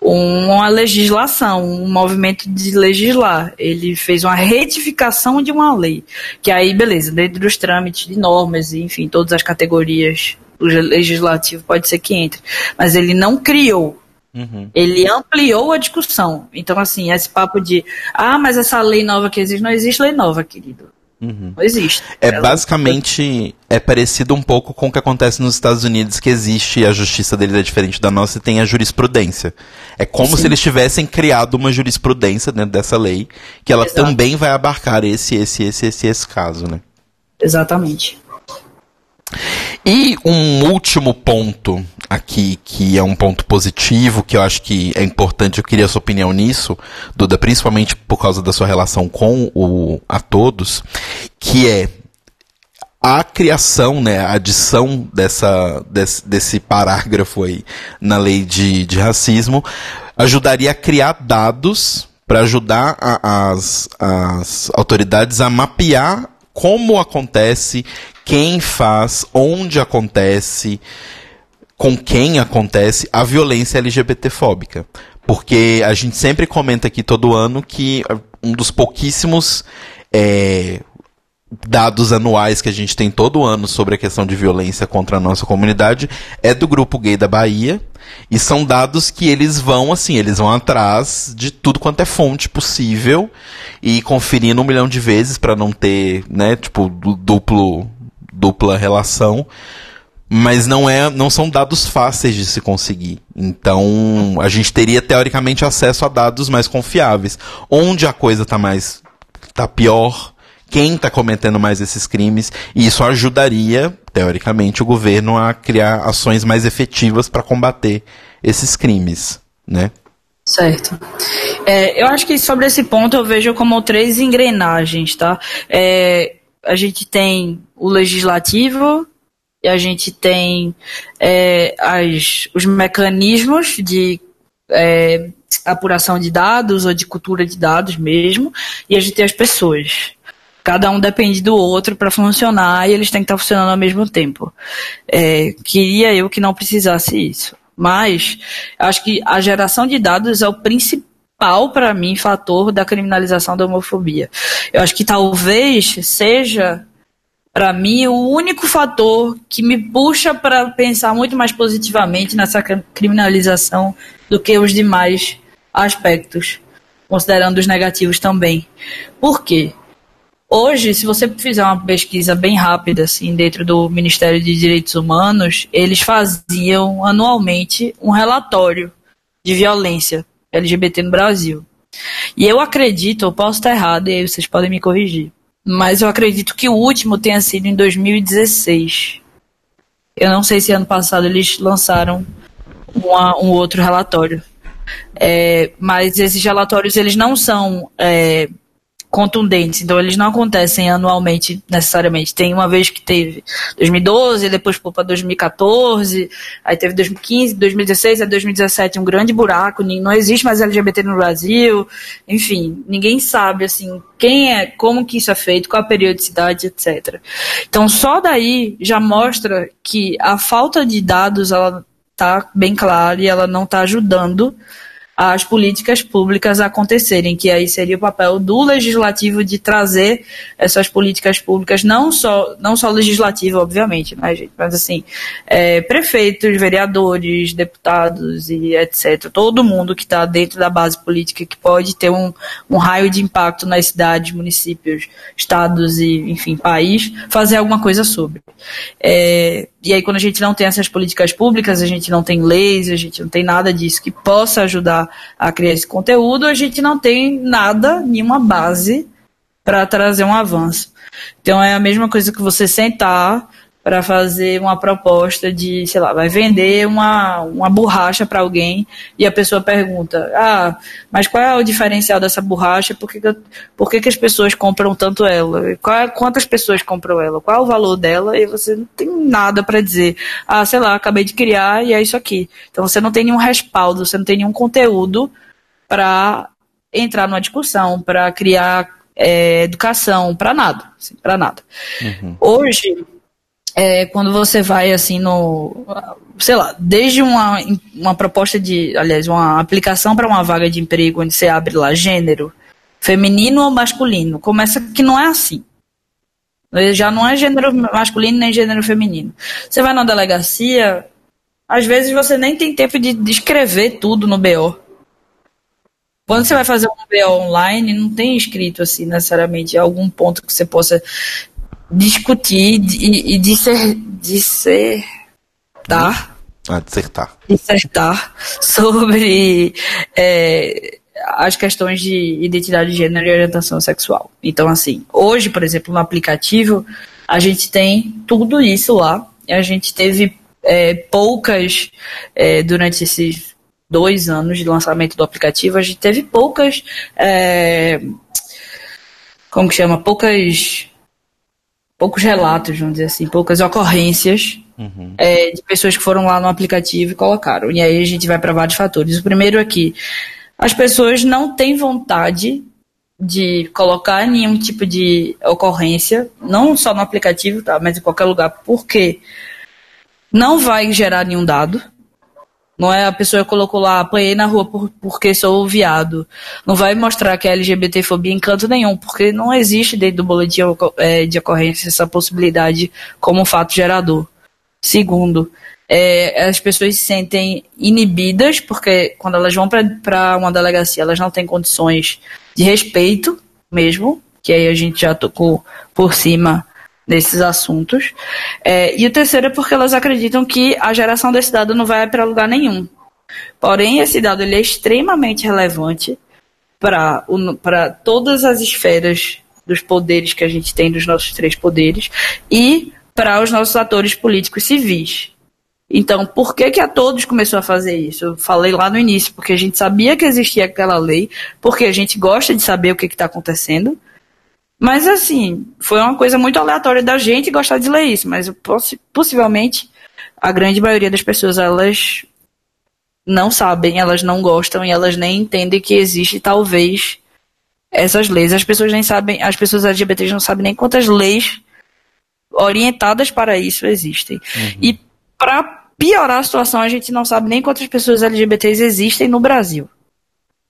[SPEAKER 4] uma legislação, um movimento de legislar. Ele fez uma retificação de uma lei. Que aí, beleza, dentro dos trâmites de normas, enfim, todas as categorias, o legislativo pode ser que entre. Mas ele não criou. Uhum. Ele ampliou a discussão. Então, assim, esse papo de ah, mas essa lei nova que existe, não existe lei nova, querido. Uhum. Não existe.
[SPEAKER 2] É Ela... basicamente é parecido um pouco com o que acontece nos Estados Unidos, que existe a justiça deles é diferente da nossa e tem a jurisprudência. É como Sim. se eles tivessem criado uma jurisprudência dentro dessa lei, que ela Exato. também vai abarcar esse, esse, esse, esse, esse caso, né?
[SPEAKER 4] Exatamente.
[SPEAKER 2] E um último ponto aqui, que é um ponto positivo, que eu acho que é importante, eu queria a sua opinião nisso, Duda, principalmente por causa da sua relação com o A Todos, que é a criação, né, a adição dessa, desse, desse parágrafo aí na lei de, de racismo ajudaria a criar dados para ajudar a, as, as autoridades a mapear como acontece, quem faz, onde acontece, com quem acontece a violência LGBTfóbica. Porque a gente sempre comenta aqui todo ano que um dos pouquíssimos é, dados anuais que a gente tem todo ano sobre a questão de violência contra a nossa comunidade é do grupo gay da Bahia. E são dados que eles vão, assim, eles vão atrás de tudo quanto é fonte possível e conferindo um milhão de vezes para não ter, né, tipo, duplo, dupla relação. Mas não é, não são dados fáceis de se conseguir. Então, a gente teria teoricamente acesso a dados mais confiáveis. Onde a coisa está mais tá pior, quem está cometendo mais esses crimes, e isso ajudaria, teoricamente, o governo a criar ações mais efetivas para combater esses crimes, né?
[SPEAKER 4] Certo. É, eu acho que sobre esse ponto eu vejo como três engrenagens, tá? É, a gente tem o legislativo, e a gente tem é, as, os mecanismos de é, apuração de dados ou de cultura de dados mesmo, e a gente tem as pessoas. Cada um depende do outro para funcionar e eles têm que estar funcionando ao mesmo tempo. É, queria eu que não precisasse isso. Mas acho que a geração de dados é o principal para mim fator da criminalização da homofobia. Eu acho que talvez seja para mim o único fator que me puxa para pensar muito mais positivamente nessa criminalização do que os demais aspectos, considerando os negativos também. Por quê? Hoje, se você fizer uma pesquisa bem rápida, assim, dentro do Ministério de Direitos Humanos, eles faziam anualmente um relatório de violência LGBT no Brasil. E eu acredito, eu posso estar errado, e aí vocês podem me corrigir, mas eu acredito que o último tenha sido em 2016. Eu não sei se ano passado eles lançaram uma, um outro relatório. É, mas esses relatórios eles não são é, contundentes. Então, eles não acontecem anualmente, necessariamente. Tem uma vez que teve 2012, depois para 2014, aí teve 2015, 2016, aí 2017 um grande buraco, não existe mais LGBT no Brasil, enfim, ninguém sabe, assim, quem é, como que isso é feito, qual a periodicidade, etc. Então, só daí já mostra que a falta de dados, ela tá bem clara e ela não está ajudando as políticas públicas acontecerem, que aí seria o papel do legislativo de trazer essas políticas públicas, não só, não só legislativo, obviamente, né, gente, mas assim, é, prefeitos, vereadores, deputados e etc. Todo mundo que está dentro da base política que pode ter um, um raio de impacto nas cidades, municípios, estados e, enfim, país, fazer alguma coisa sobre. É, e aí, quando a gente não tem essas políticas públicas, a gente não tem leis, a gente não tem nada disso que possa ajudar a criar esse conteúdo, a gente não tem nada, nenhuma base para trazer um avanço. Então, é a mesma coisa que você sentar para fazer uma proposta de, sei lá, vai vender uma, uma borracha para alguém e a pessoa pergunta: Ah, mas qual é o diferencial dessa borracha? Por que, que, por que, que as pessoas compram tanto ela? Qual, é, quantas pessoas compram ela? Qual é o valor dela? E você não tem nada para dizer. Ah, sei lá, acabei de criar e é isso aqui. Então você não tem nenhum respaldo, você não tem nenhum conteúdo para entrar numa discussão, para criar é, educação, para nada. Assim, para nada. Uhum. Hoje é, quando você vai assim no. Sei lá, desde uma, uma proposta de. Aliás, uma aplicação para uma vaga de emprego onde você abre lá gênero, feminino ou masculino. Começa que não é assim. Já não é gênero masculino nem gênero feminino. Você vai na delegacia, às vezes você nem tem tempo de, escrever tudo no BO. Quando você vai fazer um BO online, não tem escrito assim necessariamente algum ponto que você possa discutir e, e disser, dissertar.
[SPEAKER 2] Ah, dissertar.
[SPEAKER 4] Dissertar sobre é, as questões de identidade de gênero e orientação sexual. Então, assim, hoje, por exemplo, no aplicativo, a gente tem tudo isso lá. A gente teve é, poucas, é, durante esses dois anos de lançamento do aplicativo, a gente teve poucas. É, como que chama? Poucas poucos relatos, vamos dizer assim, poucas ocorrências uhum. é, de pessoas que foram lá no aplicativo e colocaram. E aí a gente vai para vários fatores. O primeiro é que as pessoas não têm vontade de colocar nenhum tipo de ocorrência, não só no aplicativo, tá, mas em qualquer lugar, porque não vai gerar nenhum dado. Não é a pessoa que colocou lá, apanhei na rua por, porque sou viado. Não vai mostrar que é LGBTfobia em canto nenhum, porque não existe dentro do boletim é, de ocorrência essa possibilidade como fato gerador. Segundo, é, as pessoas se sentem inibidas, porque quando elas vão para uma delegacia, elas não têm condições de respeito mesmo, que aí a gente já tocou por cima desses assuntos. É, e o terceiro é porque elas acreditam que a geração desse dado não vai para lugar nenhum. Porém, esse dado ele é extremamente relevante para todas as esferas dos poderes que a gente tem, dos nossos três poderes, e para os nossos atores políticos civis. Então, por que que a todos começou a fazer isso? Eu falei lá no início, porque a gente sabia que existia aquela lei, porque a gente gosta de saber o que está acontecendo, mas assim, foi uma coisa muito aleatória da gente gostar de ler isso, mas possivelmente a grande maioria das pessoas elas não sabem, elas não gostam e elas nem entendem que existe talvez essas leis. As pessoas nem sabem, as pessoas LGBTs não sabem nem quantas leis orientadas para isso existem. Uhum. E para piorar a situação, a gente não sabe nem quantas pessoas LGBTs existem no Brasil.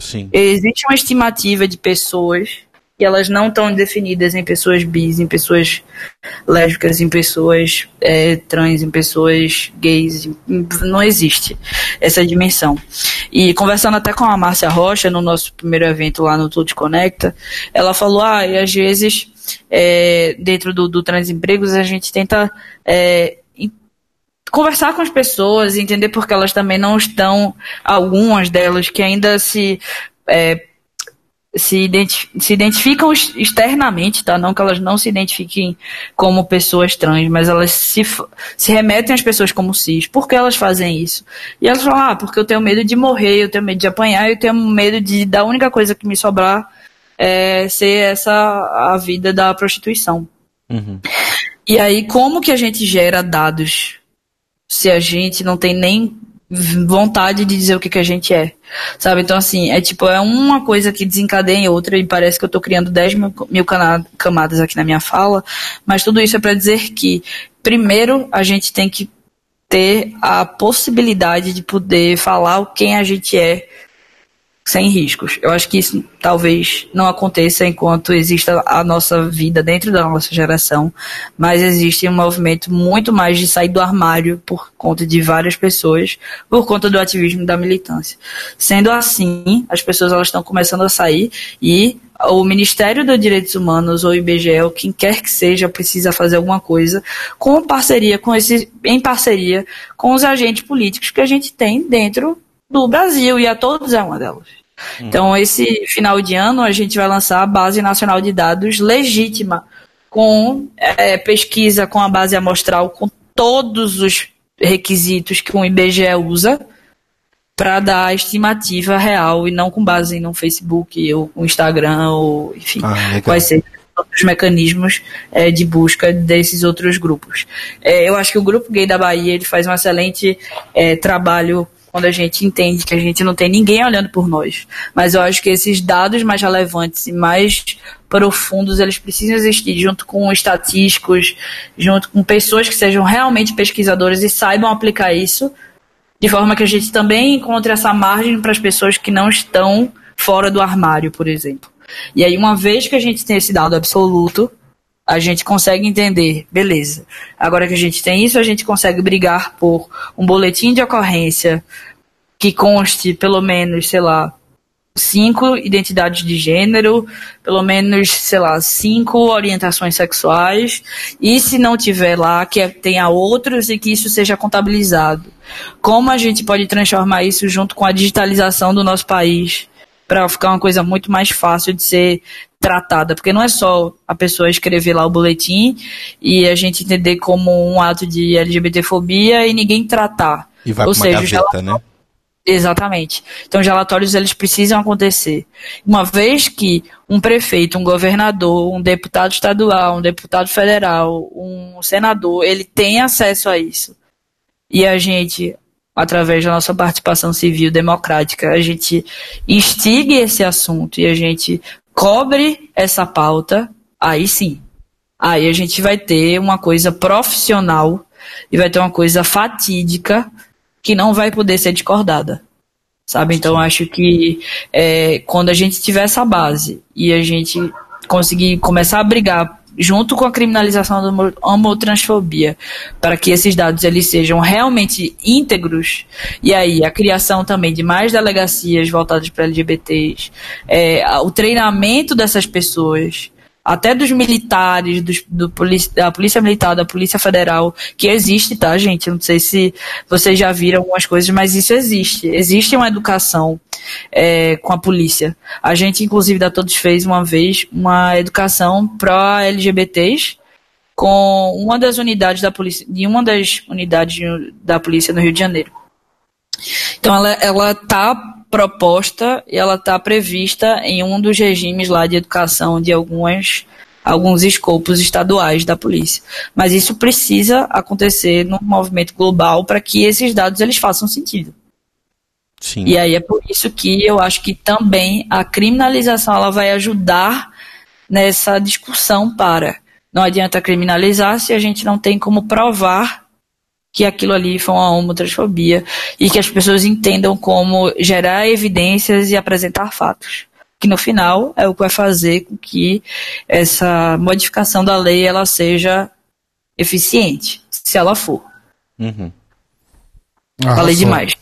[SPEAKER 2] Sim.
[SPEAKER 4] Existe uma estimativa de pessoas e elas não estão definidas em pessoas bis, em pessoas lésbicas, em pessoas é, trans, em pessoas gays. Não existe essa dimensão. E conversando até com a Márcia Rocha no nosso primeiro evento lá no Tudo Conecta, ela falou: ah, e às vezes é, dentro do, do Transempregos a gente tenta é, conversar com as pessoas, entender porque elas também não estão, algumas delas que ainda se é, se, identif se identificam externamente, tá? Não que elas não se identifiquem como pessoas trans, mas elas se, se remetem às pessoas como cis. Por que elas fazem isso? E elas falam, ah, porque eu tenho medo de morrer, eu tenho medo de apanhar, eu tenho medo de da única coisa que me sobrar é ser essa a vida da prostituição. Uhum. E aí, como que a gente gera dados se a gente não tem nem vontade de dizer o que, que a gente é. Sabe? Então, assim, é tipo, é uma coisa que desencadeia outra e parece que eu tô criando 10 mil, mil camadas aqui na minha fala, mas tudo isso é para dizer que, primeiro, a gente tem que ter a possibilidade de poder falar quem a gente é sem riscos. Eu acho que isso talvez não aconteça enquanto exista a nossa vida dentro da nossa geração, mas existe um movimento muito mais de sair do armário por conta de várias pessoas, por conta do ativismo da militância. Sendo assim, as pessoas elas estão começando a sair e o Ministério dos Direitos Humanos ou o IBGE, ou quem quer que seja, precisa fazer alguma coisa com parceria com esse, em parceria com os agentes políticos que a gente tem dentro do Brasil, e a todos é uma delas. Hum. Então, esse final de ano, a gente vai lançar a Base Nacional de Dados legítima, com é, pesquisa com a base amostral, com todos os requisitos que o IBGE usa para dar a estimativa real e não com base no Facebook ou no Instagram ou enfim ah, quais sejam os mecanismos é, de busca desses outros grupos. É, eu acho que o grupo gay da Bahia ele faz um excelente é, trabalho quando a gente entende que a gente não tem ninguém olhando por nós. Mas eu acho que esses dados mais relevantes e mais profundos, eles precisam existir junto com estatísticos, junto com pessoas que sejam realmente pesquisadores e saibam aplicar isso, de forma que a gente também encontre essa margem para as pessoas que não estão fora do armário, por exemplo. E aí, uma vez que a gente tem esse dado absoluto, a gente consegue entender, beleza. Agora que a gente tem isso, a gente consegue brigar por um boletim de ocorrência que conste pelo menos, sei lá, cinco identidades de gênero, pelo menos, sei lá, cinco orientações sexuais, e se não tiver lá, que tenha outros e que isso seja contabilizado. Como a gente pode transformar isso junto com a digitalização do nosso país? para ficar uma coisa muito mais fácil de ser tratada, porque não é só a pessoa escrever lá o boletim e a gente entender como um ato de LGBTfobia e ninguém tratar.
[SPEAKER 2] E vai Ou seja, gaveta, né?
[SPEAKER 4] Exatamente. Então, os relatórios eles precisam acontecer. Uma vez que um prefeito, um governador, um deputado estadual, um deputado federal, um senador, ele tem acesso a isso. E a gente, através da nossa participação civil democrática, a gente instigue esse assunto e a gente cobre essa pauta, aí sim. Aí a gente vai ter uma coisa profissional e vai ter uma coisa fatídica que não vai poder ser discordada. Sabe? Então acho que é, quando a gente tiver essa base e a gente conseguir começar a brigar junto com a criminalização da homotransfobia, para que esses dados eles sejam realmente íntegros, e aí a criação também de mais delegacias voltadas para LGBTs, é, o treinamento dessas pessoas, até dos militares, dos, do policia, da Polícia Militar, da Polícia Federal, que existe, tá, gente? Não sei se vocês já viram algumas coisas, mas isso existe. Existe uma educação é, com a polícia. A gente, inclusive, da Todos fez uma vez uma educação pró-LGBTs com uma das unidades da polícia, de uma das unidades da polícia no Rio de Janeiro. Então ela, ela tá proposta e ela está prevista em um dos regimes lá de educação de algumas alguns escopos estaduais da polícia. Mas isso precisa acontecer num movimento global para que esses dados eles façam sentido. Sim. E aí é por isso que eu acho que também a criminalização ela vai ajudar nessa discussão para não adianta criminalizar se a gente não tem como provar que aquilo ali foi uma homotransfobia e que as pessoas entendam como gerar evidências e apresentar fatos. Que no final é o que vai fazer com que essa modificação da lei ela seja eficiente, se ela for. Uhum. Falei demais.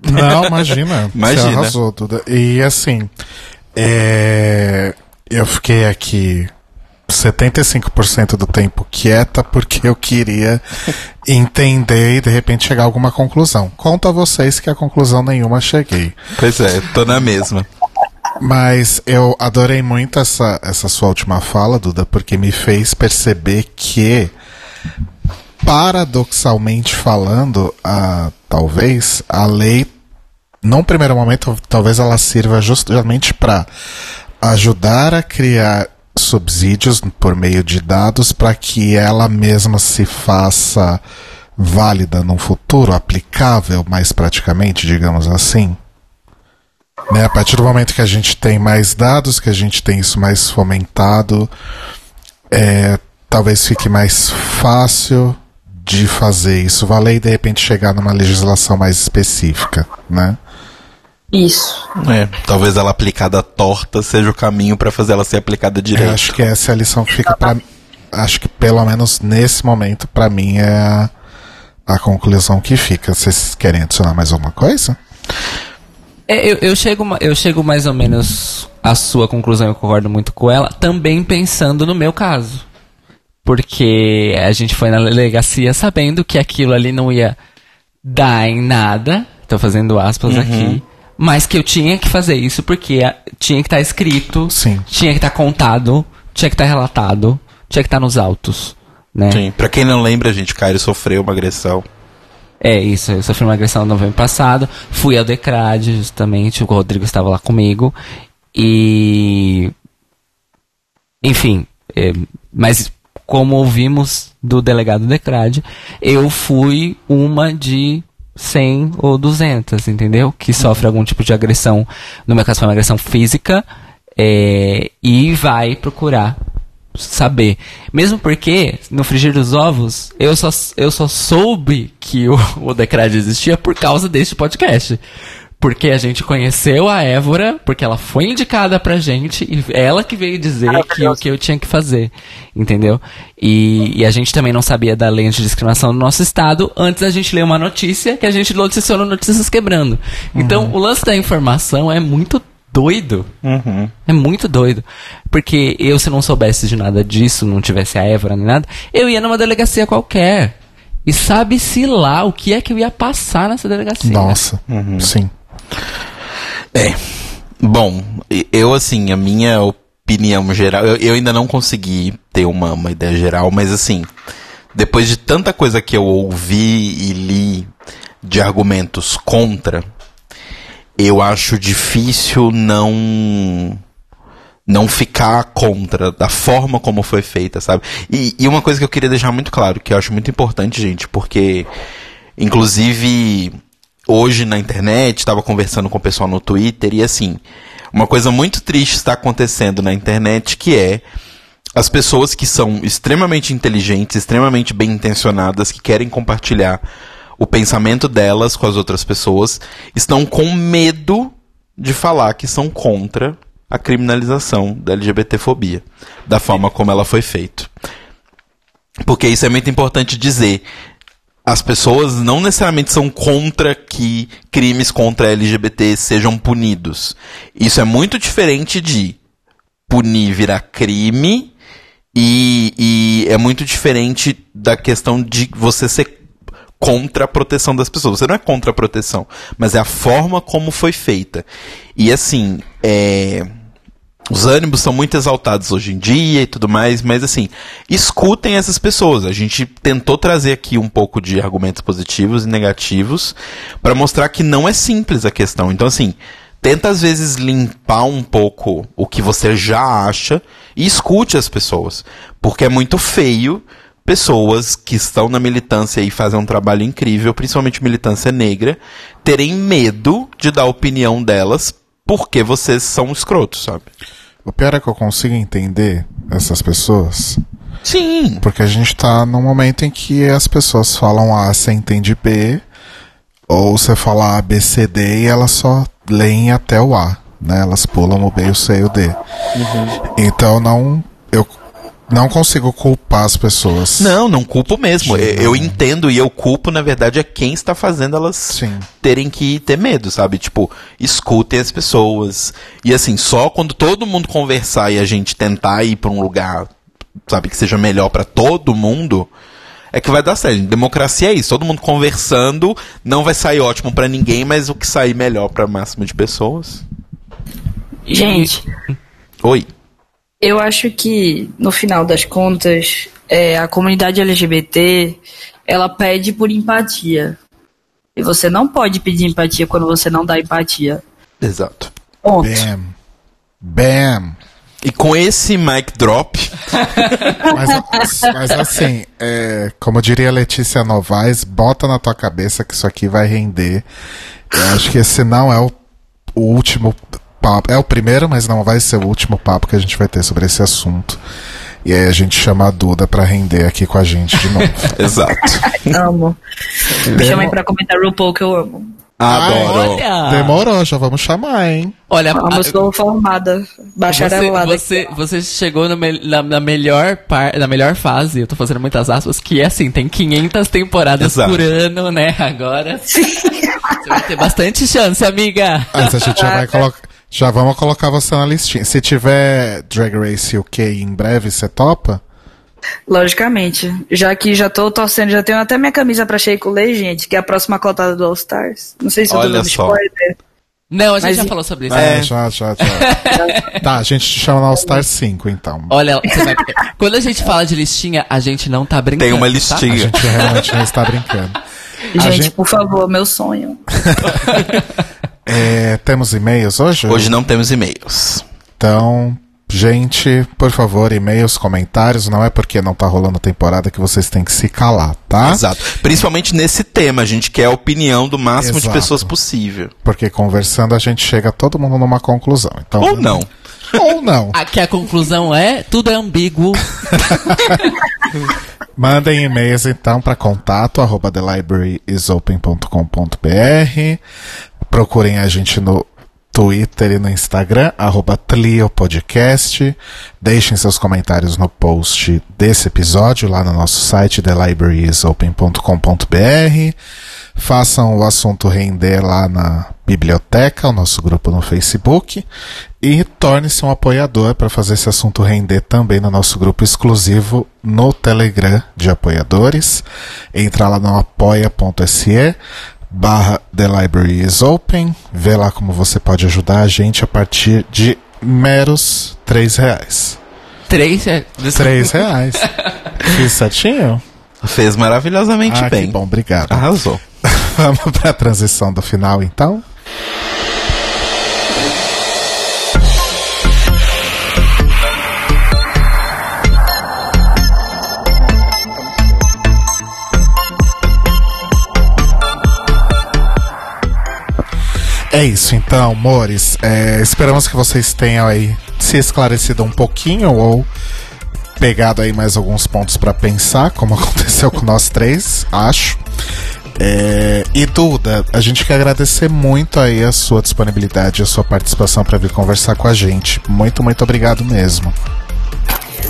[SPEAKER 1] Não, imagina. (laughs) imagina. Você arrasou tudo. E assim, é... eu fiquei aqui 75% do tempo quieta porque eu queria (laughs) entender e de repente chegar a alguma conclusão. Conto a vocês que a conclusão nenhuma cheguei.
[SPEAKER 2] Pois é, tô na mesma.
[SPEAKER 1] Mas eu adorei muito essa, essa sua última fala, Duda, porque me fez perceber que, paradoxalmente falando, a, talvez a lei, num primeiro momento, talvez ela sirva justamente para ajudar a criar subsídios por meio de dados para que ela mesma se faça válida no futuro, aplicável mais praticamente, digamos assim. Né? A partir do momento que a gente tem mais dados, que a gente tem isso mais fomentado, é, talvez fique mais fácil de fazer isso valer e de repente chegar numa legislação mais específica, né?
[SPEAKER 4] Isso.
[SPEAKER 2] É, talvez ela aplicada torta seja o caminho para fazer ela ser aplicada direito. Eu
[SPEAKER 1] acho que essa é a lição que fica para acho que pelo menos nesse momento para mim é a, a, conclusão que fica. Vocês querem adicionar mais alguma coisa?
[SPEAKER 3] É, eu, eu, chego, eu chego mais ou menos à sua conclusão, eu concordo muito com ela, também pensando no meu caso. Porque a gente foi na delegacia sabendo que aquilo ali não ia dar em nada. Estou fazendo aspas uhum. aqui mas que eu tinha que fazer isso porque tinha que estar tá escrito,
[SPEAKER 1] Sim.
[SPEAKER 3] tinha que estar tá contado, tinha que estar tá relatado, tinha que estar tá nos autos. Né? Sim,
[SPEAKER 2] pra quem não lembra, gente, Caio sofreu uma agressão.
[SPEAKER 3] É, isso, eu sofri uma agressão no novembro passado, fui ao Decrade, justamente, o Rodrigo estava lá comigo, e. Enfim, é, mas como ouvimos do delegado Decrade, eu fui uma de 100 ou 200, entendeu? Que sofre algum tipo de agressão, no meu caso foi uma agressão física, é, e vai procurar saber. Mesmo porque, no frigir dos ovos, eu só, eu só soube que o, o Decred existia por causa deste podcast. Porque a gente conheceu a Évora, porque ela foi indicada pra gente e ela que veio dizer que o que eu tinha que fazer, entendeu? E, e, a gente também não sabia da lei de discriminação no nosso estado antes da gente ler uma notícia que a gente noticiou no Notícias Quebrando. Então, uhum. o lance da informação é muito doido. Uhum. É muito doido. Porque eu, se não soubesse de nada disso, não tivesse a Évora nem nada, eu ia numa delegacia qualquer. E sabe-se lá o que é que eu ia passar nessa delegacia.
[SPEAKER 1] Nossa, uhum. sim.
[SPEAKER 2] É. Bom, eu assim, a minha opinião geral, eu, eu ainda não consegui ter uma, uma ideia geral, mas assim, depois de tanta coisa que eu ouvi e li de argumentos contra, eu acho difícil não não ficar contra da forma como foi feita, sabe? E, e, uma coisa que eu queria deixar muito claro, que eu acho muito importante, gente, porque inclusive hoje na internet estava conversando com o pessoal no Twitter e assim, uma coisa muito triste está acontecendo na internet que é as pessoas que são extremamente inteligentes, extremamente bem intencionadas, que querem compartilhar o pensamento delas com as outras pessoas, estão com medo de falar que são contra a criminalização da LGBTfobia, da forma como ela foi feita. Porque isso é muito importante dizer. As pessoas não necessariamente são contra que crimes contra LGBT sejam punidos. Isso é muito diferente de punir virar crime e, e é muito diferente da questão de você ser contra a proteção das pessoas. Você não é contra a proteção, mas é a forma como foi feita. E assim, é os ânimos são muito exaltados hoje em dia e tudo mais, mas assim, escutem essas pessoas. A gente tentou trazer aqui um pouco de argumentos positivos e negativos para mostrar que não é simples a questão. Então, assim, tenta às vezes limpar um pouco o que você já acha e escute as pessoas. Porque é muito feio pessoas que estão na militância e fazem um trabalho incrível, principalmente militância negra, terem medo de dar a opinião delas porque vocês são escrotos, sabe?
[SPEAKER 1] O pior é que eu consigo entender essas pessoas.
[SPEAKER 2] Sim.
[SPEAKER 1] Porque a gente tá num momento em que as pessoas falam A, você entende B, ou você fala A, B, C, D e elas só leem até o A, né? Elas pulam o B, o C e o D. Uhum. Então não. Eu não consigo culpar as pessoas.
[SPEAKER 2] Não, não culpo mesmo. Eu, eu entendo e eu culpo, na verdade, é quem está fazendo elas Sim. terem que ter medo, sabe? Tipo, escutem as pessoas. E assim, só quando todo mundo conversar e a gente tentar ir para um lugar, sabe, que seja melhor para todo mundo, é que vai dar certo. Democracia é isso. Todo mundo conversando, não vai sair ótimo para ninguém, mas o que sair melhor para o máximo de pessoas.
[SPEAKER 4] Gente.
[SPEAKER 2] Oi.
[SPEAKER 4] Eu acho que, no final das contas, é, a comunidade LGBT ela pede por empatia. E você não pode pedir empatia quando você não dá empatia.
[SPEAKER 2] Exato.
[SPEAKER 1] Ponto. Bam. Bam.
[SPEAKER 2] E com esse mic drop.
[SPEAKER 1] mas, mas, assim, é, como diria Letícia Novaes, bota na tua cabeça que isso aqui vai render. Eu acho que esse não é o, o último papo. É o primeiro, mas não vai ser o último papo que a gente vai ter sobre esse assunto. E aí a gente chama a Duda pra render aqui com a gente de novo. (laughs)
[SPEAKER 2] Exato.
[SPEAKER 4] amo. Me chamem pra comentar RuPaul que eu amo.
[SPEAKER 2] Adoro.
[SPEAKER 1] Olha. Demorou, já vamos chamar, hein?
[SPEAKER 4] Olha, a, sou formada, bacharelada.
[SPEAKER 3] Você, você, você chegou me, na, na, melhor par, na melhor fase, eu tô fazendo muitas aspas, que é assim, tem 500 temporadas Exato. por ano, né, agora. Sim. Você vai ter bastante chance, amiga.
[SPEAKER 1] Mas a gente já vai colocar... Já vamos colocar você na listinha. Se tiver Drag Race UK em breve, você topa?
[SPEAKER 4] Logicamente. Já que já tô torcendo, já tenho até minha camisa pra Shake gente, que é a próxima cotada do All Stars. Não sei se eu tô dando spoiler.
[SPEAKER 3] Não, a gente Mas já falou sobre isso.
[SPEAKER 1] É, já, já, já. tá, a gente te chama no All Star 5, então.
[SPEAKER 3] Olha, vai... quando a gente fala de listinha, a gente não tá brincando.
[SPEAKER 2] Tem uma listinha. Tá?
[SPEAKER 1] A gente realmente não está brincando.
[SPEAKER 4] Gente, gente, por favor, meu sonho. (laughs)
[SPEAKER 1] É, temos e-mails hoje?
[SPEAKER 2] Hoje não temos e-mails.
[SPEAKER 1] Então, gente, por favor, e-mails, comentários. Não é porque não tá rolando temporada que vocês têm que se calar, tá?
[SPEAKER 2] Exato. Principalmente nesse tema, a gente quer a opinião do máximo Exato. de pessoas possível.
[SPEAKER 1] Porque conversando a gente chega todo mundo numa conclusão. Então,
[SPEAKER 2] Ou não.
[SPEAKER 1] Ou não. (laughs)
[SPEAKER 3] Aqui a conclusão é: tudo é ambíguo. (laughs)
[SPEAKER 1] Mandem e-mails então para contato arroba thelibraryisopen.com.br Procurem a gente no Twitter e no Instagram, arroba Podcast. Deixem seus comentários no post desse episódio lá no nosso site, thelibrariesopen.com.br. Façam o assunto render lá na biblioteca, o nosso grupo no Facebook. E torne-se um apoiador para fazer esse assunto render também no nosso grupo exclusivo no Telegram de apoiadores. Entra lá no apoia.se barra The Library is Open. Vê lá como você pode ajudar a gente a partir de meros três reais.
[SPEAKER 3] Três, é...
[SPEAKER 1] três reais. (laughs) Fiz certinho?
[SPEAKER 2] Fez maravilhosamente
[SPEAKER 1] ah,
[SPEAKER 2] bem.
[SPEAKER 1] Que bom, obrigado.
[SPEAKER 2] Arrasou. (laughs)
[SPEAKER 1] Vamos para a transição do final, então? É isso, então, Mores. É, esperamos que vocês tenham aí se esclarecido um pouquinho ou pegado aí mais alguns pontos para pensar, como (laughs) aconteceu com nós três, acho. É, e Duda, a gente quer agradecer muito aí a sua disponibilidade, a sua participação para vir conversar com a gente. Muito, muito obrigado mesmo.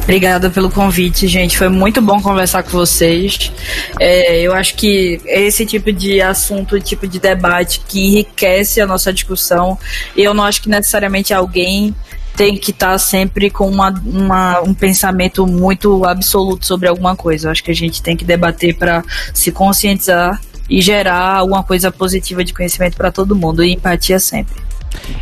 [SPEAKER 4] Obrigada pelo convite, gente. Foi muito bom conversar com vocês. É, eu acho que esse tipo de assunto, tipo de debate que enriquece a nossa discussão. Eu não acho que necessariamente alguém tem que estar tá sempre com uma, uma, um pensamento muito absoluto sobre alguma coisa. Eu acho que a gente tem que debater para se conscientizar e gerar alguma coisa positiva de conhecimento para todo mundo e empatia sempre.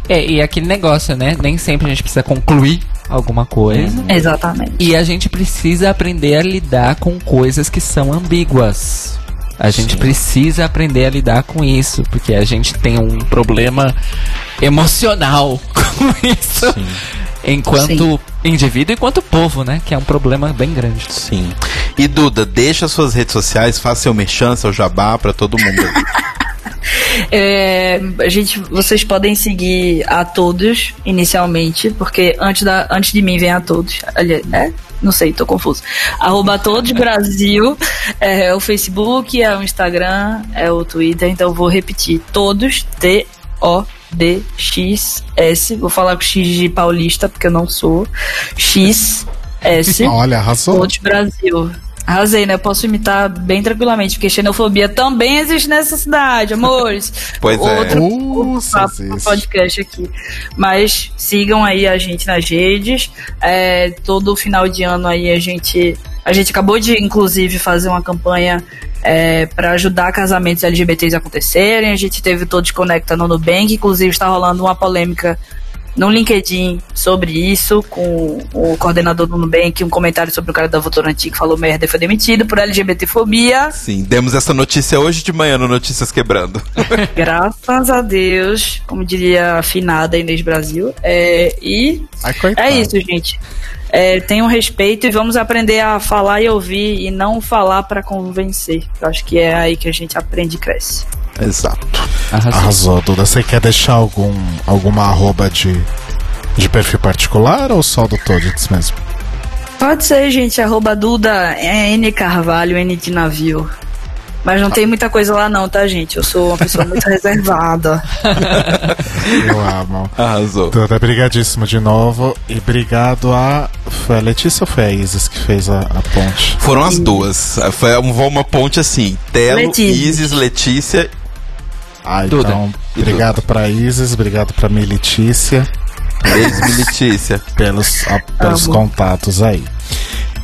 [SPEAKER 3] É, e aquele negócio, né? Nem sempre a gente precisa concluir alguma coisa.
[SPEAKER 4] Uhum. Exatamente.
[SPEAKER 3] E a gente precisa aprender a lidar com coisas que são ambíguas. A gente Sim. precisa aprender a lidar com isso, porque a gente tem um problema emocional (laughs) com isso. Sim. Enquanto Sim. indivíduo e enquanto povo, né? Que é um problema bem grande.
[SPEAKER 2] Sim. E Duda, deixa suas redes sociais, faça seu merchan, seu jabá para todo mundo. (laughs) (laughs)
[SPEAKER 4] É, gente, vocês podem seguir a todos inicialmente, porque antes, da, antes de mim vem a todos. Aliás, é? Não sei, tô confuso. Arroba todos Brasil é o Facebook, é o Instagram, é o Twitter, então vou repetir. Todos, T-O D X S. Vou falar com X de paulista, porque eu não sou. X S. (laughs)
[SPEAKER 1] Olha, arrasou.
[SPEAKER 4] Todos Brasil. Arrasei, né? Eu posso imitar bem tranquilamente, porque xenofobia também existe nessa cidade, amores. (laughs)
[SPEAKER 2] pois é.
[SPEAKER 4] Outro, outro podcast aqui. Mas sigam aí a gente nas redes. É, todo final de ano aí a gente. A gente acabou de, inclusive, fazer uma campanha é, para ajudar casamentos LGBTs a acontecerem. A gente teve Todos Conecta no Nubank, inclusive está rolando uma polêmica no LinkedIn sobre isso, com o coordenador do Nubank, um comentário sobre o cara da Votorantim que falou merda e foi demitido por LGBTfobia.
[SPEAKER 2] Sim, demos essa notícia hoje de manhã no Notícias Quebrando. (laughs)
[SPEAKER 4] Graças a Deus, como diria a afinada Inês Brasil. É, e Ai, é isso, gente. É, tenham respeito e vamos aprender a falar e ouvir e não falar para convencer. Eu acho que é aí que a gente aprende e cresce.
[SPEAKER 2] Exato.
[SPEAKER 1] Arrasou. Arrasou, Duda. Você quer deixar algum, alguma arroba de, de perfil particular ou só do Todits mesmo?
[SPEAKER 4] Pode ser, gente. Arroba Duda N Carvalho, N de navio. Mas não tem muita coisa lá não, tá, gente? Eu sou uma pessoa muito (laughs) reservada. (laughs)
[SPEAKER 1] Eu amo.
[SPEAKER 2] Arrasou.
[SPEAKER 1] Duda, brigadíssimo de novo. E obrigado a... Foi a Letícia ou foi a Isis que fez a, a ponte?
[SPEAKER 2] Foram as duas. Foi uma ponte assim. Telo, Letícia. Isis, Letícia
[SPEAKER 1] ah, Duda. então, obrigado para Isis, obrigado para Militícia.
[SPEAKER 2] Beijo, Militícia. (laughs)
[SPEAKER 1] Pelos, a, pelos contatos aí.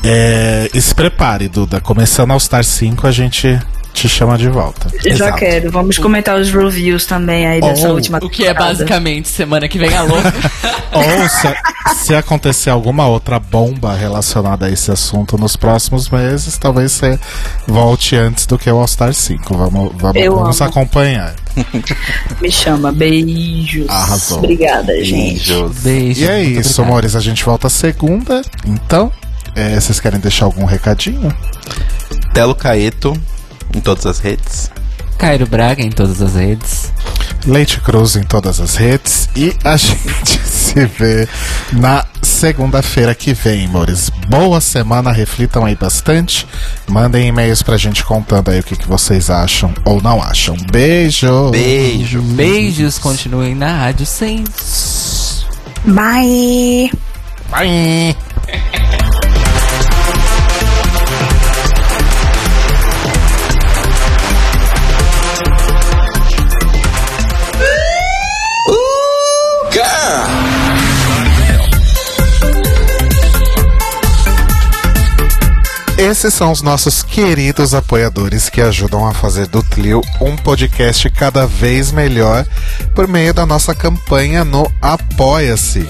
[SPEAKER 1] É, e se prepare, Duda. Começando ao Star 5, a gente te chama de volta.
[SPEAKER 4] Eu já quero. Vamos comentar os reviews também aí dessa Ou, última
[SPEAKER 3] O que é basicamente semana que vem a louca. (laughs)
[SPEAKER 1] Ou se, se, acontecer alguma outra bomba relacionada a esse assunto nos próximos meses, talvez você volte antes do que o All Star 5. Vamos, vamos, vamos acompanhar. (laughs)
[SPEAKER 4] Me chama. Beijos.
[SPEAKER 1] Arrasou.
[SPEAKER 4] Obrigada, gente.
[SPEAKER 1] Beijos. Beijos. E é isso, amores. A gente volta segunda. Então, é, vocês querem deixar algum recadinho?
[SPEAKER 2] Telo Caeto em todas as redes.
[SPEAKER 3] Cairo Braga em todas as redes.
[SPEAKER 1] Leite Cruz em todas as redes. E a (laughs) gente se vê na segunda-feira que vem, amores. Boa semana, reflitam aí bastante. Mandem e-mails pra gente contando aí o que, que vocês acham ou não acham. Beijo!
[SPEAKER 2] Beijo!
[SPEAKER 3] Beijos, continuem na Rádio Sens.
[SPEAKER 4] Bye!
[SPEAKER 1] Bye! (laughs) Esses são os nossos queridos apoiadores que ajudam a fazer do Tlio um podcast cada vez melhor por meio da nossa campanha no Apoia-se.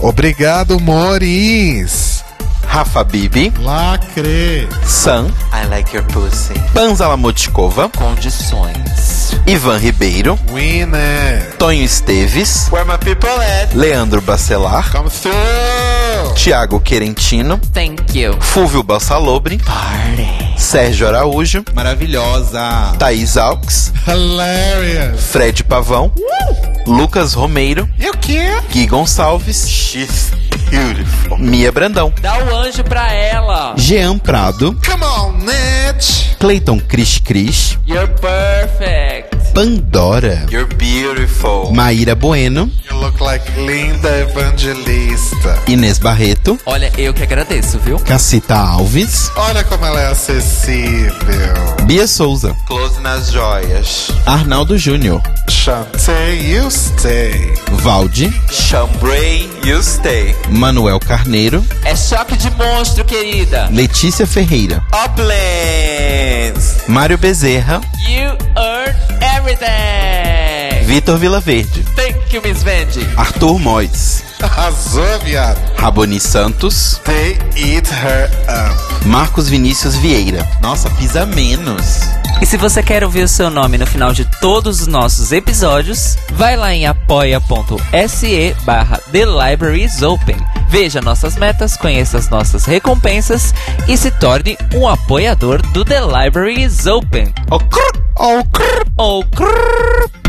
[SPEAKER 1] Obrigado, Moris!
[SPEAKER 2] Rafa Bibi,
[SPEAKER 1] Lacre,
[SPEAKER 2] Sam,
[SPEAKER 3] I like your pussy,
[SPEAKER 2] Panza Lamotikova,
[SPEAKER 3] Condições,
[SPEAKER 2] Ivan Ribeiro,
[SPEAKER 1] Winner,
[SPEAKER 2] Tonho Esteves,
[SPEAKER 3] Where my people at?
[SPEAKER 2] Leandro Bacelar,
[SPEAKER 1] Come through!
[SPEAKER 2] Tiago Querentino,
[SPEAKER 3] Thank you.
[SPEAKER 2] Fúvio Bassalobre, Sérgio Araújo,
[SPEAKER 5] Maravilhosa.
[SPEAKER 2] Thaís Alves,
[SPEAKER 1] Hilarious.
[SPEAKER 2] Fred Pavão, Lucas Romeiro,
[SPEAKER 1] E o quê?
[SPEAKER 2] Gui Gonçalves,
[SPEAKER 5] She's beautiful.
[SPEAKER 2] Mia Brandão,
[SPEAKER 3] Dá o anjo pra ela.
[SPEAKER 2] Jean Prado,
[SPEAKER 1] Come on, Ned.
[SPEAKER 2] Cleiton Cris Cris,
[SPEAKER 3] You're perfect.
[SPEAKER 2] Pandora,
[SPEAKER 5] You're beautiful.
[SPEAKER 2] Maíra Bueno,
[SPEAKER 1] You look like Linda Evangelista.
[SPEAKER 2] Inês Barreto,
[SPEAKER 3] Olha, eu que agradeço, viu?
[SPEAKER 2] Cacita Alves,
[SPEAKER 1] Olha como ela é acessível.
[SPEAKER 2] Bia Souza,
[SPEAKER 5] Close nas joias.
[SPEAKER 2] Arnaldo Júnior,
[SPEAKER 1] Chantei, you stay.
[SPEAKER 2] Valde,
[SPEAKER 5] Chambray, you stay.
[SPEAKER 2] Manuel Carneiro,
[SPEAKER 3] É choque de monstro, querida.
[SPEAKER 2] Letícia Ferreira,
[SPEAKER 5] Uplands.
[SPEAKER 2] Mário Bezerra,
[SPEAKER 3] You earn everything.
[SPEAKER 2] めて Vitor Vilaverde,
[SPEAKER 3] Thank you, Miss Vendi.
[SPEAKER 2] Arthur Mois,
[SPEAKER 1] Arrasou, viado.
[SPEAKER 2] Raboni Santos,
[SPEAKER 1] They eat her up.
[SPEAKER 2] Marcos Vinícius Vieira.
[SPEAKER 5] Nossa, pisa menos.
[SPEAKER 3] E se você quer ouvir o seu nome no final de todos os nossos episódios, vai lá em apoia.se barra The Libraries Open. Veja nossas metas, conheça as nossas recompensas e se torne um apoiador do The Libraries Open.
[SPEAKER 2] Oh, crrr, oh, crrr.
[SPEAKER 3] Oh, crrr.